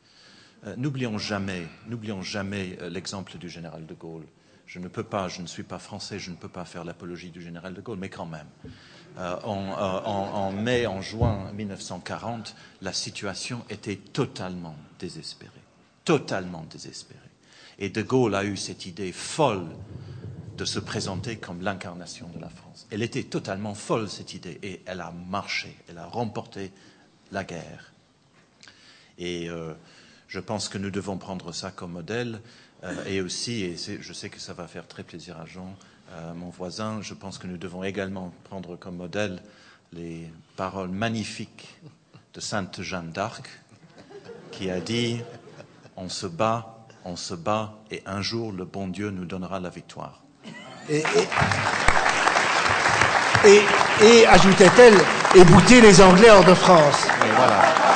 Euh, n'oublions jamais, n'oublions jamais euh, l'exemple du général de Gaulle. Je ne peux pas, je ne suis pas français, je ne peux pas faire l'apologie du général de Gaulle, mais quand même. Euh, en, mai, en juin 1940, la situation était totalement désespérée, totalement désespérée. Et de Gaulle a eu cette idée folle de se présenter comme l'incarnation de la France. Elle était totalement folle, cette idée, et elle a marché, elle a remporté la guerre. Et je pense que nous devons prendre ça comme modèle. Euh, et aussi, et je sais que ça va faire très plaisir à Jean, euh, mon voisin, je pense que nous devons également prendre comme modèle les paroles magnifiques de Sainte Jeanne d'Arc, qui a dit On se bat, on se bat, et un jour le bon Dieu nous donnera la victoire. Et, et, et, et ajoutait-elle, et bouter les Anglais hors de France. Et voilà.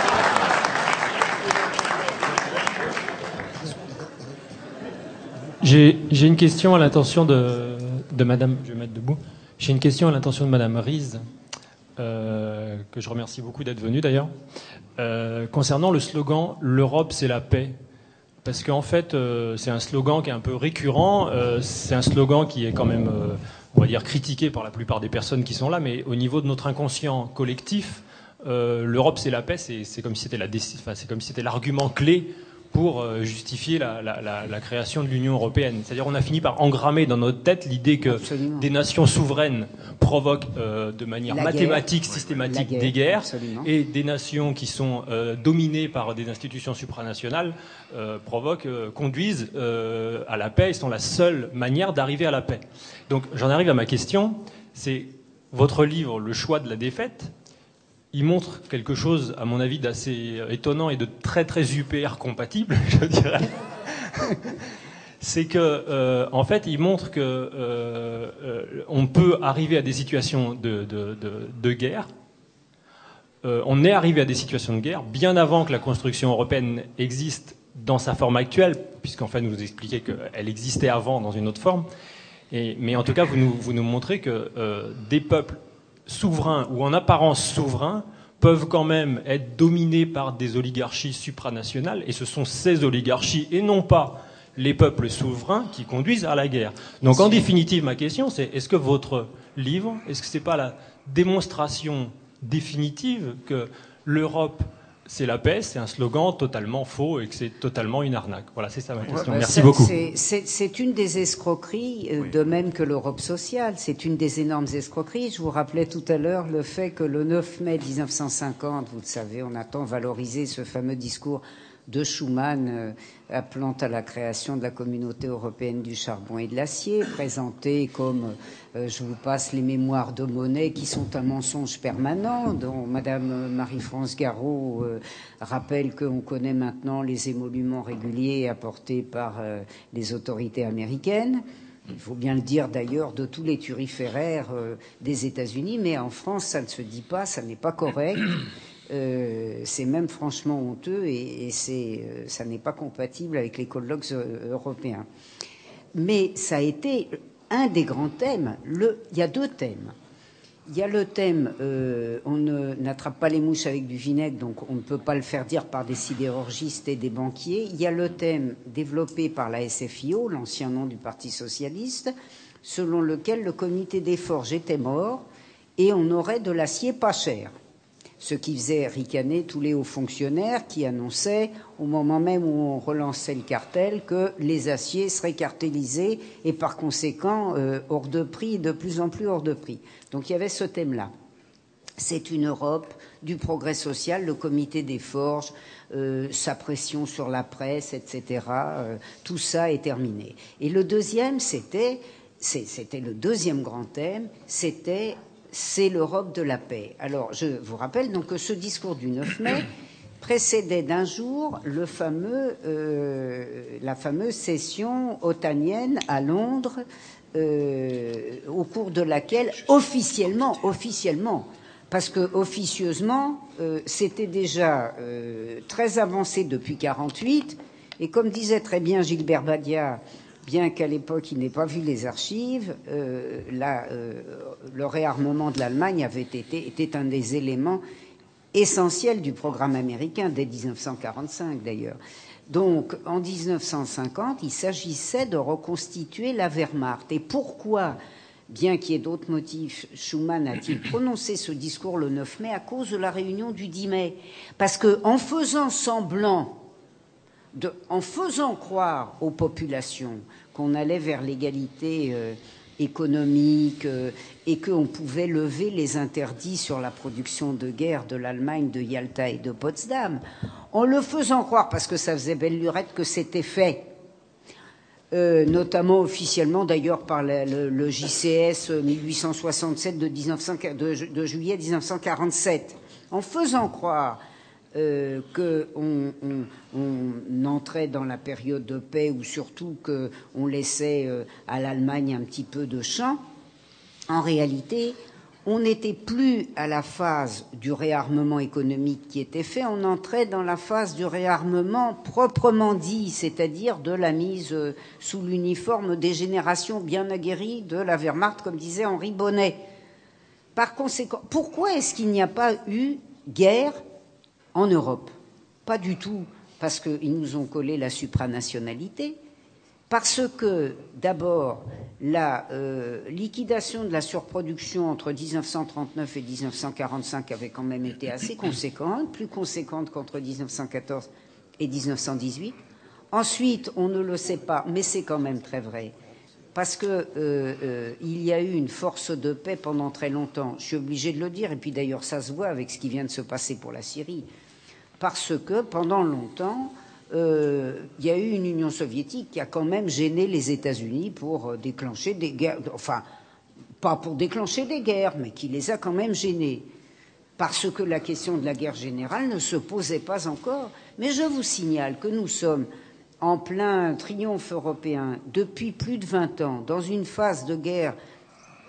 J'ai une question à l'intention de, de Madame. Je vais mettre debout. J'ai une question à l'intention de Madame Rize, euh, que je remercie beaucoup d'être venue d'ailleurs, euh, concernant le slogan "L'Europe, c'est la paix". Parce qu'en fait, euh, c'est un slogan qui est un peu récurrent. C'est un slogan qui est quand même, on va dire, critiqué par la plupart des personnes qui sont là. Mais au niveau de notre inconscient collectif, l'Europe, c'est la paix. C'est comme si c'était la, enfin, c'est comme si c'était l'argument clé pour euh, justifier la, la, la, la création de l'Union européenne. C'est-à-dire on a fini par engrammer dans notre tête l'idée que Absolument. des nations souveraines provoquent euh, de manière mathématique, systématique guerre, des guerres, absolument. et des nations qui sont euh, dominées par des institutions supranationales euh, provoquent, conduisent à la paix et sont la seule manière d'arriver à la paix. Donc j'en arrive à ma question, c'est votre livre Le choix de la défaite, il montre quelque chose, à mon avis, d'assez étonnant et de très très UPR compatible, je dirais. C'est que, euh, en fait, il montre que euh, euh, on peut arriver à des situations de, de, de, guerre. Euh, on est arrivé à des situations de guerre bien avant que la construction européenne existe dans sa forme actuelle, puisqu'en fait, vous expliquez qu'elle existait avant dans une autre forme. Mais en tout cas, vous nous, vous nous montrez que euh, des peuples souverains ou en apparence souverains peuvent quand même être dominés par des oligarchies supranationales et ce sont ces oligarchies et non pas les peuples souverains qui conduisent à la guerre. Donc en définitive, ma question c'est est-ce que votre livre, est-ce que c'est pas la démonstration définitive que l'Europe c'est la paix, c'est un slogan totalement faux et que c'est totalement une arnaque. Voilà, c'est ça ma question. Ouais, bah, Merci beaucoup. c'est- C'est c'est une des escroqueries, euh, de même que l'Europe sociale. C'est une des énormes escroqueries. Je vous rappelais tout à l'heure le fait que le 9 mai 1950, vous le savez, on a tant valorisé ce fameux discours de Schuman euh, appelant à la création de la communauté européenne du charbon et de l'acier, présenté comme, euh, je vous passe les mémoires de Monet, qui sont un mensonge permanent, dont Madame Marie-France Garot euh, rappelle qu'on connaît maintenant les émoluments réguliers apportés par les autorités américaines. Il faut bien le dire d'ailleurs de tous les turiféraires des États-Unis, mais en France, ça ne se dit pas, ça n'est pas correct. Euh, c'est même franchement honteux et, euh, ça n'est pas compatible avec les colloques euh, européens. Mais ça a été un des grands thèmes. Il y a deux thèmes. Il y a le thème on n'attrape pas les mouches avec du vinaigre, donc on ne peut pas le faire dire par des sidérurgistes et des banquiers. Il y a le thème développé par la SFIO, l'ancien nom du Parti socialiste, selon lequel le comité des forges était mort et on aurait de l'acier pas cher ce qui faisait ricaner tous les hauts fonctionnaires qui annonçaient, au moment même où on relançait le cartel, que les aciers seraient cartélisés et par conséquent euh, hors de prix, de plus en plus hors de prix. Donc il y avait ce thème-là. C'est une Europe du progrès social, le comité des forges, euh, sa pression sur la presse, etc. euh, tout ça est terminé. Et le deuxième, c'était, c'était le deuxième grand thème, c'était c'est l'Europe de la paix. Alors, je vous rappelle donc que ce discours du 9 mai précédait d'un jour le fameux, euh, la fameuse session otanienne à Londres, euh, au cours de laquelle, officiellement, officiellement, parce que officieusement, euh, c'était déjà euh, très avancé depuis 48, et comme disait très bien Gilbert Badia, bien qu'à l'époque il n'ait pas vu les archives, euh, la, euh, le réarmement de l'Allemagne avait été était un des éléments essentiels du programme américain dès 1945 d'ailleurs. Donc en 1950, il s'agissait de reconstituer la Wehrmacht. Et pourquoi Bien qu'il y ait d'autres motifs, Schuman a-t-il prononcé ce discours le 9 mai? À cause de la réunion du 10 mai Parce que en faisant semblant en faisant croire aux populations qu'on allait vers l'égalité euh, économique euh, et qu'on pouvait lever les interdits sur la production de guerre de l'Allemagne, de Yalta et de Potsdam, en le faisant croire, parce que ça faisait belle lurette, que c'était fait, euh, notamment officiellement d'ailleurs par le, JCS 1867 de, 1900 de ju- de juillet 1947, en faisant croire euh, qu'on on, entrait dans la période de paix ou surtout qu'on laissait euh, à l'Allemagne un petit peu de champ, en réalité, on n'était plus à la phase du réarmement économique qui était fait, on entrait dans la phase du réarmement proprement dit, c'est-à-dire de la mise euh, sous l'uniforme des générations bien aguerries de la Wehrmacht, comme disait Henri Bonnet. Par conséquent, pourquoi est-ce qu'il n'y a pas eu guerre en Europe Pas du tout parce qu'ils nous ont collé la supranationalité, parce que, d'abord, la euh, liquidation de la surproduction entre 1939 et 1945 avait quand même été assez conséquente, plus conséquente qu'entre 1914 et 1918. Ensuite, on ne le sait pas, mais c'est quand même très vrai, parce que euh, euh, y a eu une force de paix pendant très longtemps. Je suis obligé de le dire, et puis d'ailleurs ça se voit avec ce qui vient de se passer pour la Syrie, parce que pendant longtemps, euh, il y a eu une Union soviétique qui a quand même gêné les États-Unis pour euh, déclencher des guerres, enfin pas pour déclencher des guerres, mais qui les a quand même gênés, parce que la question de la guerre générale ne se posait pas encore. Mais je vous signale que nous sommes en plein triomphe européen depuis plus de 20 ans, dans une phase de guerre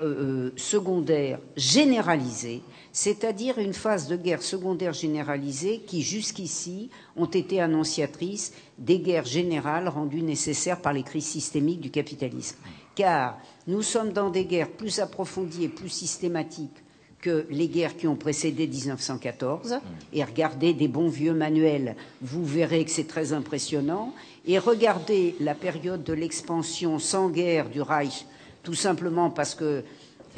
euh, secondaire généralisée, c'est-à-dire une phase de guerre secondaire généralisée qui, jusqu'ici, ont été annonciatrices des guerres générales rendues nécessaires par les crises systémiques du capitalisme. Car nous sommes dans des guerres plus approfondies et plus systématiques que les guerres qui ont précédé 1914. Et regardez des bons vieux manuels, vous verrez que c'est très impressionnant. Et regardez la période de l'expansion sans guerre du Reich, tout simplement parce que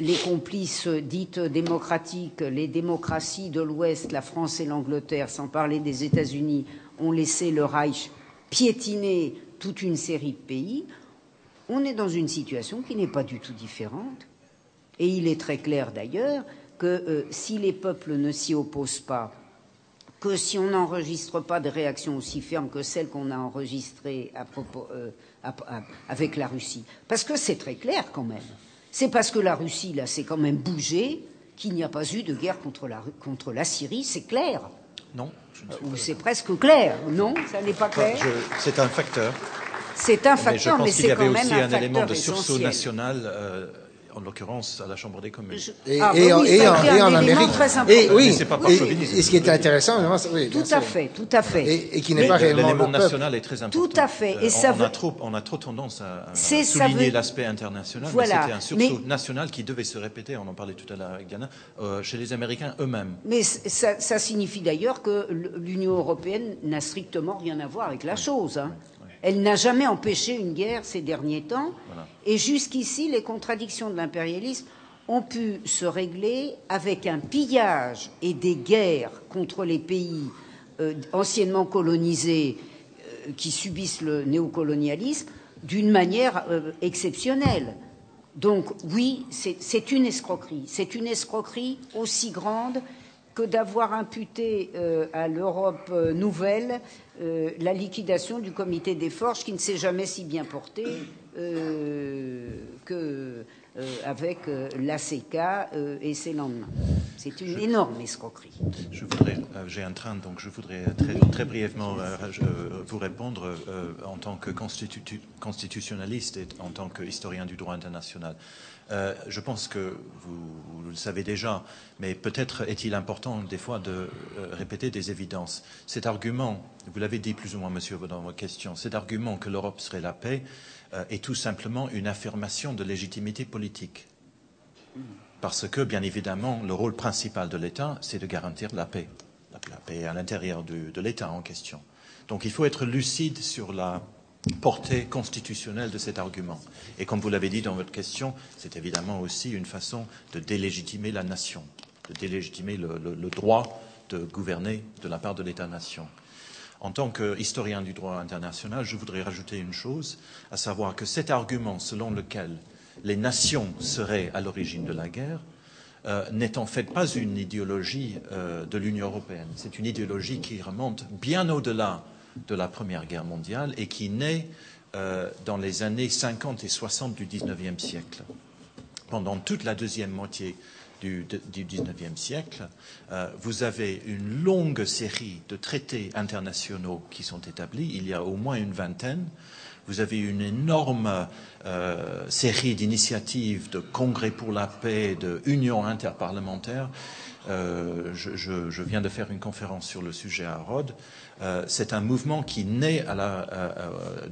les complices dites démocratiques, les démocraties de l'Ouest, la France et l'Angleterre, sans parler des États-Unis, ont laissé le Reich piétiner toute une série de pays, on est dans une situation qui n'est pas du tout différente. Et il est très clair d'ailleurs que euh, si les peuples ne s'y opposent pas, que si on n'enregistre pas de réactions aussi fermes que celles qu'on a enregistrées euh, avec la Russie, parce que c'est très clair quand même, c'est parce que la Russie, là, s'est quand même bougée qu'il n'y a pas eu de guerre contre la, contre la Syrie, c'est clair. Non, je ne suis Ou pas c'est presque clair, non Ça n'est pas clair C'est un facteur. C'est un Mais je facteur, pense mais qu'il c'est y avait quand même aussi un un, élément de sursaut essentiel. national, euh, en l'occurrence à la Chambre des communes. Et, Ah, et bah en, oui, et en- et un en élément Amérique. très important. Et oui, Mais c'est pas par et, et ce qui est intéressant, oui, Tout à fait, tout à fait. Et, et qui n'est pas réellement L'élément national est très important. Tout à fait. Et Euh, ça on, a trop, on a trop tendance à, souligner veut- l'aspect international, Voilà. mais c'était un sursaut Mais- national qui devait se répéter, on en parlait tout à l'heure avec Diana, euh, chez les Américains eux-mêmes. Mais ça, ça signifie d'ailleurs que l'Union européenne n'a strictement rien à voir avec la chose. hein. Elle n'a jamais empêché une guerre ces derniers temps. Et jusqu'ici, les contradictions de l'impérialisme ont pu se régler avec un pillage et des guerres contre les pays euh, anciennement colonisés euh, qui subissent le néocolonialisme d'une manière euh, exceptionnelle. Donc oui, c'est c'est une escroquerie. C'est une escroquerie aussi grande que d'avoir imputé euh, à l'Europe euh, nouvelle euh, la liquidation du comité des forges qui ne s'est jamais si bien porté euh, que avec euh, l'ACK et ses lendemains. C'est une énorme escroquerie. Je voudrais, euh, j'ai un train, donc je voudrais très, très brièvement euh, euh, vous répondre euh, en tant que constitu- constitutionnaliste et en tant qu'historien du droit international. Je pense que vous, vous le savez déjà, mais peut-être est-il important des fois de répéter des évidences. Cet argument, vous l'avez dit plus ou moins, monsieur, dans vos questions, cet argument que l'Europe serait la paix est tout simplement une affirmation de légitimité politique. Parce que, bien évidemment, le rôle principal de l'État, c'est de garantir la paix. La, paix à l'intérieur de l'État en question. Donc il faut être lucide sur la portée constitutionnelle de cet argument. Et comme vous l'avez dit dans votre question, c'est évidemment aussi une façon de délégitimer la nation, de délégitimer le, le- le droit de gouverner de la part de l'État-nation. En tant qu'historien du droit international, je voudrais rajouter une chose, à savoir que cet argument selon lequel les nations seraient à l'origine de la guerre euh, n'est en fait pas une idéologie euh, de l'Union européenne. C'est une idéologie qui remonte bien au-delà de la Première Guerre mondiale et qui naît euh, dans les années 50 et 60 du XIXe siècle. Pendant toute la deuxième moitié du, XIXe siècle, vous avez une longue série de traités internationaux qui sont établis. Il y a au moins une vingtaine. Vous avez une énorme euh, série d'initiatives de congrès pour la paix, de unions interparlementaires. Euh, je, viens de faire une conférence sur le sujet à Rhodes. Euh, c'est un mouvement qui naît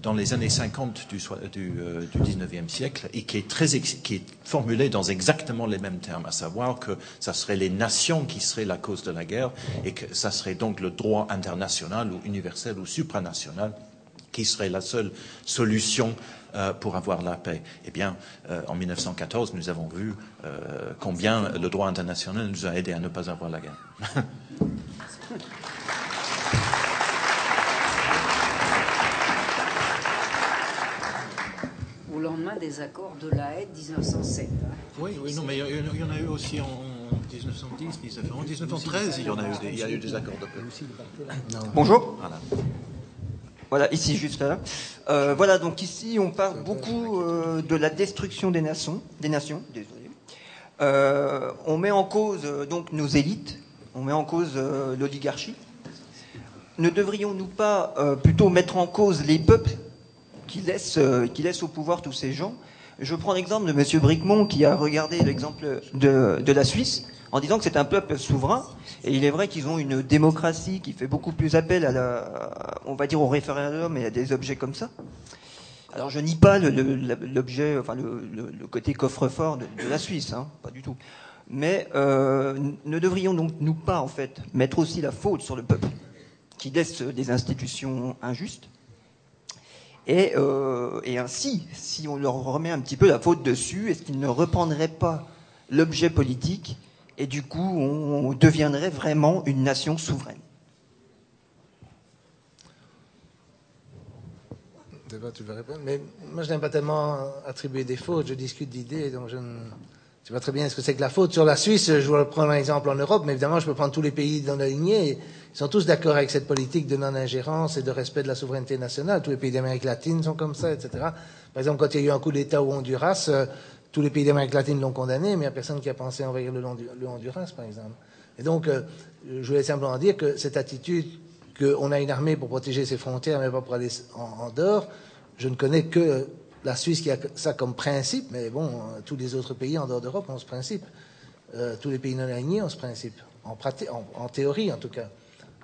dans les années 50 du, du, euh, du 19e siècle et qui est, qui est formulé dans exactement les mêmes termes, à savoir que ça serait les nations qui seraient la cause de la guerre et que ça serait donc le droit international ou universel ou supranational qui serait la seule solution euh, pour avoir la paix? Eh bien, euh, en 1914, nous avons vu euh, combien le droit international nous a aidés à ne pas avoir la guerre. Au lendemain des accords de la Haye de 1907. hein. Oui, oui, non, mais il y, en a- il y en a eu aussi en 1910, 19, en 1913, il y en a eu des, il y a eu des accords de paix. Bonjour. Voilà. Voilà, ici juste là. Euh, voilà, donc ici on parle beaucoup euh, de la destruction des nations, des nations. Désolé. Euh, on met en cause donc nos élites, on met en cause l'oligarchie. Ne devrions-nous pas plutôt mettre en cause les peuples qui laissent, au pouvoir tous ces gens? Je prends l'exemple de M. Bricmont qui a regardé l'exemple de la Suisse en disant que c'est un peuple souverain. Et il est vrai qu'ils ont une démocratie qui fait beaucoup plus appel à la, on va dire au référendum et à des objets comme ça. Alors je nie pas l'objet, enfin le, côté coffre-fort de, de la Suisse, hein, pas du tout. Mais euh, ne devrions donc nous pas en fait mettre aussi la faute sur le peuple qui laisse des institutions injustes et, euh, et ainsi, si on leur remet un petit peu la faute dessus, est-ce qu'ils ne reprendraient pas l'objet politique, et du coup, on, deviendrait vraiment une nation souveraine. Tu veux répondre? Mais moi, je n'aime pas tellement attribuer des fautes. Je discute d'idées, donc je ne sais pas très bien ce que c'est que la faute. Sur la Suisse, je vais prendre un exemple en Europe, mais évidemment, je peux prendre tous les pays dans la lignée. Ils sont tous d'accord avec cette politique de non-ingérence et de respect de la souveraineté nationale. Tous les pays d'Amérique latine sont comme ça, etc. Par exemple, quand il y a eu un coup d'État au Honduras, euh, tous les pays d'Amérique latine l'ont condamné, mais il n'y a personne qui a pensé envahir le, le Honduras, par exemple. Et donc, euh, je voulais simplement dire que cette attitude qu'on a une armée pour protéger ses frontières, mais pas pour aller en, dehors, je ne connais que la Suisse qui a ça comme principe, mais bon, euh, tous les autres pays en dehors d'Europe ont ce principe. Euh, tous les pays non alignés ont ce principe, en, en théorie en tout cas.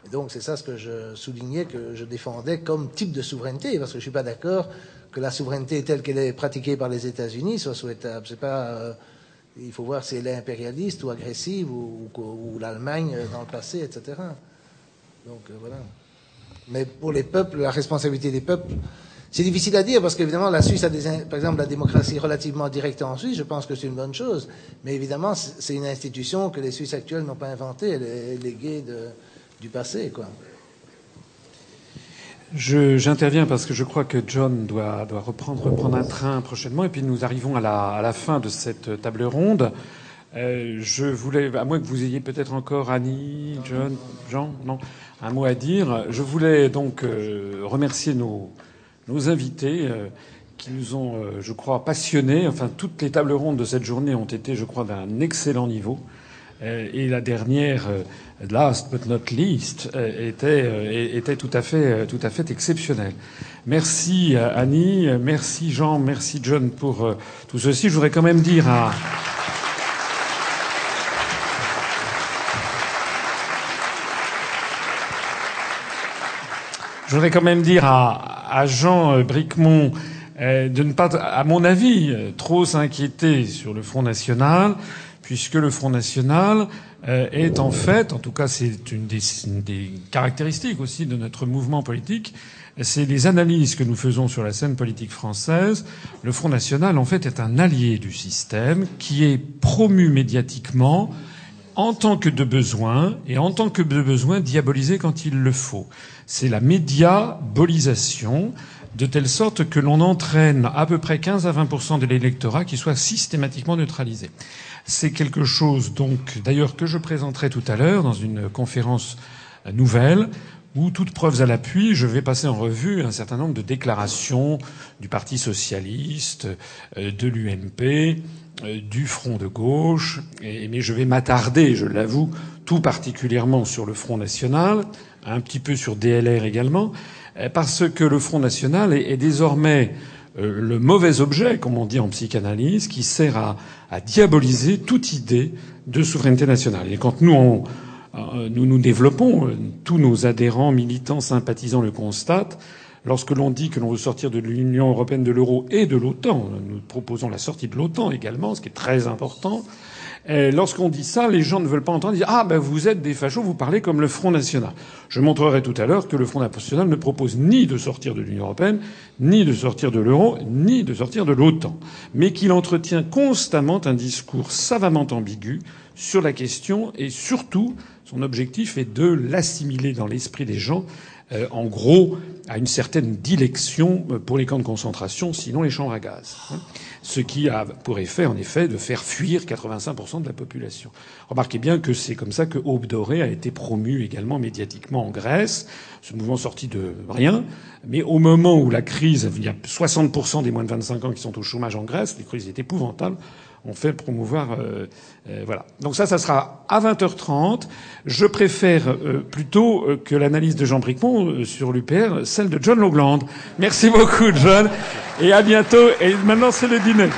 Et donc c'est ça ce que je soulignais, que je défendais comme type de souveraineté, parce que je ne suis pas d'accord que la souveraineté telle qu'elle est pratiquée par les États-Unis soit souhaitable. C'est pas, euh, il faut voir si elle est impérialiste ou agressive ou, l'Allemagne dans le passé, etc. Donc euh, voilà. Mais pour les peuples, la responsabilité des peuples, c'est difficile à dire parce qu'évidemment la Suisse a des, par exemple la démocratie relativement directe en Suisse, je pense que c'est une bonne chose. Mais évidemment, c'est une institution que les Suisses actuels n'ont pas inventée, elle est léguée de, du passé, quoi. J'interviens parce que je crois que John doit, doit reprendre, reprendre un train prochainement et puis nous arrivons à la, à la fin de cette table ronde. Euh, je voulais, à moins que vous ayez peut-être encore Annie, John, Jean, non, un mot à dire. Je voulais donc euh, remercier nos, nos invités euh, qui nous ont, euh, je crois, passionnés. Enfin, toutes les tables rondes de cette journée ont été, je crois, d'un excellent niveau. Euh, et la dernière, euh, last but not least, euh, était, était tout à fait, tout à fait exceptionnelle. Merci Annie, merci Jean, merci John pour tout ceci. Je voudrais quand même dire à quand même dire à, Jean Bricmont de ne pas, à mon avis, trop s'inquiéter sur le Front National, puisque le Front National euh, est en fait, en tout cas c'est une des, une des caractéristiques aussi de notre mouvement politique, c'est les analyses que nous faisons sur la scène politique française. Le Front National, en fait, est un allié du système qui est promu médiatiquement en tant que de besoin et en tant que de besoin diabolisé quand il le faut c'est la médiabolisation, de telle sorte que l'on entraîne à peu près 15 à 20 de l'électorat qui soit systématiquement neutralisé. C'est quelque chose, donc, d'ailleurs, que je présenterai tout à l'heure dans une conférence nouvelle où, toutes preuves à l'appui, je vais passer en revue un certain nombre de déclarations du Parti socialiste, euh, de l'UMP, euh, du Front de gauche, mais je vais m'attarder, je l'avoue, tout particulièrement sur le Front national, un petit peu sur DLR également, euh, parce que le Front national est, désormais le mauvais objet, comme on dit en psychanalyse, qui sert à, à diaboliser toute idée de souveraineté nationale. Et quand nous, euh, nous nous développons, tous nos adhérents, militants, sympathisants le constatent, lorsque l'on dit que l'on veut sortir de l'Union européenne, de l'euro et de l'OTAN, nous proposons la sortie de l'OTAN également, ce qui est très important, Lorsqu'on dit ça, les gens ne veulent pas entendre dire Ah ben vous êtes des fachos, vous parlez comme le Front National. Je montrerai tout à l'heure que le Front National ne propose ni de sortir de l'Union européenne, ni de sortir de l'euro, ni de sortir de l'OTAN, mais qu'il entretient constamment un discours savamment ambigu sur la question et surtout son objectif est de l'assimiler dans l'esprit des gens euh, en gros, à une certaine dilection pour les camps de concentration, sinon les chambres à gaz. Ce qui a pour effet, en effet, de faire fuir 85% de la population. Remarquez bien que c'est comme ça que Aube Dorée a été promu également médiatiquement en Grèce. Ce mouvement sorti de rien. Mais au moment où la crise, il y a 60% des moins de 25 ans qui sont au chômage en Grèce, les crises étaient épouvantables on fait promouvoir. Euh, euh, voilà. Donc ça, ça sera à 20h30. Je préfère euh, plutôt que l'analyse de Jean Bricmont sur l'UPR, celle de John Logland. Merci beaucoup, John, et à bientôt. Et maintenant, c'est le dîner.